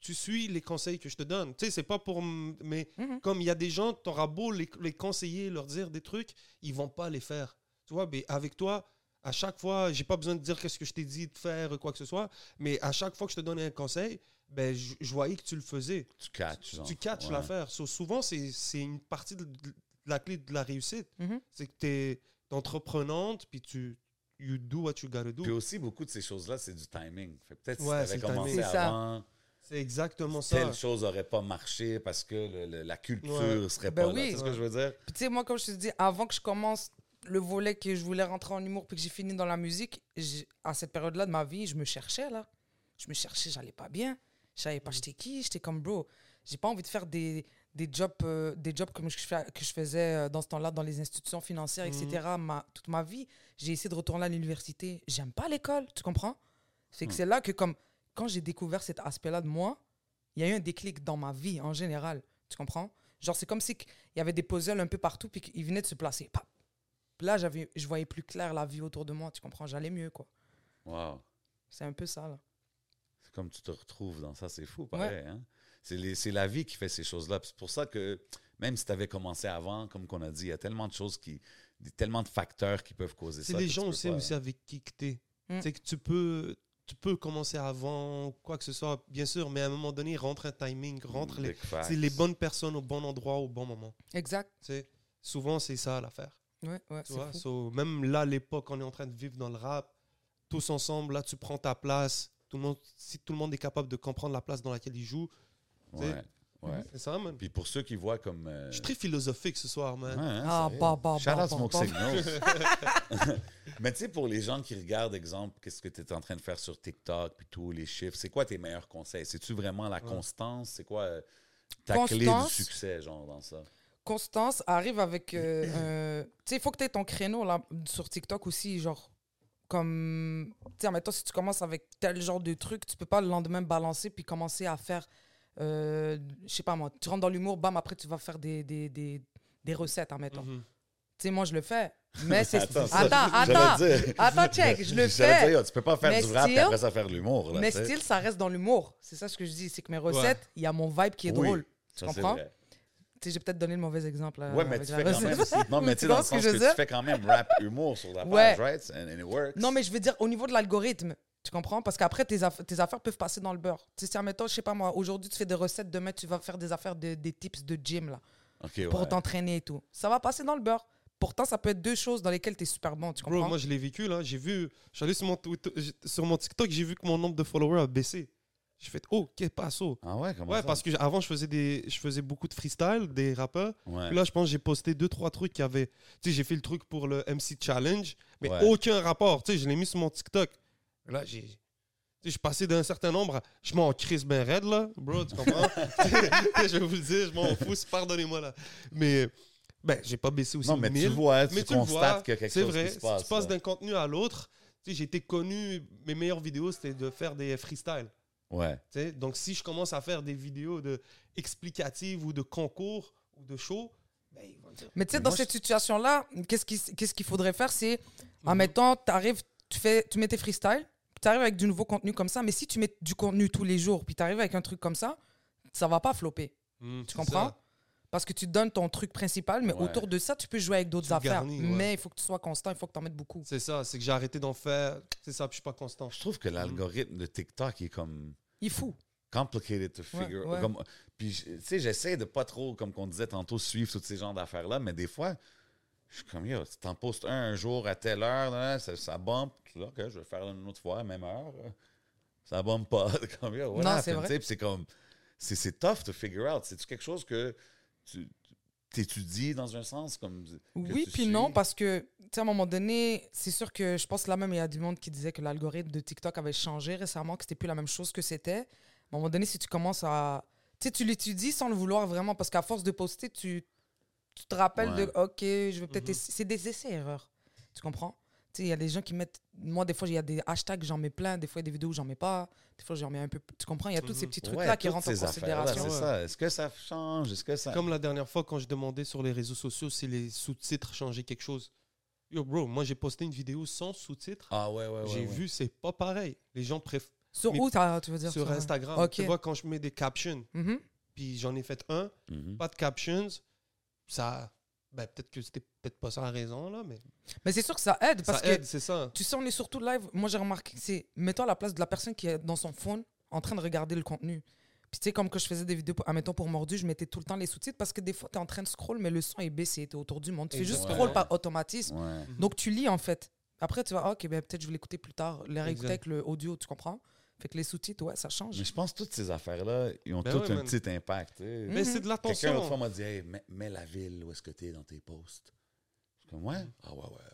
Speaker 1: tu suis les conseils que je te donne. Tu sais, c'est pas pour. Mais
Speaker 5: Mhm.
Speaker 1: comme il y a des gens, tu auras beau les, les conseiller, leur dire des trucs, ils vont pas les faire. Tu vois, mais avec toi, à chaque fois, j'ai pas besoin de dire qu'est-ce que je t'ai dit de faire, quoi que ce soit, mais à chaque fois que je te donnais un conseil, ben, je, je voyais que tu le faisais.
Speaker 2: Tu catches. genre.
Speaker 1: Tu catches
Speaker 2: Ouais.
Speaker 1: l'affaire. So, souvent, c'est c'est une partie de, de la clé de la réussite.
Speaker 5: Mhm.
Speaker 1: C'est que tu es entreprenante, puis tu you do what you gotta do.
Speaker 2: Puis aussi, beaucoup de ces choses-là, c'est du timing. Peut-être
Speaker 1: Ouais,
Speaker 2: si tu
Speaker 1: le
Speaker 2: avais commencé
Speaker 5: ça.
Speaker 1: C'est exactement ça.
Speaker 2: telle chose n'aurait pas marché parce que le- le- la culture
Speaker 1: Ouais.
Speaker 2: serait
Speaker 5: Ben
Speaker 2: pas là.
Speaker 5: oui.
Speaker 2: Tu sais ce que je veux dire?
Speaker 5: Puis tu sais, moi, comme je te dis, avant que je commence le volet que je voulais rentrer en humour puis que j'ai fini dans la musique, à cette période-là de ma vie, je me cherchais, là. Je me cherchais, j'allais pas bien. Je savais pas j'étais qui, j'étais comme, bro, j'ai pas envie de faire des, des jobs, euh, des jobs comme je, que je faisais euh, dans ce temps-là dans les institutions financières, etc. Ma, toute ma vie, j'ai essayé de retourner à l'université. J'aime pas l'école, tu comprends? C'est que
Speaker 2: Hmm.
Speaker 5: c'est là que, comme, quand j'ai découvert cet aspect-là de moi, il y a eu un déclic dans ma vie en général. Tu comprends? Genre, c'est comme si il y avait des puzzles un peu partout puis qu'ils venaient de se placer. Pap. Là, j'avais, je voyais plus clair la vie autour de moi, tu comprends? J'allais mieux, quoi.
Speaker 2: Wow.
Speaker 5: C'est un peu ça, là.
Speaker 2: C'est comme tu te retrouves dans ça, c'est fou, pareil. Hein? C'est les- c'est la vie qui fait ces choses-là. C'est pour ça que même si tu avais commencé avant, comme qu'on a dit, il y a tellement de choses qui. tellement de facteurs qui peuvent causer
Speaker 1: C'est
Speaker 2: ça.
Speaker 1: les
Speaker 2: que tu
Speaker 1: gens aussi,
Speaker 2: pas-
Speaker 1: aussi avec qui que t'es.
Speaker 5: Mm.
Speaker 1: C'est que tu peux, tu peux commencer avant, quoi que ce soit, bien sûr, mais à un moment donné, rentre un timing, rentre les,
Speaker 2: facts.
Speaker 1: c'est les bonnes personnes au bon endroit au bon moment.
Speaker 5: Exact.
Speaker 1: Tu sais, souvent, c'est ça l'affaire.
Speaker 5: Ouais, ouais,
Speaker 1: Tu
Speaker 5: c'est
Speaker 1: vois? So, même là, à l'époque, on est en train de vivre dans le rap, tous ensemble, là, tu prends ta place. Tout le monde, si tout le monde est capable de comprendre la place dans laquelle il joue,
Speaker 2: Ouais, ouais.
Speaker 1: c'est ça, man.
Speaker 2: Puis pour ceux qui voient comme. euh,
Speaker 1: Je suis très philosophique ce soir,
Speaker 2: ouais,
Speaker 1: man.
Speaker 2: hein,
Speaker 5: Ah,
Speaker 2: sérieux?
Speaker 5: bah, bah,
Speaker 2: Shout
Speaker 5: bah,
Speaker 2: out
Speaker 5: bah,
Speaker 2: Smoke
Speaker 5: bah.
Speaker 2: Signals. Mais tu sais, pour les gens qui regardent, exemple, qu'est-ce que tu es en train de faire sur TikTok, puis tous les chiffres, c'est quoi tes meilleurs conseils? C'est-tu vraiment la constance? C'est quoi euh, ta clé du
Speaker 5: Constance?
Speaker 2: succès, genre, dans ça?
Speaker 5: Constance arrive avec. euh, un- tu sais, il faut que tu aies ton créneau là, sur TikTok aussi. Genre, comme. Tu sais, admettons, si tu commences avec tel genre de truc, tu peux pas le lendemain balancer puis commencer à faire. Euh, Je sais pas moi, tu rentres dans l'humour, bam, après tu vas faire des, des, des, des recettes, admettons.
Speaker 1: Mhm.
Speaker 5: Tu sais, moi je le fais. Mais c'est.
Speaker 2: Attends,
Speaker 5: Attends, attends. Attends, check, je le fais.
Speaker 2: dire, tu peux pas faire
Speaker 5: Mais
Speaker 2: du rap et
Speaker 5: still-
Speaker 2: après ça faire de l'humour.
Speaker 5: Mais style, ça reste dans l'humour. C'est ça ce que je dis. C'est que mes recettes, il y a mon vibe qui est
Speaker 2: Oui,
Speaker 5: drôle. Tu comprends? Tu sais, j'ai peut-être donné le mauvais exemple. là,
Speaker 2: Ouais, mais tu fais quand même. Non, mais tu sais, dans le
Speaker 5: que
Speaker 2: tu fais quand même rap humour sur la page,
Speaker 5: Ouais.
Speaker 2: right? And, and it works.
Speaker 5: Non, mais je veux dire, au niveau de l'algorithme, tu comprends? Parce qu'après, tes, aff- tes affaires peuvent passer dans le beurre. Tu sais, si, admettons, je sais pas moi, aujourd'hui, tu fais des recettes, demain, tu vas faire des affaires, de, des tips de gym, là, pour
Speaker 2: ouais.
Speaker 5: t'entraîner et tout. Ça va passer dans le beurre. Pourtant, ça peut être deux choses dans lesquelles tu es super bon, tu
Speaker 1: Bro,
Speaker 5: comprends?
Speaker 1: moi, je l'ai vécu, là. J'ai vu, je suis allé sur mon, Twitter- sur mon TikTok, j'ai vu que mon nombre de followers a baissé. J'ai fait, oh, qu'est-ce passe
Speaker 2: Ah ouais, comment
Speaker 1: Ouais,
Speaker 2: ça?
Speaker 1: parce que avant, je faisais, des, je faisais beaucoup de freestyle, des rappeurs.
Speaker 2: Ouais.
Speaker 1: Puis là, je pense que j'ai posté deux, trois trucs qui avaient. Tu sais, j'ai fait le truc pour le MC Challenge, mais
Speaker 2: Ouais.
Speaker 1: aucun rapport. Tu sais, je l'ai mis sur mon TikTok. Là, j'ai. Tu sais, je suis passé d'un certain nombre à. Je m'en crise ben raide, là. Bro, tu comprends? je vais vous le dire, je m'en fous, pardonnez-moi, là. Mais Ben, j'ai pas baissé aussi
Speaker 2: Non, mais tu
Speaker 1: 1000,
Speaker 2: vois, tu
Speaker 1: mais tu
Speaker 2: constates a quelque
Speaker 1: C'est
Speaker 2: chose
Speaker 1: vrai,
Speaker 2: qui se
Speaker 1: si
Speaker 2: passe.
Speaker 1: tu passes
Speaker 2: là.
Speaker 1: d'un contenu à l'autre, tu sais, j'ai été connu, mes meilleures vidéos, c'était de faire des freestyles.
Speaker 2: Ouais.
Speaker 1: tu sais. Donc, si je commence à faire des vidéos de explicatives ou de concours ou de shows, ben, ils vont dire.
Speaker 5: Mais tu sais,
Speaker 2: Mais
Speaker 5: dans
Speaker 2: moi,
Speaker 5: cette situation-là, qu'est-ce qu'il qu'est-ce qu'il faudrait faire C'est, en
Speaker 1: Mhm.
Speaker 5: mettant, tu arrives, tu, fais, tu mets tes freestyles, tu arrives avec du nouveau contenu comme ça, mais si tu mets du contenu tous les jours, puis tu arrives avec un truc comme ça, ça va pas flopper.
Speaker 1: Hmm,
Speaker 5: Tu comprends
Speaker 1: ça.
Speaker 5: Parce que tu donnes ton truc principal, mais
Speaker 2: Ouais.
Speaker 5: autour de ça, tu peux jouer avec d'autres affaires.
Speaker 1: garnis, ouais.
Speaker 5: Mais il faut que tu sois constant, il faut que tu en mettes beaucoup.
Speaker 1: C'est ça, c'est que j'ai arrêté d'en faire. C'est ça, puis je suis pas constant.
Speaker 2: Je trouve que l'algorithme de TikTok est comme
Speaker 5: Il faut.
Speaker 2: complicated to figure.
Speaker 5: ouais.
Speaker 2: Comme, puis, tu sais, j'essaie de pas trop, comme on disait tantôt, suivre tous ces genres d'affaires-là, mais des fois, je suis comme, yo, tu t'en postes un un jour à telle heure, là, ça, ça bump. Là, OK, je vais faire une autre fois, même heure. Ça bump pas. comme, yo,
Speaker 5: Non,
Speaker 2: happened?
Speaker 5: c'est vrai.
Speaker 2: C'est comme, c'est tough to figure out. C'est-tu quelque chose que tu t'étudies dans un sens? comme
Speaker 5: Oui, puis non, parce que, tu sais, à un moment donné, c'est sûr que je pense là même, il y a du monde qui disait que l'algorithme de TikTok avait changé récemment, que c'était plus la même chose que c'était. À un moment donné, si tu commences à. Tu sais, tu l'étudies sans le vouloir vraiment, parce qu'à force de poster, tu, tu te rappelles
Speaker 2: Ouais.
Speaker 5: de OK, je vais peut-être
Speaker 1: Mhm.
Speaker 5: essayer. C'est des essais-erreurs. Tu comprends? Tu sais, il y a des gens qui mettent. Moi, des fois, il y a des hashtags, j'en mets plein. Des fois, il y a des vidéos, j'en mets pas. Des fois, j'en mets un peu. Tu comprends? Il y a tous ces
Speaker 1: Mhm.
Speaker 5: petits
Speaker 2: Ouais,
Speaker 5: trucs-là qui
Speaker 2: toutes
Speaker 5: rentrent en considération.
Speaker 2: C'est ça. Est-ce que ça change? Est-ce que ça.
Speaker 1: Comme la dernière fois, quand je demandais sur les réseaux sociaux si les sous-titres changeaient quelque chose. Yo, bro, moi, j'ai posté une vidéo sans sous-titres.
Speaker 2: Ah ouais, ouais, ouais.
Speaker 1: j'ai
Speaker 2: ouais.
Speaker 1: vu, c'est pas pareil. Les gens préfèrent.
Speaker 5: Sur
Speaker 1: Mais
Speaker 5: où, tu veux dire?
Speaker 1: Sur Instagram,
Speaker 5: Ok.
Speaker 1: tu vois, quand je mets des captions,
Speaker 5: Mhm.
Speaker 1: puis j'en ai fait un,
Speaker 2: Mhm.
Speaker 1: pas de captions, ça. Ben, peut-être que c'était peut-être pas ça la raison, là, mais
Speaker 5: Mais c'est sûr que ça aide, parce
Speaker 1: ça
Speaker 5: que.
Speaker 1: aide, c'est ça.
Speaker 5: Tu sais, on est surtout live. Moi, j'ai remarqué que c'est. Mets-toi à la place de la personne qui est dans son phone en train de regarder le contenu. Puis, tu sais, comme quand je faisais des vidéos, admettons pour Mordu, je mettais tout le temps les sous-titres parce que des fois, tu es en train de scroll, mais le son est baissé, tu es autour du monde. Tu fais juste
Speaker 1: Exactement.
Speaker 5: scroll par automatisme.
Speaker 2: Ouais.
Speaker 5: Donc, tu lis en fait. Après, tu vas, ah, ok, ben, peut-être je vais l'écouter plus tard, les réécouter avec le audio, tu comprends? Fait que les sous-titres, ouais, ça change.
Speaker 2: Mais je pense que toutes ces affaires-là, ils ont
Speaker 1: Ben
Speaker 2: toutes
Speaker 1: ouais,
Speaker 2: un
Speaker 1: man.
Speaker 2: petit impact. tu sais.
Speaker 1: Mais c'est de
Speaker 2: Quelqu'un l'autre fois
Speaker 1: l'attention.
Speaker 2: m'a dit Hey, mets, mets la ville où est-ce que tu es dans tes posts. Je suis comme Ouais. Ah ouais, ouais.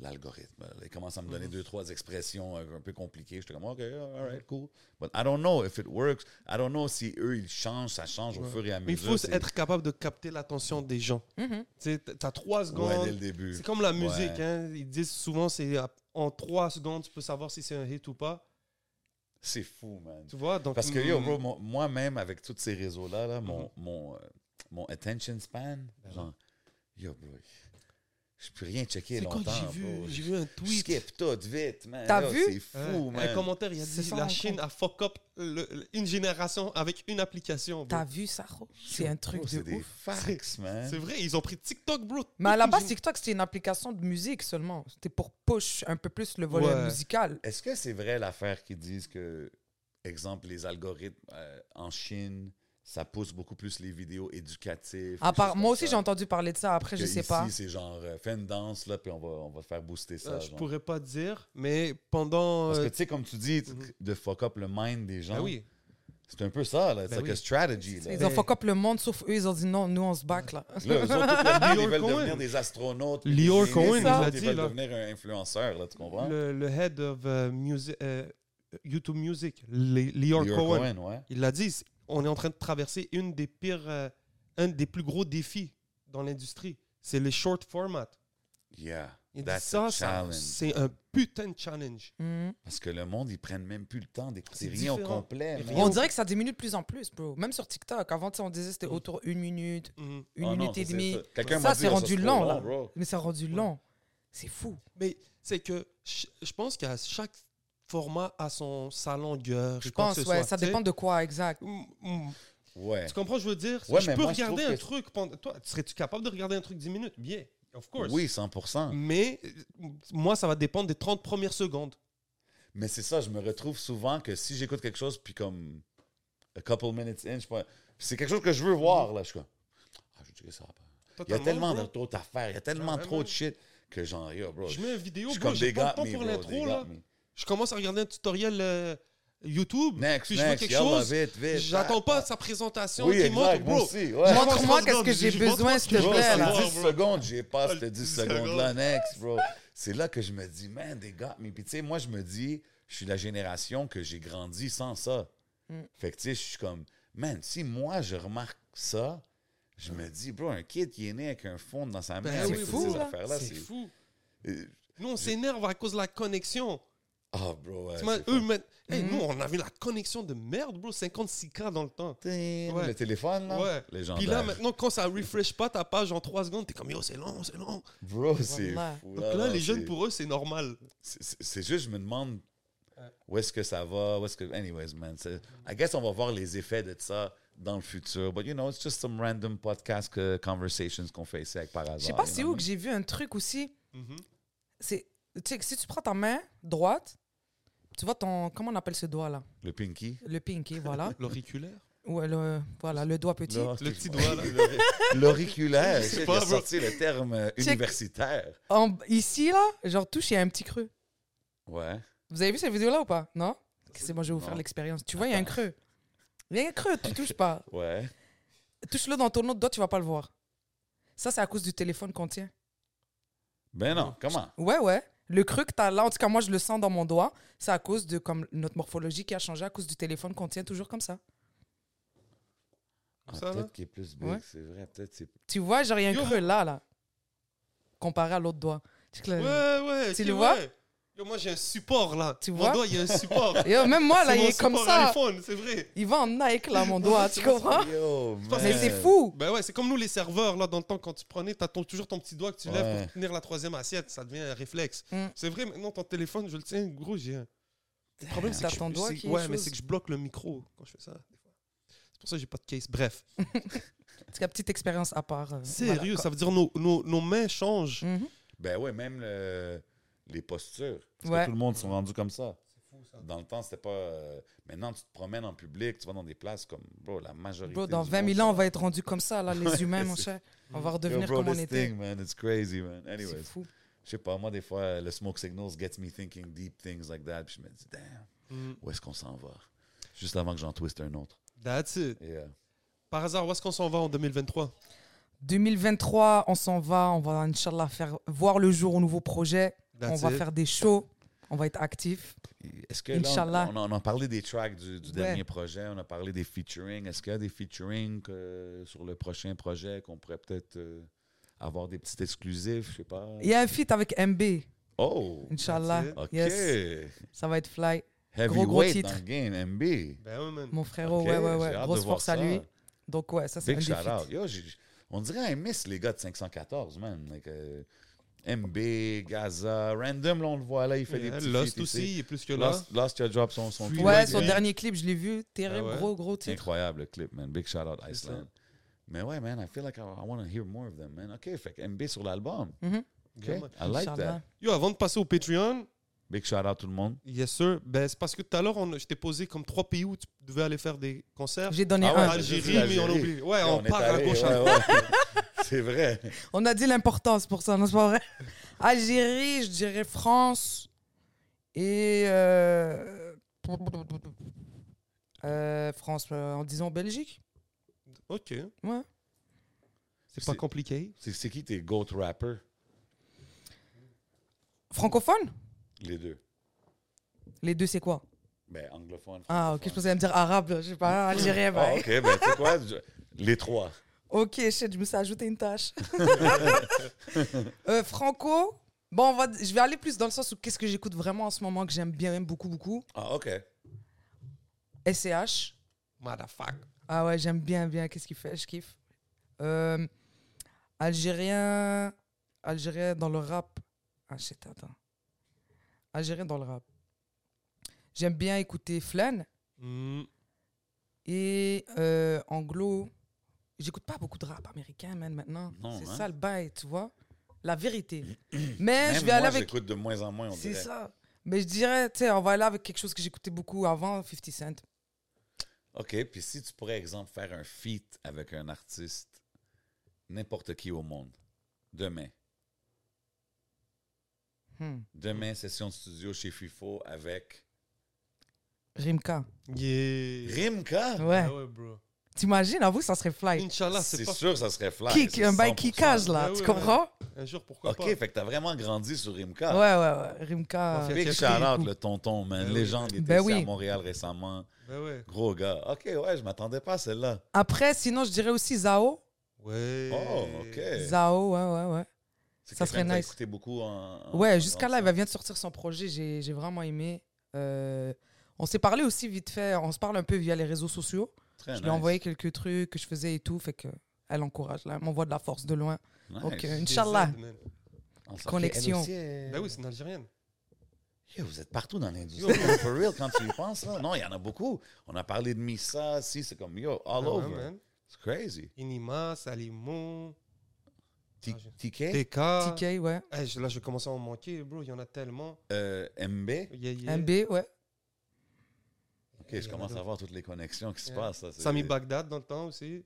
Speaker 2: L'algorithme. Il commence à me donner deux, trois expressions un peu compliquées. J'étais comme OK, all right, cool. But I don't know if it works. I don't know si eux, ils changent, ça change au
Speaker 1: Ouais.
Speaker 2: fur et à mesure.
Speaker 1: Mais il faut être capable de capter l'attention des gens.
Speaker 5: Mhm.
Speaker 1: Tu sais, t'as trois
Speaker 2: Ouais,
Speaker 1: secondes.
Speaker 2: dès le début.
Speaker 1: C'est comme la musique,
Speaker 2: Ouais.
Speaker 1: hein. Ils disent souvent, c'est en trois secondes, tu peux savoir si c'est un hit ou pas.
Speaker 2: C'est fou, man.
Speaker 1: Tu vois? Donc,
Speaker 2: Parce que, yo, bro, moi-même, avec tous ces réseaux-là, là, mon, mon, euh, mon attention span, genre, yo, bro, je peux rien checker
Speaker 1: c'est
Speaker 2: longtemps.
Speaker 1: quand j'ai vu, vu un tweet.
Speaker 2: skip tout vite, man.
Speaker 5: T'as vu?
Speaker 2: C'est fou,
Speaker 1: Ouais,
Speaker 2: man.
Speaker 1: Un commentaire, il a
Speaker 5: C'est
Speaker 1: dit la Chine
Speaker 5: compte.
Speaker 1: a fuck up le- le- une génération avec une application. bro.
Speaker 5: T'as vu ça? C'est un truc
Speaker 2: Bro,
Speaker 5: de
Speaker 2: C'est des
Speaker 5: ouf.
Speaker 2: facts, man.
Speaker 1: C'est vrai, ils ont pris TikTok, bro.
Speaker 5: Mais à la base, TikTok, c'était une application de musique seulement. C'était pour push un peu plus le volume
Speaker 1: Ouais.
Speaker 5: musical.
Speaker 2: Est-ce que c'est vrai l'affaire qui disent que, exemple, les algorithmes euh, en Chine, ça pousse beaucoup plus les vidéos éducatives?
Speaker 5: À
Speaker 2: quelque
Speaker 5: part,
Speaker 2: chose
Speaker 5: moi aussi,
Speaker 2: ça?
Speaker 5: j'ai entendu parler de ça. Après, je
Speaker 2: Que
Speaker 5: sais
Speaker 2: ici,
Speaker 5: pas.
Speaker 2: c'est genre, euh, fais une danse, là, puis on va, on va faire booster ça.
Speaker 1: Euh, je
Speaker 2: genre.
Speaker 1: pourrais pas dire, mais pendant.
Speaker 2: Parce que
Speaker 1: euh,
Speaker 2: tu sais, comme tu dis,
Speaker 1: Mhm.
Speaker 2: de fuck up le mind des gens,
Speaker 1: ben oui.
Speaker 2: c'est un peu ça, là. C'est
Speaker 1: Ben
Speaker 2: like
Speaker 1: oui.
Speaker 2: a strategy, là.
Speaker 5: Ils ont fuck up le monde, sauf eux, ils ont dit non, nous, on se back, là.
Speaker 2: Là, eux autres, ils veulent
Speaker 1: Cohen.
Speaker 2: devenir des astronautes.
Speaker 1: Lior
Speaker 2: des
Speaker 1: Cohen, dit,
Speaker 2: Ils veulent
Speaker 1: là.
Speaker 2: devenir un influenceur, là, tu comprends?
Speaker 1: Le, le head of music, YouTube Music, Lior
Speaker 2: Lior
Speaker 1: Cohen,
Speaker 2: ouais.
Speaker 1: il l'a dit, on est en train de traverser une des pires, euh, un des plus gros défis dans l'industrie. C'est les short formats.
Speaker 2: Yeah.
Speaker 1: Il dit
Speaker 2: That's
Speaker 1: ça,
Speaker 2: a
Speaker 1: ça
Speaker 2: challenge.
Speaker 1: c'est un putain de challenge.
Speaker 5: Mhm.
Speaker 2: Parce que le monde, ils prennent même plus le temps d'écouter
Speaker 1: C'est
Speaker 2: rien au
Speaker 1: différent.
Speaker 2: complet.
Speaker 1: Rien.
Speaker 5: On
Speaker 1: au-
Speaker 5: dirait que ça diminue de plus en plus, bro. Même sur TikTok. Avant, on disait que c'était autour d'une minute,
Speaker 1: Mhm.
Speaker 5: une
Speaker 2: non,
Speaker 5: minute et demie.
Speaker 2: ça.
Speaker 5: C'est
Speaker 2: oh,
Speaker 5: rendu
Speaker 2: trop
Speaker 5: long, là.
Speaker 2: bro.
Speaker 5: Mais c'est rendu long. C'est fou.
Speaker 1: Mais c'est que je pense qu'à chaque format a son sa longueur.
Speaker 5: Je pense, ouais.
Speaker 1: soit,
Speaker 5: Ça dépend de quoi, exact.
Speaker 1: Mm, mm.
Speaker 2: Ouais.
Speaker 1: Tu comprends, je veux dire?
Speaker 2: Ouais,
Speaker 1: je peux
Speaker 2: moi,
Speaker 1: regarder un
Speaker 2: que-
Speaker 1: truc pendant. Toi, serais-tu capable de regarder un truc 10 minutes? Bien, of course.
Speaker 2: Oui, 100
Speaker 1: Mais euh, moi, ça va dépendre des 30 premières secondes.
Speaker 2: Mais c'est ça, je me retrouve souvent que si j'écoute quelque chose, puis comme a couple minutes in, je sais pas, c'est quelque chose que je veux voir, là, je suis comme, ah, je ça. Il y a tellement
Speaker 1: bro.
Speaker 2: de- d'autres affaires, il y a tellement trop de shit que genre, yo, bro,
Speaker 1: Je mets une vidéo,
Speaker 2: je suis comme des
Speaker 1: pas pour l'intro, là.
Speaker 2: me.
Speaker 1: Je commence à regarder un tutoriel euh, YouTube.
Speaker 2: Next,
Speaker 1: puis je vois
Speaker 2: next,
Speaker 1: quelque
Speaker 2: yalla,
Speaker 1: chose.
Speaker 2: vite, vite.
Speaker 1: J'attends
Speaker 2: ah,
Speaker 1: pas sa présentation
Speaker 2: Oui,
Speaker 1: qui
Speaker 2: exact,
Speaker 1: montre, bro.
Speaker 2: aussi, ouais.
Speaker 1: Montre-
Speaker 5: Montre-moi qu'est-ce que j'ai
Speaker 1: vois
Speaker 5: besoin, s'il te plaît,
Speaker 2: c'est
Speaker 5: là.
Speaker 1: secondes.
Speaker 2: 10
Speaker 1: bro.
Speaker 2: secondes, j'ai pas
Speaker 1: Ah,
Speaker 2: ces 10
Speaker 1: 10
Speaker 2: secondes-là,
Speaker 1: secondes.
Speaker 2: next, bro. C'est là que je me dis, man, they got me. Puis tu sais, moi, je me dis, je suis la génération que j'ai grandi sans ça.
Speaker 5: Mm.
Speaker 2: Fait que tu sais, je suis comme, man, si moi, je remarque ça, Je me dis, bro, un kid qui est né avec un fond dans sa main,
Speaker 1: Ben
Speaker 2: avec toutes
Speaker 5: fou,
Speaker 2: ces
Speaker 5: là.
Speaker 2: affaires-là,
Speaker 1: c'est
Speaker 2: c'est...
Speaker 1: fou.
Speaker 2: Euh,
Speaker 1: Nous, on s'énerve à cause de la connexion.
Speaker 2: Ah, bro, ouais,
Speaker 1: eux,
Speaker 5: Mhm.
Speaker 1: nous, on avait la connexion de merde, bro. 56K dans le temps. Ouais.
Speaker 2: Le téléphone, là?
Speaker 1: Ouais.
Speaker 2: Légendaire.
Speaker 1: Puis là, maintenant, quand ça refresh pas ta page en 3 secondes, t'es comme yo, c'est long, c'est long.
Speaker 2: Bro, c'est
Speaker 5: Voilà.
Speaker 2: fou.
Speaker 1: Donc là, les jeunes, pour eux, c'est normal.
Speaker 2: C'est- juste, je me demande où est-ce que ça va, où est-ce que... Anyways, man, c'est- I guess on va voir les effets de ça dans le futur. But, you know, it's just some random podcast conversations qu'on fait ici avec par hasard.
Speaker 5: Je sais pas c'est où que j'ai vu un truc aussi.
Speaker 1: Mhm.
Speaker 5: C'est, tu sais, que si tu prends ta main droite, tu vois ton, comment on appelle ce doigt là
Speaker 2: Le pinky?
Speaker 5: Le pinky, voilà.
Speaker 1: L'auriculaire?
Speaker 5: Ouais, le, voilà, le doigt petit.
Speaker 1: Le petit doigt, là.
Speaker 2: L'auriculaire.
Speaker 1: Je sais
Speaker 2: J'ai
Speaker 1: pas,
Speaker 2: sorti le terme euh,
Speaker 5: Check.
Speaker 2: universitaire.
Speaker 5: En- ici là, genre touche, il y a un petit creux.
Speaker 2: Ouais.
Speaker 5: Vous avez vu cette vidéo là ou pas? Non? C'est bon, je vais vous faire
Speaker 2: Non.
Speaker 5: l'expérience. Tu vois, il y a un creux. Il y a un creux, tu touches pas.
Speaker 2: Ouais.
Speaker 5: Touche-le dans ton autre doigt, tu vas pas le voir. Ça, c'est à cause du téléphone qu'on tient.
Speaker 2: Ben non, comment?
Speaker 5: Ouais, ouais. Le creux que tu as là, en tout cas, moi, je le sens dans mon doigt. C'est à cause de comme notre morphologie qui a changé à cause du téléphone qu'on tient toujours comme ça.
Speaker 2: Ah,
Speaker 1: Ça,
Speaker 2: peut-être qu'il est plus big,
Speaker 5: Ouais.
Speaker 2: c'est vrai. Peut-être c'est...
Speaker 5: Tu vois, genre, il y a un
Speaker 1: Yo,
Speaker 5: creux là, là. Comparé à l'autre doigt. Tu
Speaker 1: Ouais, ouais.
Speaker 5: Tu le vois?
Speaker 1: ouais. Yo, moi, j'ai un support, là.
Speaker 5: Tu
Speaker 1: Mon
Speaker 5: vois?
Speaker 1: doigt, il y a un support.
Speaker 5: Yo, même moi, là, il
Speaker 1: mon
Speaker 5: est comme ça.
Speaker 1: iPhone, c'est vrai.
Speaker 5: Il va en Nike, là, mon doigt. tu comprends?
Speaker 2: Yo,
Speaker 5: Mais c'est fou.
Speaker 1: Ben ouais, c'est comme nous, les serveurs, là, dans le temps, quand tu prenais, t'as ton- toujours ton petit doigt que tu lèves pour tenir la troisième assiette. Ça devient un réflexe.
Speaker 5: Mm.
Speaker 1: C'est vrai, maintenant, ton téléphone, je le tiens, gros, j'ai un... Le problème, c'est que, je-
Speaker 5: ton doigt
Speaker 1: c'est-
Speaker 5: qui
Speaker 1: ouais, mais c'est que je bloque le micro quand je fais ça. C'est pour ça que j'ai pas de case. Bref.
Speaker 5: C'est la petite expérience à part. euh,
Speaker 1: Sérieux,
Speaker 5: voilà.
Speaker 1: ça veut dire nos, nos, nos mains changent.
Speaker 5: Mhm.
Speaker 2: Ben ouais, même le- les postures. Parce
Speaker 5: Ouais.
Speaker 2: que tout le monde sont rendus comme ça. Dans le temps, c'était pas. euh, Maintenant, tu te promènes en public, tu vas dans des places comme. Bro, la majorité.
Speaker 5: Bro, dans
Speaker 2: du
Speaker 5: 20
Speaker 2: monde
Speaker 5: 000 ans, on va être rendu comme ça, là, les humains, mon
Speaker 2: c'est-
Speaker 5: cher. On va
Speaker 2: Yo,
Speaker 5: redevenir
Speaker 2: bro,
Speaker 5: comme on était.
Speaker 2: thing, man, it's crazy, man.
Speaker 5: C'est
Speaker 2: Anyways,
Speaker 5: fou.
Speaker 2: je sais pas, moi, des fois, le smoke signals gets me thinking deep things like that. Puis je me dis, damn,
Speaker 1: Mm.
Speaker 2: où est-ce qu'on s'en va? Juste avant que j'en twiste un autre.
Speaker 1: That's it.
Speaker 2: Euh,
Speaker 1: Par hasard, où est-ce qu'on s'en va en 2023
Speaker 5: 2023, on s'en va, on va, Inch'Allah, faire voir le jour au nouveau projet. On va
Speaker 1: it.
Speaker 5: faire des shows, on va être actifs.
Speaker 2: Est-ce que là,
Speaker 5: Inch'Allah.
Speaker 2: on, a parlé des tracks du, du
Speaker 5: Ouais.
Speaker 2: dernier projet, on a parlé des featuring. Est-ce qu'il y a des featuring que- sur le prochain projet qu'on pourrait peut-être euh, avoir des petits exclusifs, je sais pas?
Speaker 5: Il y a un feat avec MB,
Speaker 2: Oh,
Speaker 5: Inch'Allah.
Speaker 2: Ok.
Speaker 5: Yes, ça va être fly.
Speaker 2: Heavyweight
Speaker 5: gros
Speaker 2: dans
Speaker 5: titre.
Speaker 2: le game, MB.
Speaker 1: Ben man.
Speaker 5: Mon frérot, ouais, ouais, ouais. Grosse force à lui. Donc, ouais, ça, c'est un
Speaker 2: Big
Speaker 5: des
Speaker 2: shout
Speaker 5: feats.
Speaker 2: out. Yo, on dirait un miss, les gars de 514, man. Like, euh, MB, Gaza, Random, là, on le voit là, il fait des petits
Speaker 1: Lost
Speaker 2: feats
Speaker 1: aussi, est plus que.
Speaker 2: Lost, Lost, il a drop son, son.
Speaker 5: Ouais, son dernier clip, je l'ai vu. Terrible,
Speaker 1: Ah ouais.
Speaker 5: gros, gros titre.
Speaker 2: Incroyable le clip, man. Big shout out Iceland. Mais ouais, man, I feel like I, I want to hear more of them, man. OK, fait MB sur l'album.
Speaker 5: Mhm.
Speaker 2: OK,
Speaker 1: Yeah, man.
Speaker 2: I like that.
Speaker 1: Yo, avant de passer au Patreon,
Speaker 2: Big shout out tout le monde.
Speaker 1: yes sir, ben, c'est parce que tout à l'heure, on- je t'ai posé comme trois pays où tu devais aller faire des concerts.
Speaker 5: J'ai donné
Speaker 2: Ah ouais,
Speaker 5: un.
Speaker 2: j'ai
Speaker 1: Algérie, mais on oublié. Ouais,
Speaker 2: Et
Speaker 1: on, part à gauche.
Speaker 2: C'est vrai.
Speaker 5: On a dit l'importance pour ça, non, c'est pas vrai? Algérie, je dirais France et. euh, euh, France, euh, en disant Belgique.
Speaker 1: Ok,
Speaker 5: Ouais.
Speaker 1: c'est pas compliqué.
Speaker 2: C'est qui tes GOAT rappers?
Speaker 5: Francophone?
Speaker 2: Les deux.
Speaker 5: Les deux, c'est quoi?
Speaker 2: Ben, anglophone.
Speaker 5: Ah, ok, je pensais me dire arabe, je sais pas, algérien.
Speaker 2: Ah,
Speaker 5: bah.
Speaker 2: OK, ben, tu sais quoi? Je- Les trois.
Speaker 5: Ok, shit, je me suis ajouté une tâche. Euh, Franco, bon, on va, je vais aller plus dans le sens où qu'est-ce que j'écoute vraiment en ce moment que j'aime bien, même beaucoup, beaucoup.
Speaker 2: Ah, OK.
Speaker 5: SCH.
Speaker 1: Motherfuck.
Speaker 5: Ah ouais, j'aime bien, bien. Qu'est-ce qu'il fait Je kiffe. Euh, Algérien. Algérien dans le rap. Ah shit, attends. Algérien dans le rap. J'aime bien écouter Flan.
Speaker 1: Hmm.
Speaker 5: Et euh, anglo. J'écoute pas beaucoup de rap américain, man, maintenant.
Speaker 2: Non,
Speaker 5: C'est
Speaker 2: hein?
Speaker 5: ça le bail, tu vois. La vérité. Mais
Speaker 2: Même
Speaker 5: je vais
Speaker 2: moi,
Speaker 5: aller avec.
Speaker 2: j'écoute de moins en moins, on
Speaker 5: C'est
Speaker 2: dirait.
Speaker 5: ça. Mais je dirais, tu sais, on va aller avec quelque chose que j'écoutais beaucoup avant, 50 Cent.
Speaker 2: OK, puis si tu pourrais, exemple, faire un feat avec un artiste, n'importe qui au monde, demain,
Speaker 5: Hmm.
Speaker 2: demain, session de studio chez FIFO avec
Speaker 5: Rimka.
Speaker 1: Yeah.
Speaker 2: Rimka?
Speaker 5: Ouais.
Speaker 1: Ah ouais, bro.
Speaker 5: T'imagines, avoue, ça serait fly.
Speaker 1: Inch'Allah, c'est
Speaker 2: C'est
Speaker 1: pas.
Speaker 2: sûr, ça serait fly.
Speaker 5: Kick, un bail
Speaker 2: 100%.
Speaker 5: kickage, là,
Speaker 1: Ouais,
Speaker 5: tu
Speaker 1: ouais,
Speaker 5: comprends?
Speaker 1: Un jour, pourquoi
Speaker 2: OK,
Speaker 1: pas?
Speaker 2: fait que t'as vraiment grandi sur Rimka.
Speaker 5: Ouais, ouais, ouais. Rimka.
Speaker 2: Big shout out, le tonton, man.
Speaker 1: Ben oui,
Speaker 2: Légende, il était
Speaker 5: Ben
Speaker 2: ici à. Montréal récemment.
Speaker 1: Ben.
Speaker 2: Gros gars. OK, ouais, je m'attendais pas à celle-là.
Speaker 5: Après, sinon, je dirais aussi Zao.
Speaker 1: Ouais.
Speaker 2: Oh, ok.
Speaker 5: Zao, ouais, ouais, ouais.
Speaker 2: C'est
Speaker 5: ça serait nice.
Speaker 2: écouté beaucoup en. en-
Speaker 5: Ouais,
Speaker 2: en
Speaker 5: jusqu'à là, elle vient de sortir son projet. J'ai j'ai vraiment aimé. Euh, on s'est parlé aussi vite fait. On se parle un peu via les réseaux sociaux.
Speaker 2: Très
Speaker 5: Je lui ai envoyé quelques trucs que je faisais et tout. Fait que elle encourage. Là. Elle m'envoie de la force de loin.
Speaker 2: Nice.
Speaker 5: Donc, euh, Inch'Allah. connexion.
Speaker 2: Aussi,
Speaker 1: Ben oui, c'est une Algérienne.
Speaker 2: Yo, vous êtes partout dans l'industrie, for real, quand tu y penses. Là. Non, il y en a beaucoup. On a parlé de Missa, si, c'est comme, yo, all
Speaker 1: Ah
Speaker 2: over.
Speaker 1: man.
Speaker 2: It's crazy.
Speaker 1: Inima, Salimon,
Speaker 2: T-
Speaker 1: Ah,
Speaker 2: TK,
Speaker 1: TK.
Speaker 5: TK, ouais.
Speaker 1: Eh, je- là, je commence à en manquer, bro. Il y en a tellement.
Speaker 2: euh, MB.
Speaker 1: Yeah, yeah.
Speaker 5: MB, ouais.
Speaker 2: Ok, je commence à voir toutes les connexions qui se passent. là.
Speaker 1: Sami Bagdad dans le temps aussi.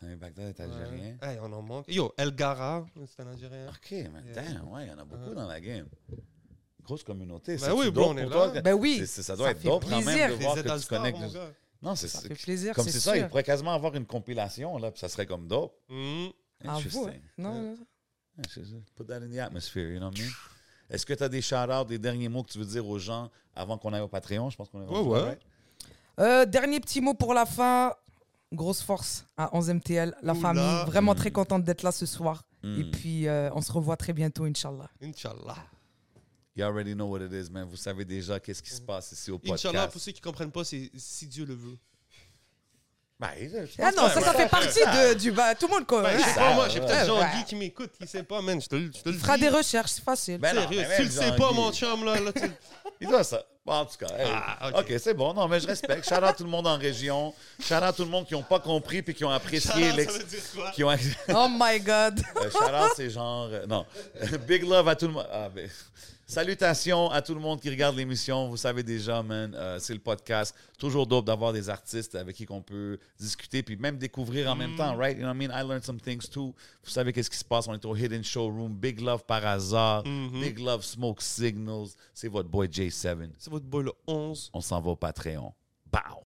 Speaker 2: Sami Bagdad est algérien.
Speaker 1: Ouais. On en manque. Yo, El Gara, c'est un Algérien.
Speaker 2: Ok, mais
Speaker 1: Yeah.
Speaker 2: damn, ouais, il y en a beaucoup dans la game. Grosse communauté.
Speaker 1: Ben oui, bro, on est là.
Speaker 5: Ben oui.
Speaker 2: Ça doit
Speaker 5: Ça
Speaker 2: être
Speaker 5: fait
Speaker 2: dope quand même
Speaker 5: plaisir.
Speaker 2: de voir que tu connectes.
Speaker 1: mon
Speaker 2: du-
Speaker 1: gars.
Speaker 2: Non, c'est
Speaker 5: Ça fait plaisir,
Speaker 2: comme
Speaker 5: c'est
Speaker 2: ça, il pourrait quasiment avoir une compilation, là, puis ça serait comme dope.
Speaker 1: Hmm.
Speaker 5: À vous,
Speaker 2: Interesting.
Speaker 5: hein. Non, non.
Speaker 2: Yeah. Put that in the atmosphere, you know what I mean? Est-ce que tu as des shout-outs, des derniers mots que tu veux dire aux gens avant qu'on aille au Patreon? Je pense qu'on est
Speaker 1: Ouais, ouais.
Speaker 2: right?
Speaker 5: Euh, dernier petit mot pour la fin. Grosse force à 11MTL, la
Speaker 1: Oula.
Speaker 5: famille. Vraiment
Speaker 2: Mm.
Speaker 5: très contente d'être là ce soir.
Speaker 2: Mm.
Speaker 5: Et puis, euh, on se revoit très bientôt, Inch'Allah.
Speaker 1: Inch'Allah.
Speaker 2: You already know what it is, man. Vous savez déjà qu'est-ce qui se passe ici au podcast.
Speaker 1: Inch'Allah, pour ceux qui ne comprennent pas, c'est si Dieu le veut.
Speaker 2: Ben, je pense
Speaker 5: Ah non, ça, ça fait partie de, du... Bah, tout le monde, quoi.
Speaker 1: Je sais
Speaker 2: ça,
Speaker 1: pas, moi, j'ai peut-être
Speaker 5: Ouais.
Speaker 1: Jean-Guy qui m'écoute, qui sait pas, man. Je te, le- je te le
Speaker 5: Il fera
Speaker 1: dis.
Speaker 5: des recherches, c'est facile.
Speaker 2: Ben non,
Speaker 1: Sérieux,
Speaker 2: mais même
Speaker 1: tu le sais pas, mon chum, là, là tu...
Speaker 2: Il doit ça. Bon, en tout cas, hey.
Speaker 1: Ah, ok,
Speaker 2: c'est bon. Non, mais je respecte. Shout out tout le monde en région. Shout out tout le monde qui n'ont pas compris puis qui ont apprécié
Speaker 1: Ça
Speaker 2: l'ex-
Speaker 1: veut dire quoi?
Speaker 2: qui ont
Speaker 5: Oh my God.
Speaker 2: Euh, shout out, c'est genre. euh, non. Big love à tout le monde. Ah, ben, Salutations à tout le monde qui regarde l'émission. Vous savez déjà, man, euh, c'est le podcast. Toujours dope d'avoir des artistes avec qui on peut discuter puis même découvrir en même temps, right? You know what I mean? I learned some things too. Vous savez qu'est-ce qui se passe? On est au Hidden Showroom. Big love par hasard. Big love Smoke Signals. C'est votre boy J7.
Speaker 1: C'est votre boy le 11.
Speaker 2: On s'en va au Patreon. Bow!